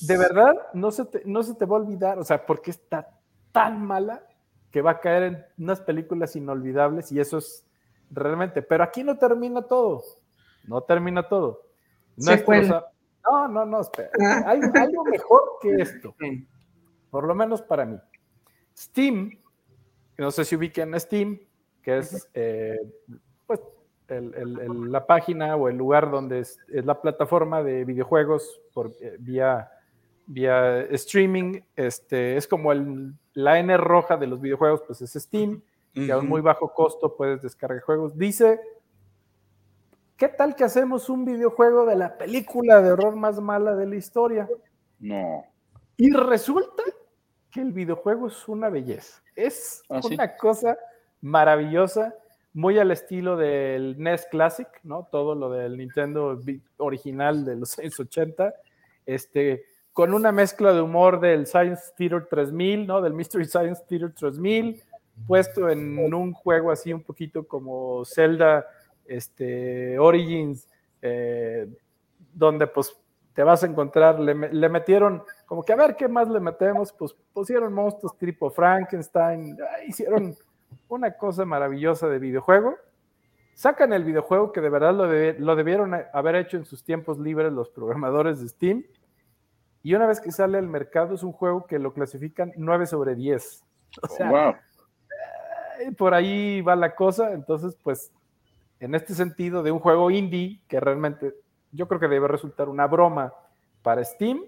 K: de verdad, no se, te, no se te va a olvidar, o sea, porque está tan mala que va a caer en unas películas inolvidables y eso es realmente, pero aquí no termina todo, no termina todo. Nuestros-
J: Secuela.
K: no, no, no, espera. Hay algo mejor que esto, por lo menos para mí. Steam, no sé si ubiquen Steam, que es eh, pues, el- el- el- la página o el lugar donde es, es la plataforma de videojuegos por, eh, vía, vía streaming. Este, es como el, la N roja de los videojuegos, pues es Steam, que a un muy bajo costo puedes descargar juegos. Dice, ¿qué tal que hacemos un videojuego de la película de horror más mala de la historia?
I: No.
K: Y resulta que el videojuego es una belleza. Es
I: ¿Ah, sí?
K: una cosa maravillosa, muy al estilo del NES Classic, ¿no? Todo lo del Nintendo original de los años 80, este, con una mezcla de humor del Science Theater 3000, ¿no? Del Mystery Science Theater 3000, puesto en un juego así un poquito como Zelda este, Origins, eh, donde pues te vas a encontrar, le, me- le metieron como que a ver qué más le metemos, pues pusieron monstruos tipo Frankenstein, ah, hicieron una cosa maravillosa de videojuego. Sacan el videojuego que de verdad lo, debieron haber hecho en sus tiempos libres los programadores de Steam. Y una vez que sale al mercado es un juego que lo clasifican 9 sobre 10. O sea,
I: wow.
K: eh, por ahí va la cosa. Entonces, pues, en este sentido de un juego indie que realmente yo creo que debe resultar una broma para Steam,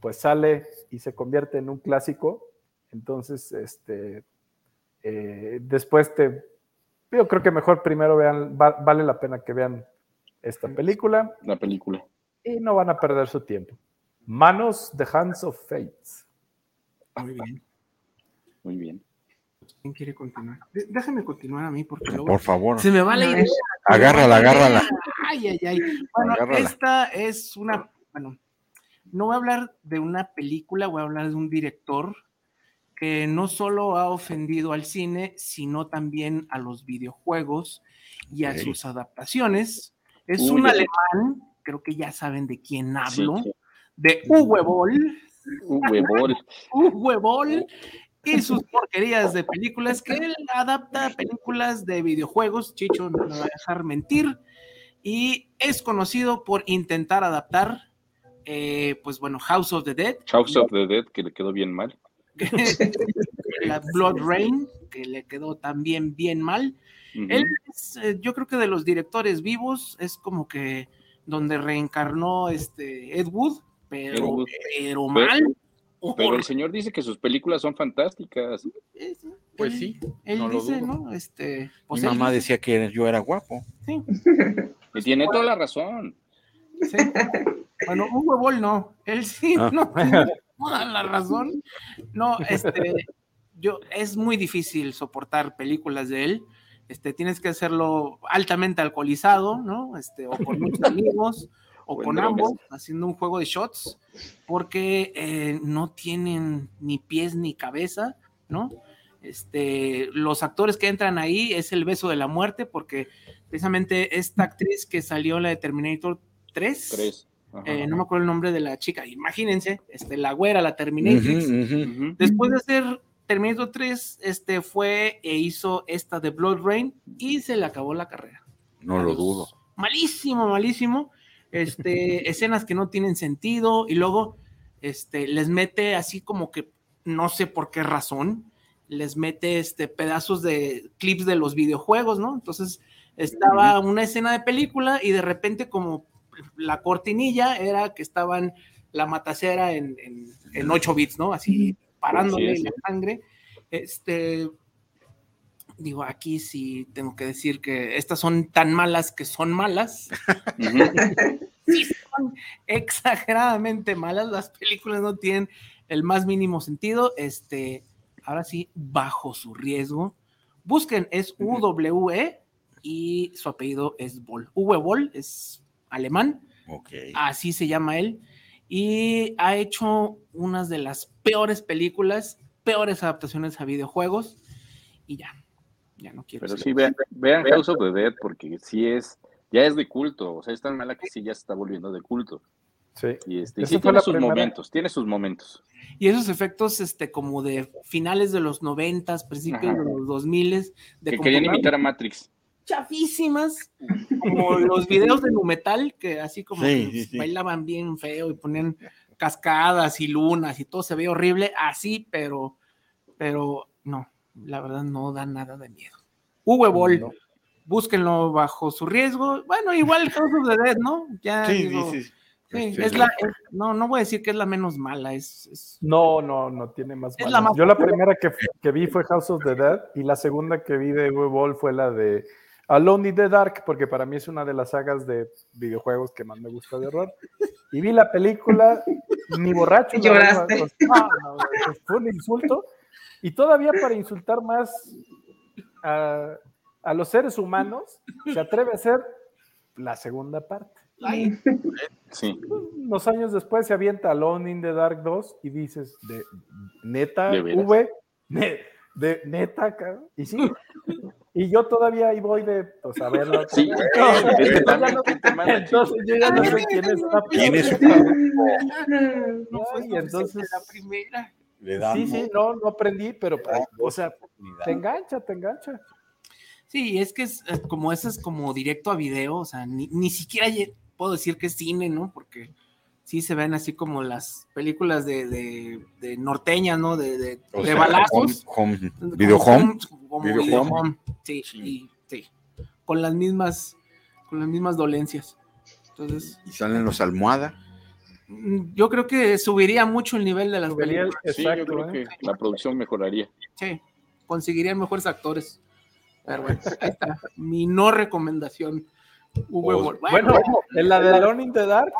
K: pues sale y se convierte en un clásico. Entonces, este, eh, después te, yo creo que mejor primero vean, va- vale la pena que vean esta película
I: La película.
K: y no van a perder su tiempo. Manos, The Hands of Fate.
G: Muy bien.
I: Muy bien.
G: ¿Quién quiere continuar? Déjame continuar a mí porque luego
H: Por favor,
G: se me va la
J: A
G: idea.
H: agárrala, agárrala.
G: Ay, ay, ay. Bueno,
H: Agárrala.
G: esta es una, bueno, no voy a hablar de una película, voy a hablar de un director que no solo ha ofendido al cine, sino también a los videojuegos y a
H: Ok.
G: sus adaptaciones. Es
I: Uy,
G: un alemán, creo que ya saben de quién
I: Sí,
G: hablo,
I: sí.
G: de Uwe Boll.
I: Uwe Boll.
G: Uwe Boll y sus porquerías de películas, que él adapta películas de videojuegos, Chicho no me va a dejar mentir, y es conocido por intentar adaptar Eh, pues bueno, House of the Dead.
I: House of the Dead, que le quedó bien mal.
G: la Blood Rain, que le quedó también bien mal. Él es, eh, yo creo que de los directores vivos, es como que donde reencarnó este Ed Wood, pero, pero mal.
I: Pero el señor dice que sus películas son fantásticas.
H: Pues sí.
G: Él dice, ¿no? Este,
H: pues Mi mamá decía que yo era guapo.
G: Sí.
I: Y tiene toda la razón.
G: Sí. Bueno, un huevol no. Él sí, ah. no tiene toda la razón. No, este, yo, es muy difícil soportar películas de él. Este, tienes que hacerlo altamente alcoholizado, ¿no? Este, o con muchos amigos o con ambos, haciendo un juego de shots, porque eh, no tienen ni pies ni cabeza, ¿no? Este, los actores que entran ahí es el beso de la muerte, porque precisamente esta actriz que salió en la de Terminator 3, eh, no me acuerdo el nombre de la chica, imagínense, este, la güera, la Terminator, después de hacer Terminator 3, este, fue e hizo esta de Blood Rain y se le acabó la carrera.
H: No lo dudo.
G: Malísimo, malísimo este, escenas que no tienen sentido y luego este, les mete así como que no sé por qué razón, les mete este, pedazos de clips de los videojuegos, ¿no? Entonces estaba una escena de película y de repente como la cortinilla era que estaban la matacera en, en, 8 bits, ¿no? Así parándole la sangre. Este, digo, aquí sí tengo que decir que estas son tan malas que son malas. sí, son exageradamente malas. Las películas no tienen el más mínimo sentido. Este, ahora sí, bajo su riesgo. Busquen, es UWE y su apellido es Boll. Uwe Boll es alemán. Así se llama él. Y ha hecho unas de las peores películas, peores adaptaciones a videojuegos. Y ya, ya no quiero.
I: Pero sí, vean, vean House of the Dead porque sí es, ya es de culto, o sea, es tan mala que sí ya se está volviendo de culto.
K: Sí.
I: Y, este, sí tiene sus momentos, tiene sus momentos.
G: Y esos efectos, este, como de finales de los noventas, principios de los dos miles,
I: de que querían imitar a Matrix.
G: Chafísimas, como los videos de Numetal, que así como bailaban bien feo y ponían cascadas y lunas y todo se ve horrible, así, pero, pero no, la verdad no da nada de miedo. Uwe Boll, búsquenlo bajo su riesgo. Bueno, igual House of the Dead, ¿no? Ya sí, sí, sí. Este, es la, no, no voy a decir que es la menos mala, es...
K: No, no, no tiene más mala. Yo la primera que, que, vi fue House of the Dead y la segunda que vi de Uwe Boll fue la de Alone in the Dark, porque para mí es una de las sagas de videojuegos que más me gusta de horror. Y vi la película, ni borracho.
J: Lloraste.
K: fue un insulto. Y todavía para insultar más a, los seres humanos, se atreve a hacer la segunda parte.
I: Sí.
K: Unos años después se avienta Alone in the Dark 2 y dices, de neta, V, de neta, y sí. Y yo todavía ahí voy de, pues, a verlo.
I: Sí,
K: entonces yo ya no sé quién está.
H: ¿Quién es?
G: No, y entonces la primera
K: sí, sí, no, no aprendí, pero, o sea, te engancha, te engancha.
G: Sí, es que es, como eso es como directo a video, o sea, ni, siquiera puedo decir que es cine, ¿no? Porque sí se ven así como las películas de, de, norteñas, ¿no? De, de, balazos.
H: video home.
G: video home. Sí, sí. sí, con las mismas, con las mismas dolencias. Entonces.
H: Y salen los almohadas.
G: Mm, yo creo que subiría mucho el nivel de las películas.
I: Sí, yo creo ¿eh? que la producción mejoraría.
G: Sí, conseguirían mejores actores. Pero bueno, ahí está. Mi no recomendación.
K: Bueno, bueno, en la de Alone in the Dark,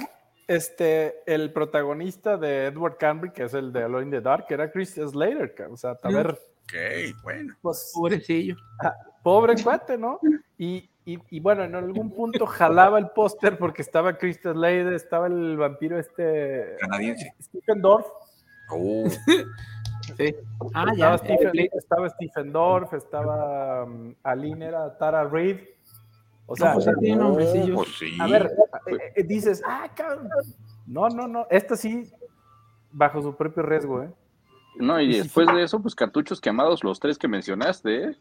K: este, el protagonista de Edward Cambry, que es el de Alone in the Dark, era Chris Slater. O sea, a ver.
H: Ok, bueno.
G: Pues, Pobrecillo.
K: Ah, pobre cuate, ¿no? Y, y, bueno, en algún punto jalaba el póster porque estaba Crystal Slater, estaba el vampiro este
H: canadiense.
K: Stephen Dorff.
H: Oh.
G: sí.
K: Ah, estaba, ya, Stephen, estaba Stephen Dorff, estaba um, Aline, era Tara Reid. O sea,
G: pues,
K: no,
G: pues,
K: sí. a ver, eh, eh, dices, ah, cabrón. No, no, no, esta sí, bajo su propio riesgo, ¿eh?
I: No, y después de eso, pues cartuchos quemados, los tres que mencionaste, ¿eh?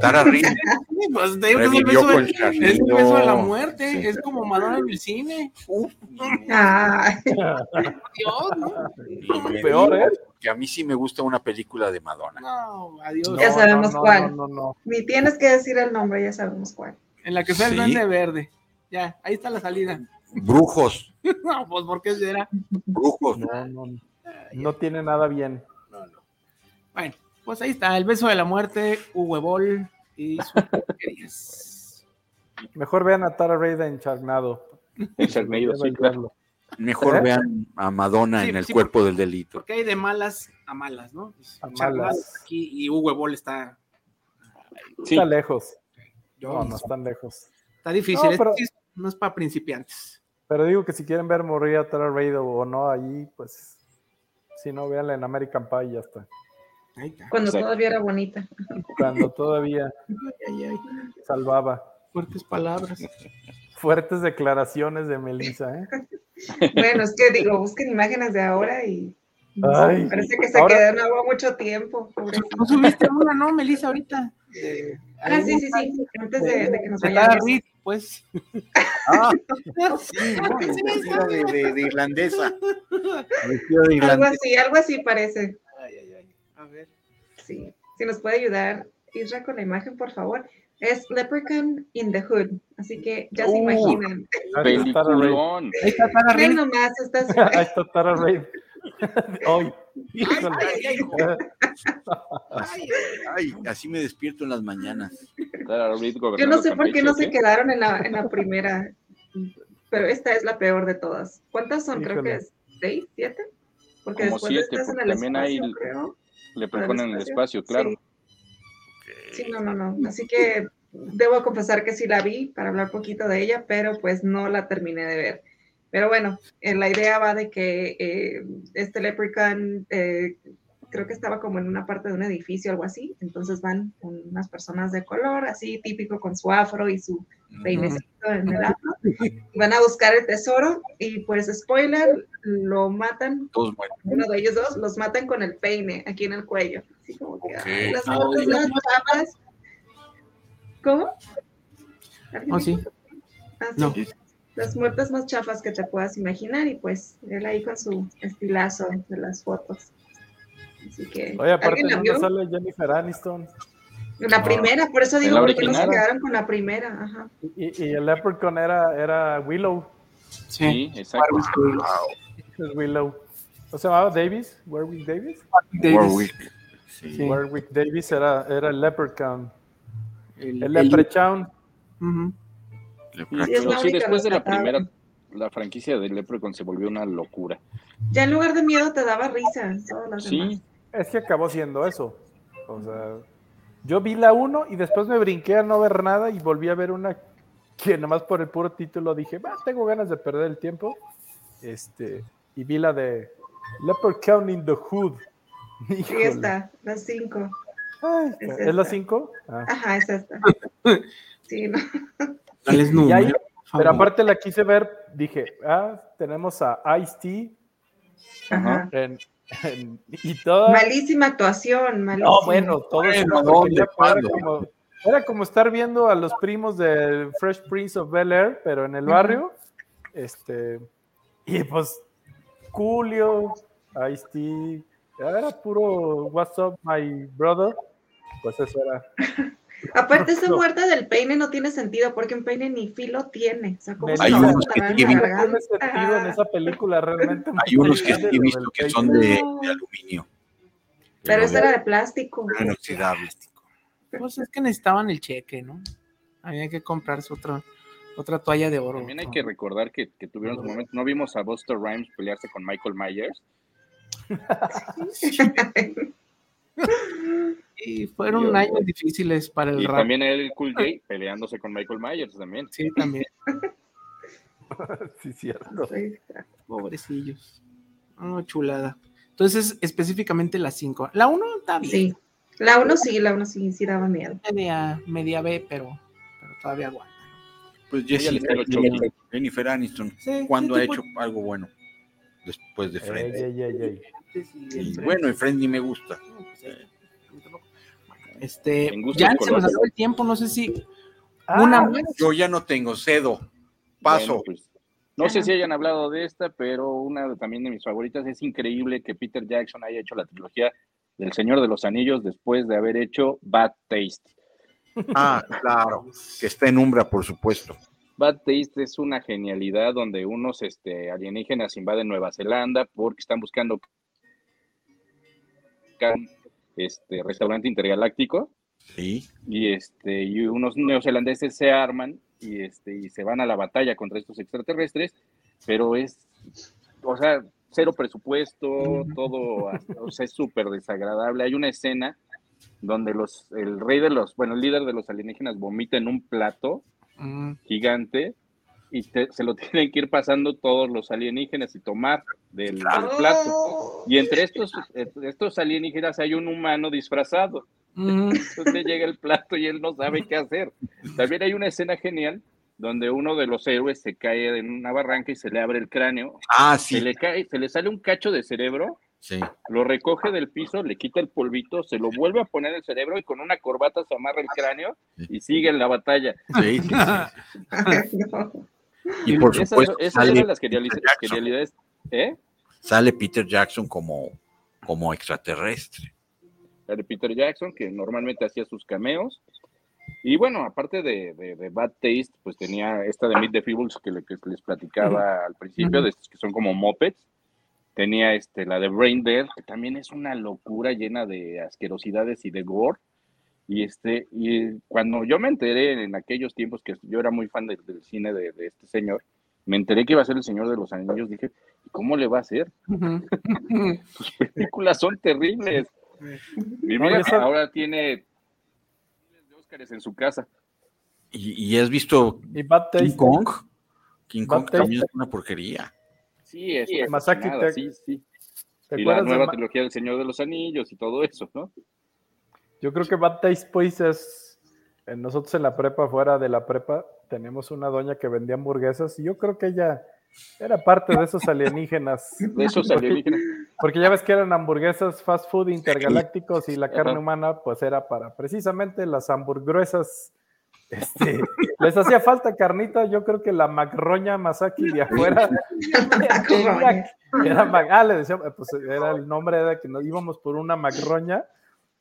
H: Tara Reid.
G: Pues te digo que es el es el beso de la muerte,
H: Sí.
G: es como Madonna en el cine.
J: Ay,
G: Dios, ¿no?
H: Y-
K: Peor, ¿eh?
H: Que a mí sí me gusta una película de Madonna.
G: No, adiós.
J: Ya sabemos
K: no,
J: cuál.
K: No, no, no.
J: ni tienes que decir el nombre, ya sabemos cuál.
G: En la que fue el
H: Sí.
G: duende verde. Ya, ahí está la salida.
H: Brujos,
G: No, pues porque será.
H: brujos.
K: No, no, no tiene nada bien.
G: Bueno, pues ahí está, el beso de la muerte, Huevol y sus.
K: Mejor vean a Tara Reid en Charnado.
I: Sí, claro.
H: Mejor
K: ¿Eh?
H: vean a Madonna
G: Sí,
H: en el
G: sí,
H: cuerpo del delito.
G: Porque hay de malas a malas, ¿no? Pues,
K: A malas.
G: Aquí y Huevol está.
I: Sí.
K: Está lejos.
G: yo-
K: No, no están lejos.
G: Está difícil,
K: No, pero-
G: es- no para principiantes.
K: Pero digo que si quieren ver morir a Tara Reid o, o no allí, pues si no, véanla en American Pie y ya está.
J: Cuando todavía era bonita.
K: Cuando todavía salvaba.
G: fuertes palabras.
K: Fuertes declaraciones de Melissa, ¿eh?
J: Bueno, es que digo, busquen imágenes de ahora y
K: Ay,
J: parece que se
K: ahora-
J: quedó en agua mucho tiempo. pobrecita.
G: No subiste una, ¿no, Melissa, ahorita? De-
J: Ah, sí, sí, sí. Antes de, de que nos vayamos.
G: Pues.
H: Ah, sí, ¿no? Vestida de, de- de irlandesa. De
J: Algo así, algo así parece.
G: Ay, ay, ay. A ver.
J: Sí. Si nos puede ayudar, Isra, con la imagen, por favor. Es Leprechaun in the Hood. Así que ya se
H: Uh.
J: imaginan.
K: Ahí está Tara Reid.
G: Ahí está Tara Reid.
K: Hoy. Híjole.
G: Ay, ay, ay,
H: Así, ay, así me despierto en las mañanas.
J: Yo no sé por qué no se quedaron en la, en la primera, pero esta es la peor de todas. ¿Cuántas son? Creo que
K: Híjole.
J: es seis, siete. Porque
I: Como
J: después
I: siete,
J: estás en el
I: también hay
J: espacio, creo.
I: Le
J: Para el
I: proponen el
J: espacio,
I: espacio, claro.
J: Sí, no, no, no. Así que debo confesar que sí la vi para hablar poquito de ella, pero pues no la terminé de ver. Pero bueno, eh, la idea va de que eh, este Leprechaun eh, creo que estaba como en una parte de un edificio o algo así, entonces van unas personas de color, así típico con su afro y su peinecito en el afro, van a buscar el tesoro y pues spoiler, lo matan,
H: Todos mueren.
J: uno de ellos dos, los matan con el peine aquí en el cuello, así como que las chapas. ¿Cómo? ¿Alguien
G: Oh, sí.
J: Ah, sí.
G: No.
J: Las muertes más chafas que te puedas imaginar y pues él ahí con su estilazo de las fotos. Así que,
K: Oye, aparte,
J: ¿alguien la
K: ¿dónde
J: vio?
K: sale Jennifer Aniston?
J: La primera, por eso digo, porque no se quedaron con la primera. Ajá.
K: Y, y el Leprechaun era, era Willow.
I: Sí, exacto.
K: Es Willow. ¿No se llamaba Davis? Warwick Davis?
G: Davis.
H: Warwick. Sí.
G: Sí.
K: Warwick Davis era, era el Leprechaun.
G: El,
K: El
G: el-
K: Leprechaun.
G: Ujú.
I: Sí,
J: Sí, la
I: sí, después de la primera, la franquicia de Leprechaun se volvió una locura.
J: Ya en lugar de miedo te daba risa. Las demás.
I: Sí,
K: Es que acabó siendo eso. O sea, yo vi la 1 y después me brinqué a no ver nada y volví a ver una que nomás por el puro título dije, va, tengo ganas de perder el tiempo. Este, y vi la de Leprechaun in the Hood.
J: Sí, está, las cinco.
K: Ay,
J: Es
K: ¿Es la
J: esta.
K: 5?
J: Ajá, es esta. Sí, no.
G: Dales
K: ahí- Pero aparte la quise ver, dije, ah, tenemos a Ice-T en- en- y toda...
J: Malísima actuación, malísima.
K: No, bueno, todo
H: Bueno,
K: era, como, era como estar viendo a los primos del Fresh Prince of Bel Air, pero en el barrio. Este, y pues, Julio, Ice-T, era puro What's up, my brother. Pues eso era.
J: Aparte, esa muerte del peine no tiene sentido, porque un peine ni filo tiene. O sea, ¿cómo se
K: Hay
H: unos que
K: tiene sentido en esa película realmente.
H: Hay unos que sí he visto que son de, aluminio.
J: Pero esa era de plástico.
H: eran inoxidables.
G: Pues es que necesitaban el cheque, ¿no? Había que comprarse otra, otra toalla de oro.
I: también hay que recordar que, que tuvieron su momento. No vimos a Buster Rhymes pelearse con Michael Myers.
G: Y fueron
I: Dios,
G: años difíciles para el
I: Y
G: rap.
I: también el Cool J peleándose con Michael Myers también.
G: Sí, también.
K: Sí, cierto.
J: Sí.
G: Pobrecillos. Oh, chulada. Entonces, específicamente la 5. La 1 está bien.
J: Sí. La uno sí, la uno sí, sí daba miedo.
G: Media, media B, pero, pero todavía aguanta.
H: Pues Jessica. Jennifer Aniston,
G: Sí,
H: ¿cuándo
G: sí,
H: ha
G: tipo-
H: hecho algo bueno? Después de
K: Ey,
H: Friends.
K: ey, ey, ey.
G: Sí,
H: Y
G: el
H: bueno, y Friends ni me gusta.
G: No, pues, eh. Este, ya se nos acabó el tiempo, no sé si
K: Ah,
G: una más.
H: Yo ya no tengo cedo. Paso.
I: Bueno, pues, no sé si hayan hablado de esta, pero una de- también de mis favoritas es increíble que Peter Jackson haya hecho la trilogía del Señor de los Anillos después de haber hecho Bad Taste.
H: Ah, claro. Que está en Umbra, por supuesto.
I: Bad Taste es una genialidad donde unos este, alienígenas invaden Nueva Zelanda porque están buscando este, restaurante intergaláctico
H: Sí.
I: y este y unos neozelandeses se arman y este y se van a la batalla contra estos extraterrestres, pero es o sea, cero presupuesto, todo o sea, es súper desagradable. Hay una escena donde los el rey de los, bueno, el líder de los alienígenas vomita en un plato
G: Mm,
I: gigante y te- se lo tienen que ir pasando todos los alienígenas y tomar del, del plato. Y entre estos, estos alienígenas hay un humano disfrazado.
G: mm,
I: Entonces le llega el plato y él no sabe qué hacer. También hay una escena genial donde uno de los héroes se cae en una barranca y se le abre el cráneo.
H: Ah,
I: Se
H: sí.
I: le cae, se le sale un cacho de cerebro,
H: Sí.
I: lo recoge del piso, le quita el polvito, se lo vuelve a poner el cerebro y con una corbata se amarra el cráneo y sigue en la batalla.
H: Sí, sí, Y por
I: Esas,
H: supuesto
I: esas
H: sale,
I: eran las genialidades. ¿Eh?
H: sale Peter Jackson como, como extraterrestre.
I: de Peter Jackson, que normalmente hacía sus cameos. Y bueno, aparte de, de- de Bad Taste, pues tenía esta de Meet the Feebles que, le- que les platicaba al principio, de estos que son como mopeds. Tenía este, la de Brain Dead, que también es una locura llena de asquerosidades y de gore. Y, este, y cuando yo me enteré en aquellos tiempos que yo era muy fan del, del cine de, de este señor, me enteré que iba a ser el Señor de los Anillos, dije, ¿cómo le va a hacer? Sus películas son terribles. Y
K: No,
I: mira,
K: y esa-
I: ahora tiene miles de Óscares en su casa.
H: ¿Y, y has visto
K: Y Bad
H: King. Kong? King
K: Bad
H: Kong
K: Taste.
H: también es una porquería.
I: Sí, es
K: Masaki
I: fascinada,
K: Te-
I: sí, sí.
K: ¿Te
I: Y la
K: de
I: nueva trilogía del Señor de los Anillos y todo eso, ¿no?
K: Yo creo que Bad Taste pues es eh, nosotros en la prepa, fuera de la prepa, tenemos una doña que vendía hamburguesas y yo creo que ella era parte de esos alienígenas.
I: De esos alienígenas.
K: Porque ya ves que eran hamburguesas fast food intergalácticos y la carne
I: Ajá.
K: humana pues era para precisamente las hamburguesas. Este, les hacía falta carnita, yo creo que la macroña Masaki de afuera era Mac- ah, le decíamos, eh, pues era el nombre de que nos íbamos por una macroña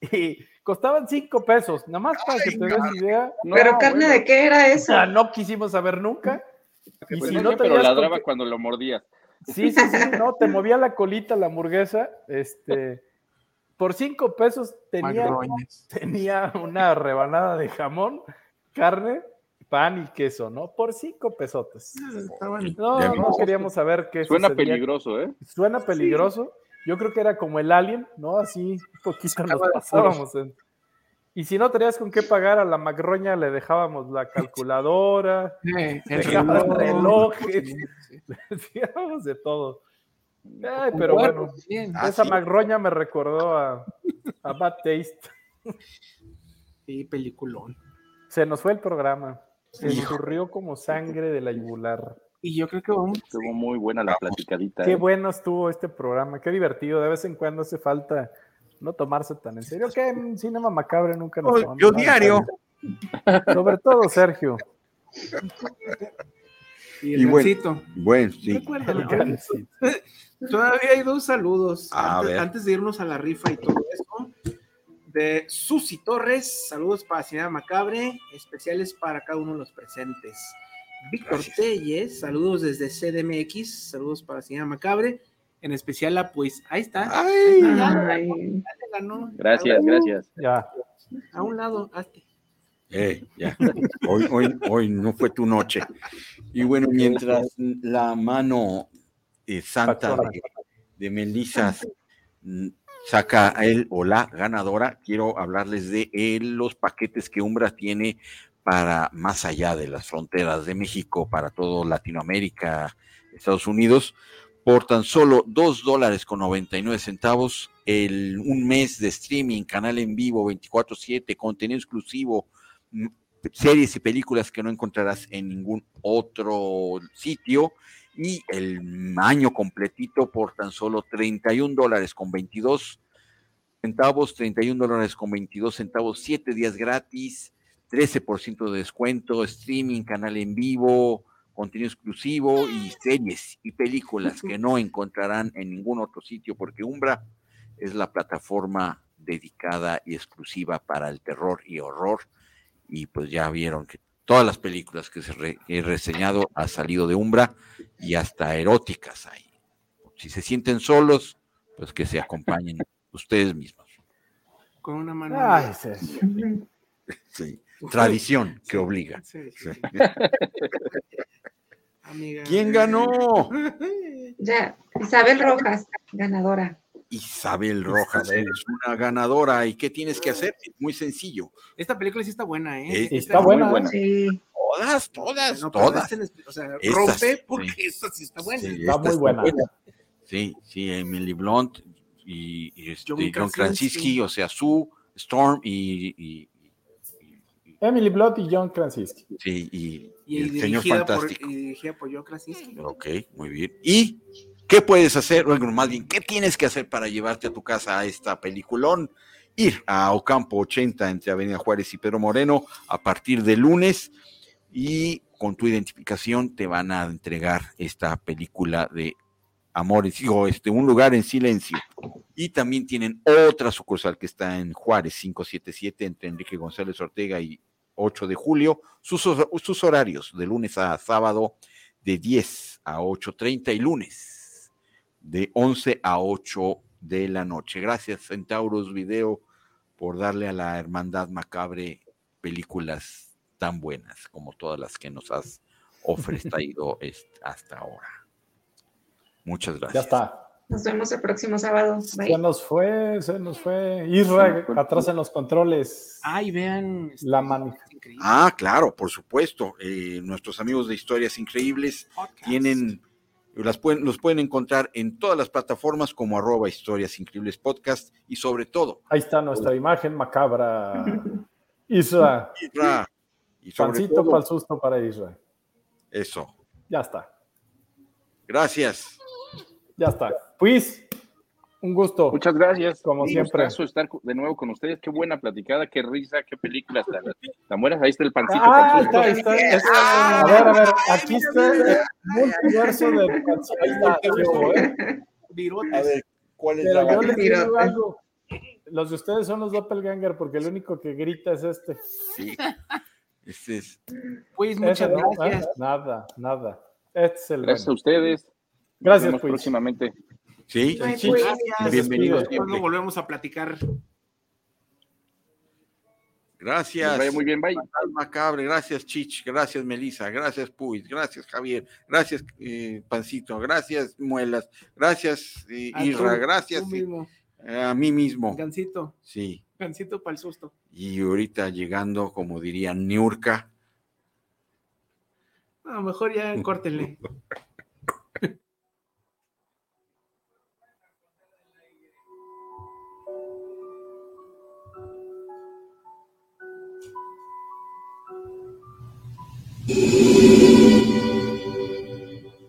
K: y costaban cinco pesos, nada más para que te des idea.
I: No,
J: Pero carne
I: bueno,
J: de qué era
K: sea, no quisimos saber nunca. Y
I: pues
K: si
I: no pero
K: con
I: ladraba cuando lo mordías.
K: Sí, sí, sí, no, te movía la colita la hamburguesa, este, por cinco pesos tenía, tenía una rebanada de jamón, carne, pan y queso, ¿no? Por cinco pesotes.
G: Estaban-
K: No, no queríamos saber qué
I: Suena
K: sucedía.
I: peligroso, ¿eh?
K: Suena peligroso. Yo creo que era como el alien, ¿no? Así un poquito nos pasábamos. en- Y si no tenías con qué pagar a la macroña, le dejábamos la calculadora,
G: el
K: Dejaba
G: reloj.
K: relojes.
G: Sí, sí.
K: le decíamos de todo. Ay, pero
G: Bueno, bien.
K: Esa
H: sí.
K: macroña me recordó a, a Bad Taste.
G: Sí, peliculón.
K: Se nos fue el programa. Se
H: Hijo.
K: escurrió como sangre de la yugular.
G: Y yo creo que vamos.
I: Estuvo muy buena la platicadita.
K: Qué
I: ¿eh?
K: bueno estuvo este programa, qué divertido. De vez en cuando hace falta no tomarse tan en serio. Que en Cinema Macabre nunca nos
H: Oh, yo diario.
K: Sobre todo Sergio.
G: Y
H: Y
G: el
H: bueno.
G: gancito.
H: Bueno, sí.
G: Todavía hay dos saludos.
H: A
G: antes,
H: ver.
G: antes de irnos a la rifa y todo eso. De Susi Torres, saludos para Cinema Macabre, especiales para cada uno de los presentes. Víctor. Telles, saludos desde CDMX, saludos para Cinema Macabre. En especial a, pues, ahí está.
H: Ay,
G: Ya,
J: Ay,
G: ya le ganó.
I: Gracias, gracias.
K: Ya.
G: A un lado, hazte.
H: eh, ya. Hoy, hoy, hoy no fue tu noche. Y bueno, mientras la mano eh, santa de, de Melissa saca a él o la ganadora, quiero hablarles de eh, los paquetes que Umbra tiene para más allá de las fronteras de México, para todo Latinoamérica, Estados Unidos, por tan solo dos dólares con 99 centavos, el, un mes de streaming, canal en vivo 24/7, contenido exclusivo, series y películas que no encontrarás en ningún otro sitio y el año completito por tan solo 31 dólares con 22 centavos, 31 dólares con 22 centavos, 7 días gratis, 13% de descuento, streaming, canal en vivo, contenido exclusivo y series y películas que no encontrarán en ningún otro sitio porque Umbra es la plataforma dedicada y exclusiva para el terror y horror. Y pues ya vieron que todas las películas que se he reseñado han salido de Umbra y hasta eróticas hay. Si se sienten solos, pues que se acompañen ustedes mismos.
G: Con una mano.
K: Ay,
H: sí. Tradición que obliga.
G: Sí, sí. Amiga.
H: ¿Quién ganó?
J: Ya, Isabel Rojas, ganadora.
H: Isabel Rojas, eres una ganadora. ¿Y qué tienes que hacer? Es muy sencillo.
G: Esta película sí está buena, ¿eh? Esta
K: está
G: muy
K: buena.
J: Sí.
H: Todas, todas,
G: No,
H: todas.
G: o sea,
H: Estas,
G: rompe porque
H: sí.
G: esta sí está buena.
H: Sí,
K: Está muy buena.
H: Sí, sí, Emily Blunt y, y este,
G: John
H: John, Krasinski,
G: Krasinski.
H: o sea, Sue, Storm y, y-
K: Emily Blood y John Krasinski.
H: sí, y-
G: Y,
H: y el señor
G: por,
H: fantástico.
G: y dirigida por Joe Krasinski.
H: Ok, muy bien. ¿Y qué puedes hacer? Bueno, más bien, ¿qué tienes que hacer para llevarte a tu casa a esta peliculón? Ir a Ocampo 80 entre Avenida Juárez y Pedro Moreno a partir de lunes y con tu identificación te van a entregar esta película de Amores, digo, este, un lugar en silencio. Y también tienen otra sucursal que está en Juárez 577 entre Enrique González Ortega y 8 de julio. Sus, sus horarios de lunes a sábado de 10 a 8.30 y lunes de 11 a 8 de la noche. Gracias Centauros Video por darle a la Hermandad Macabre películas tan buenas como todas las que nos has ofrecido hasta ahora. Muchas
K: Ya
H: gracias.
K: está.
J: Nos vemos el próximo sábado. Bye.
K: Se nos fue, se nos fue. Isra, atrás en los controles.
G: Ay, vean. este,
K: La mano.
G: increíble.
H: Ah, claro, por supuesto. Eh, nuestros amigos de Historias Increíbles
G: Podcast.
H: tienen, las pueden, los pueden encontrar en todas las plataformas como arroba Historias Increíbles Podcast y sobre todo,
K: Ahí está nuestra imagen macabra. Isra,
H: Isra, y sobre
K: pancito
H: todo,
K: para el susto para Isra.
H: eso.
K: Ya está,
H: Gracias.
K: Ya está. Pues, un gusto.
I: Muchas gracias.
K: Como
I: Un
K: siempre.
I: gustazo estar de nuevo con ustedes. Qué buena platicada, qué risa, qué películas tan, tan buenas. Ahí está el pancito.
K: Ah,
I: pancito.
K: está, está, está. A ver, a ver, aquí está el multiverso de pancito. Ahí está, yo, ¿eh?
H: A ver, ¿cuál es
K: Pero
H: la
K: yo les digo
J: Pirata.
K: algo. Los de ustedes son los doppelganger porque el único que grita es este.
H: Sí. Este es,
G: Pues muchas
K: Ese no,
G: gracias.
K: ¿eh? Nada, nada. Este es el
I: Gracias a
K: bueno.
I: Nos
K: Gracias,
I: vemos
K: pues.
I: próximamente.
H: sí,
J: Ay,
H: sí,
J: pues.
G: Gracias.
H: Bienvenidos
G: Después
H: siempre.
G: volvemos a platicar.
H: Gracias.
I: vaya muy bien, bye.
H: Macabre, gracias Chich, gracias Melissa, gracias Puis, gracias Javier, gracias eh, Pancito, gracias Muelas, gracias eh, Isra,
G: tú-
H: gracias
G: tú mismo.
H: eh, a mí mismo.
G: Gancito.
H: Sí,
G: Gancito para el susto.
H: y ahorita llegando, como dirían, Niurka.
G: A lo mejor ya córtenle.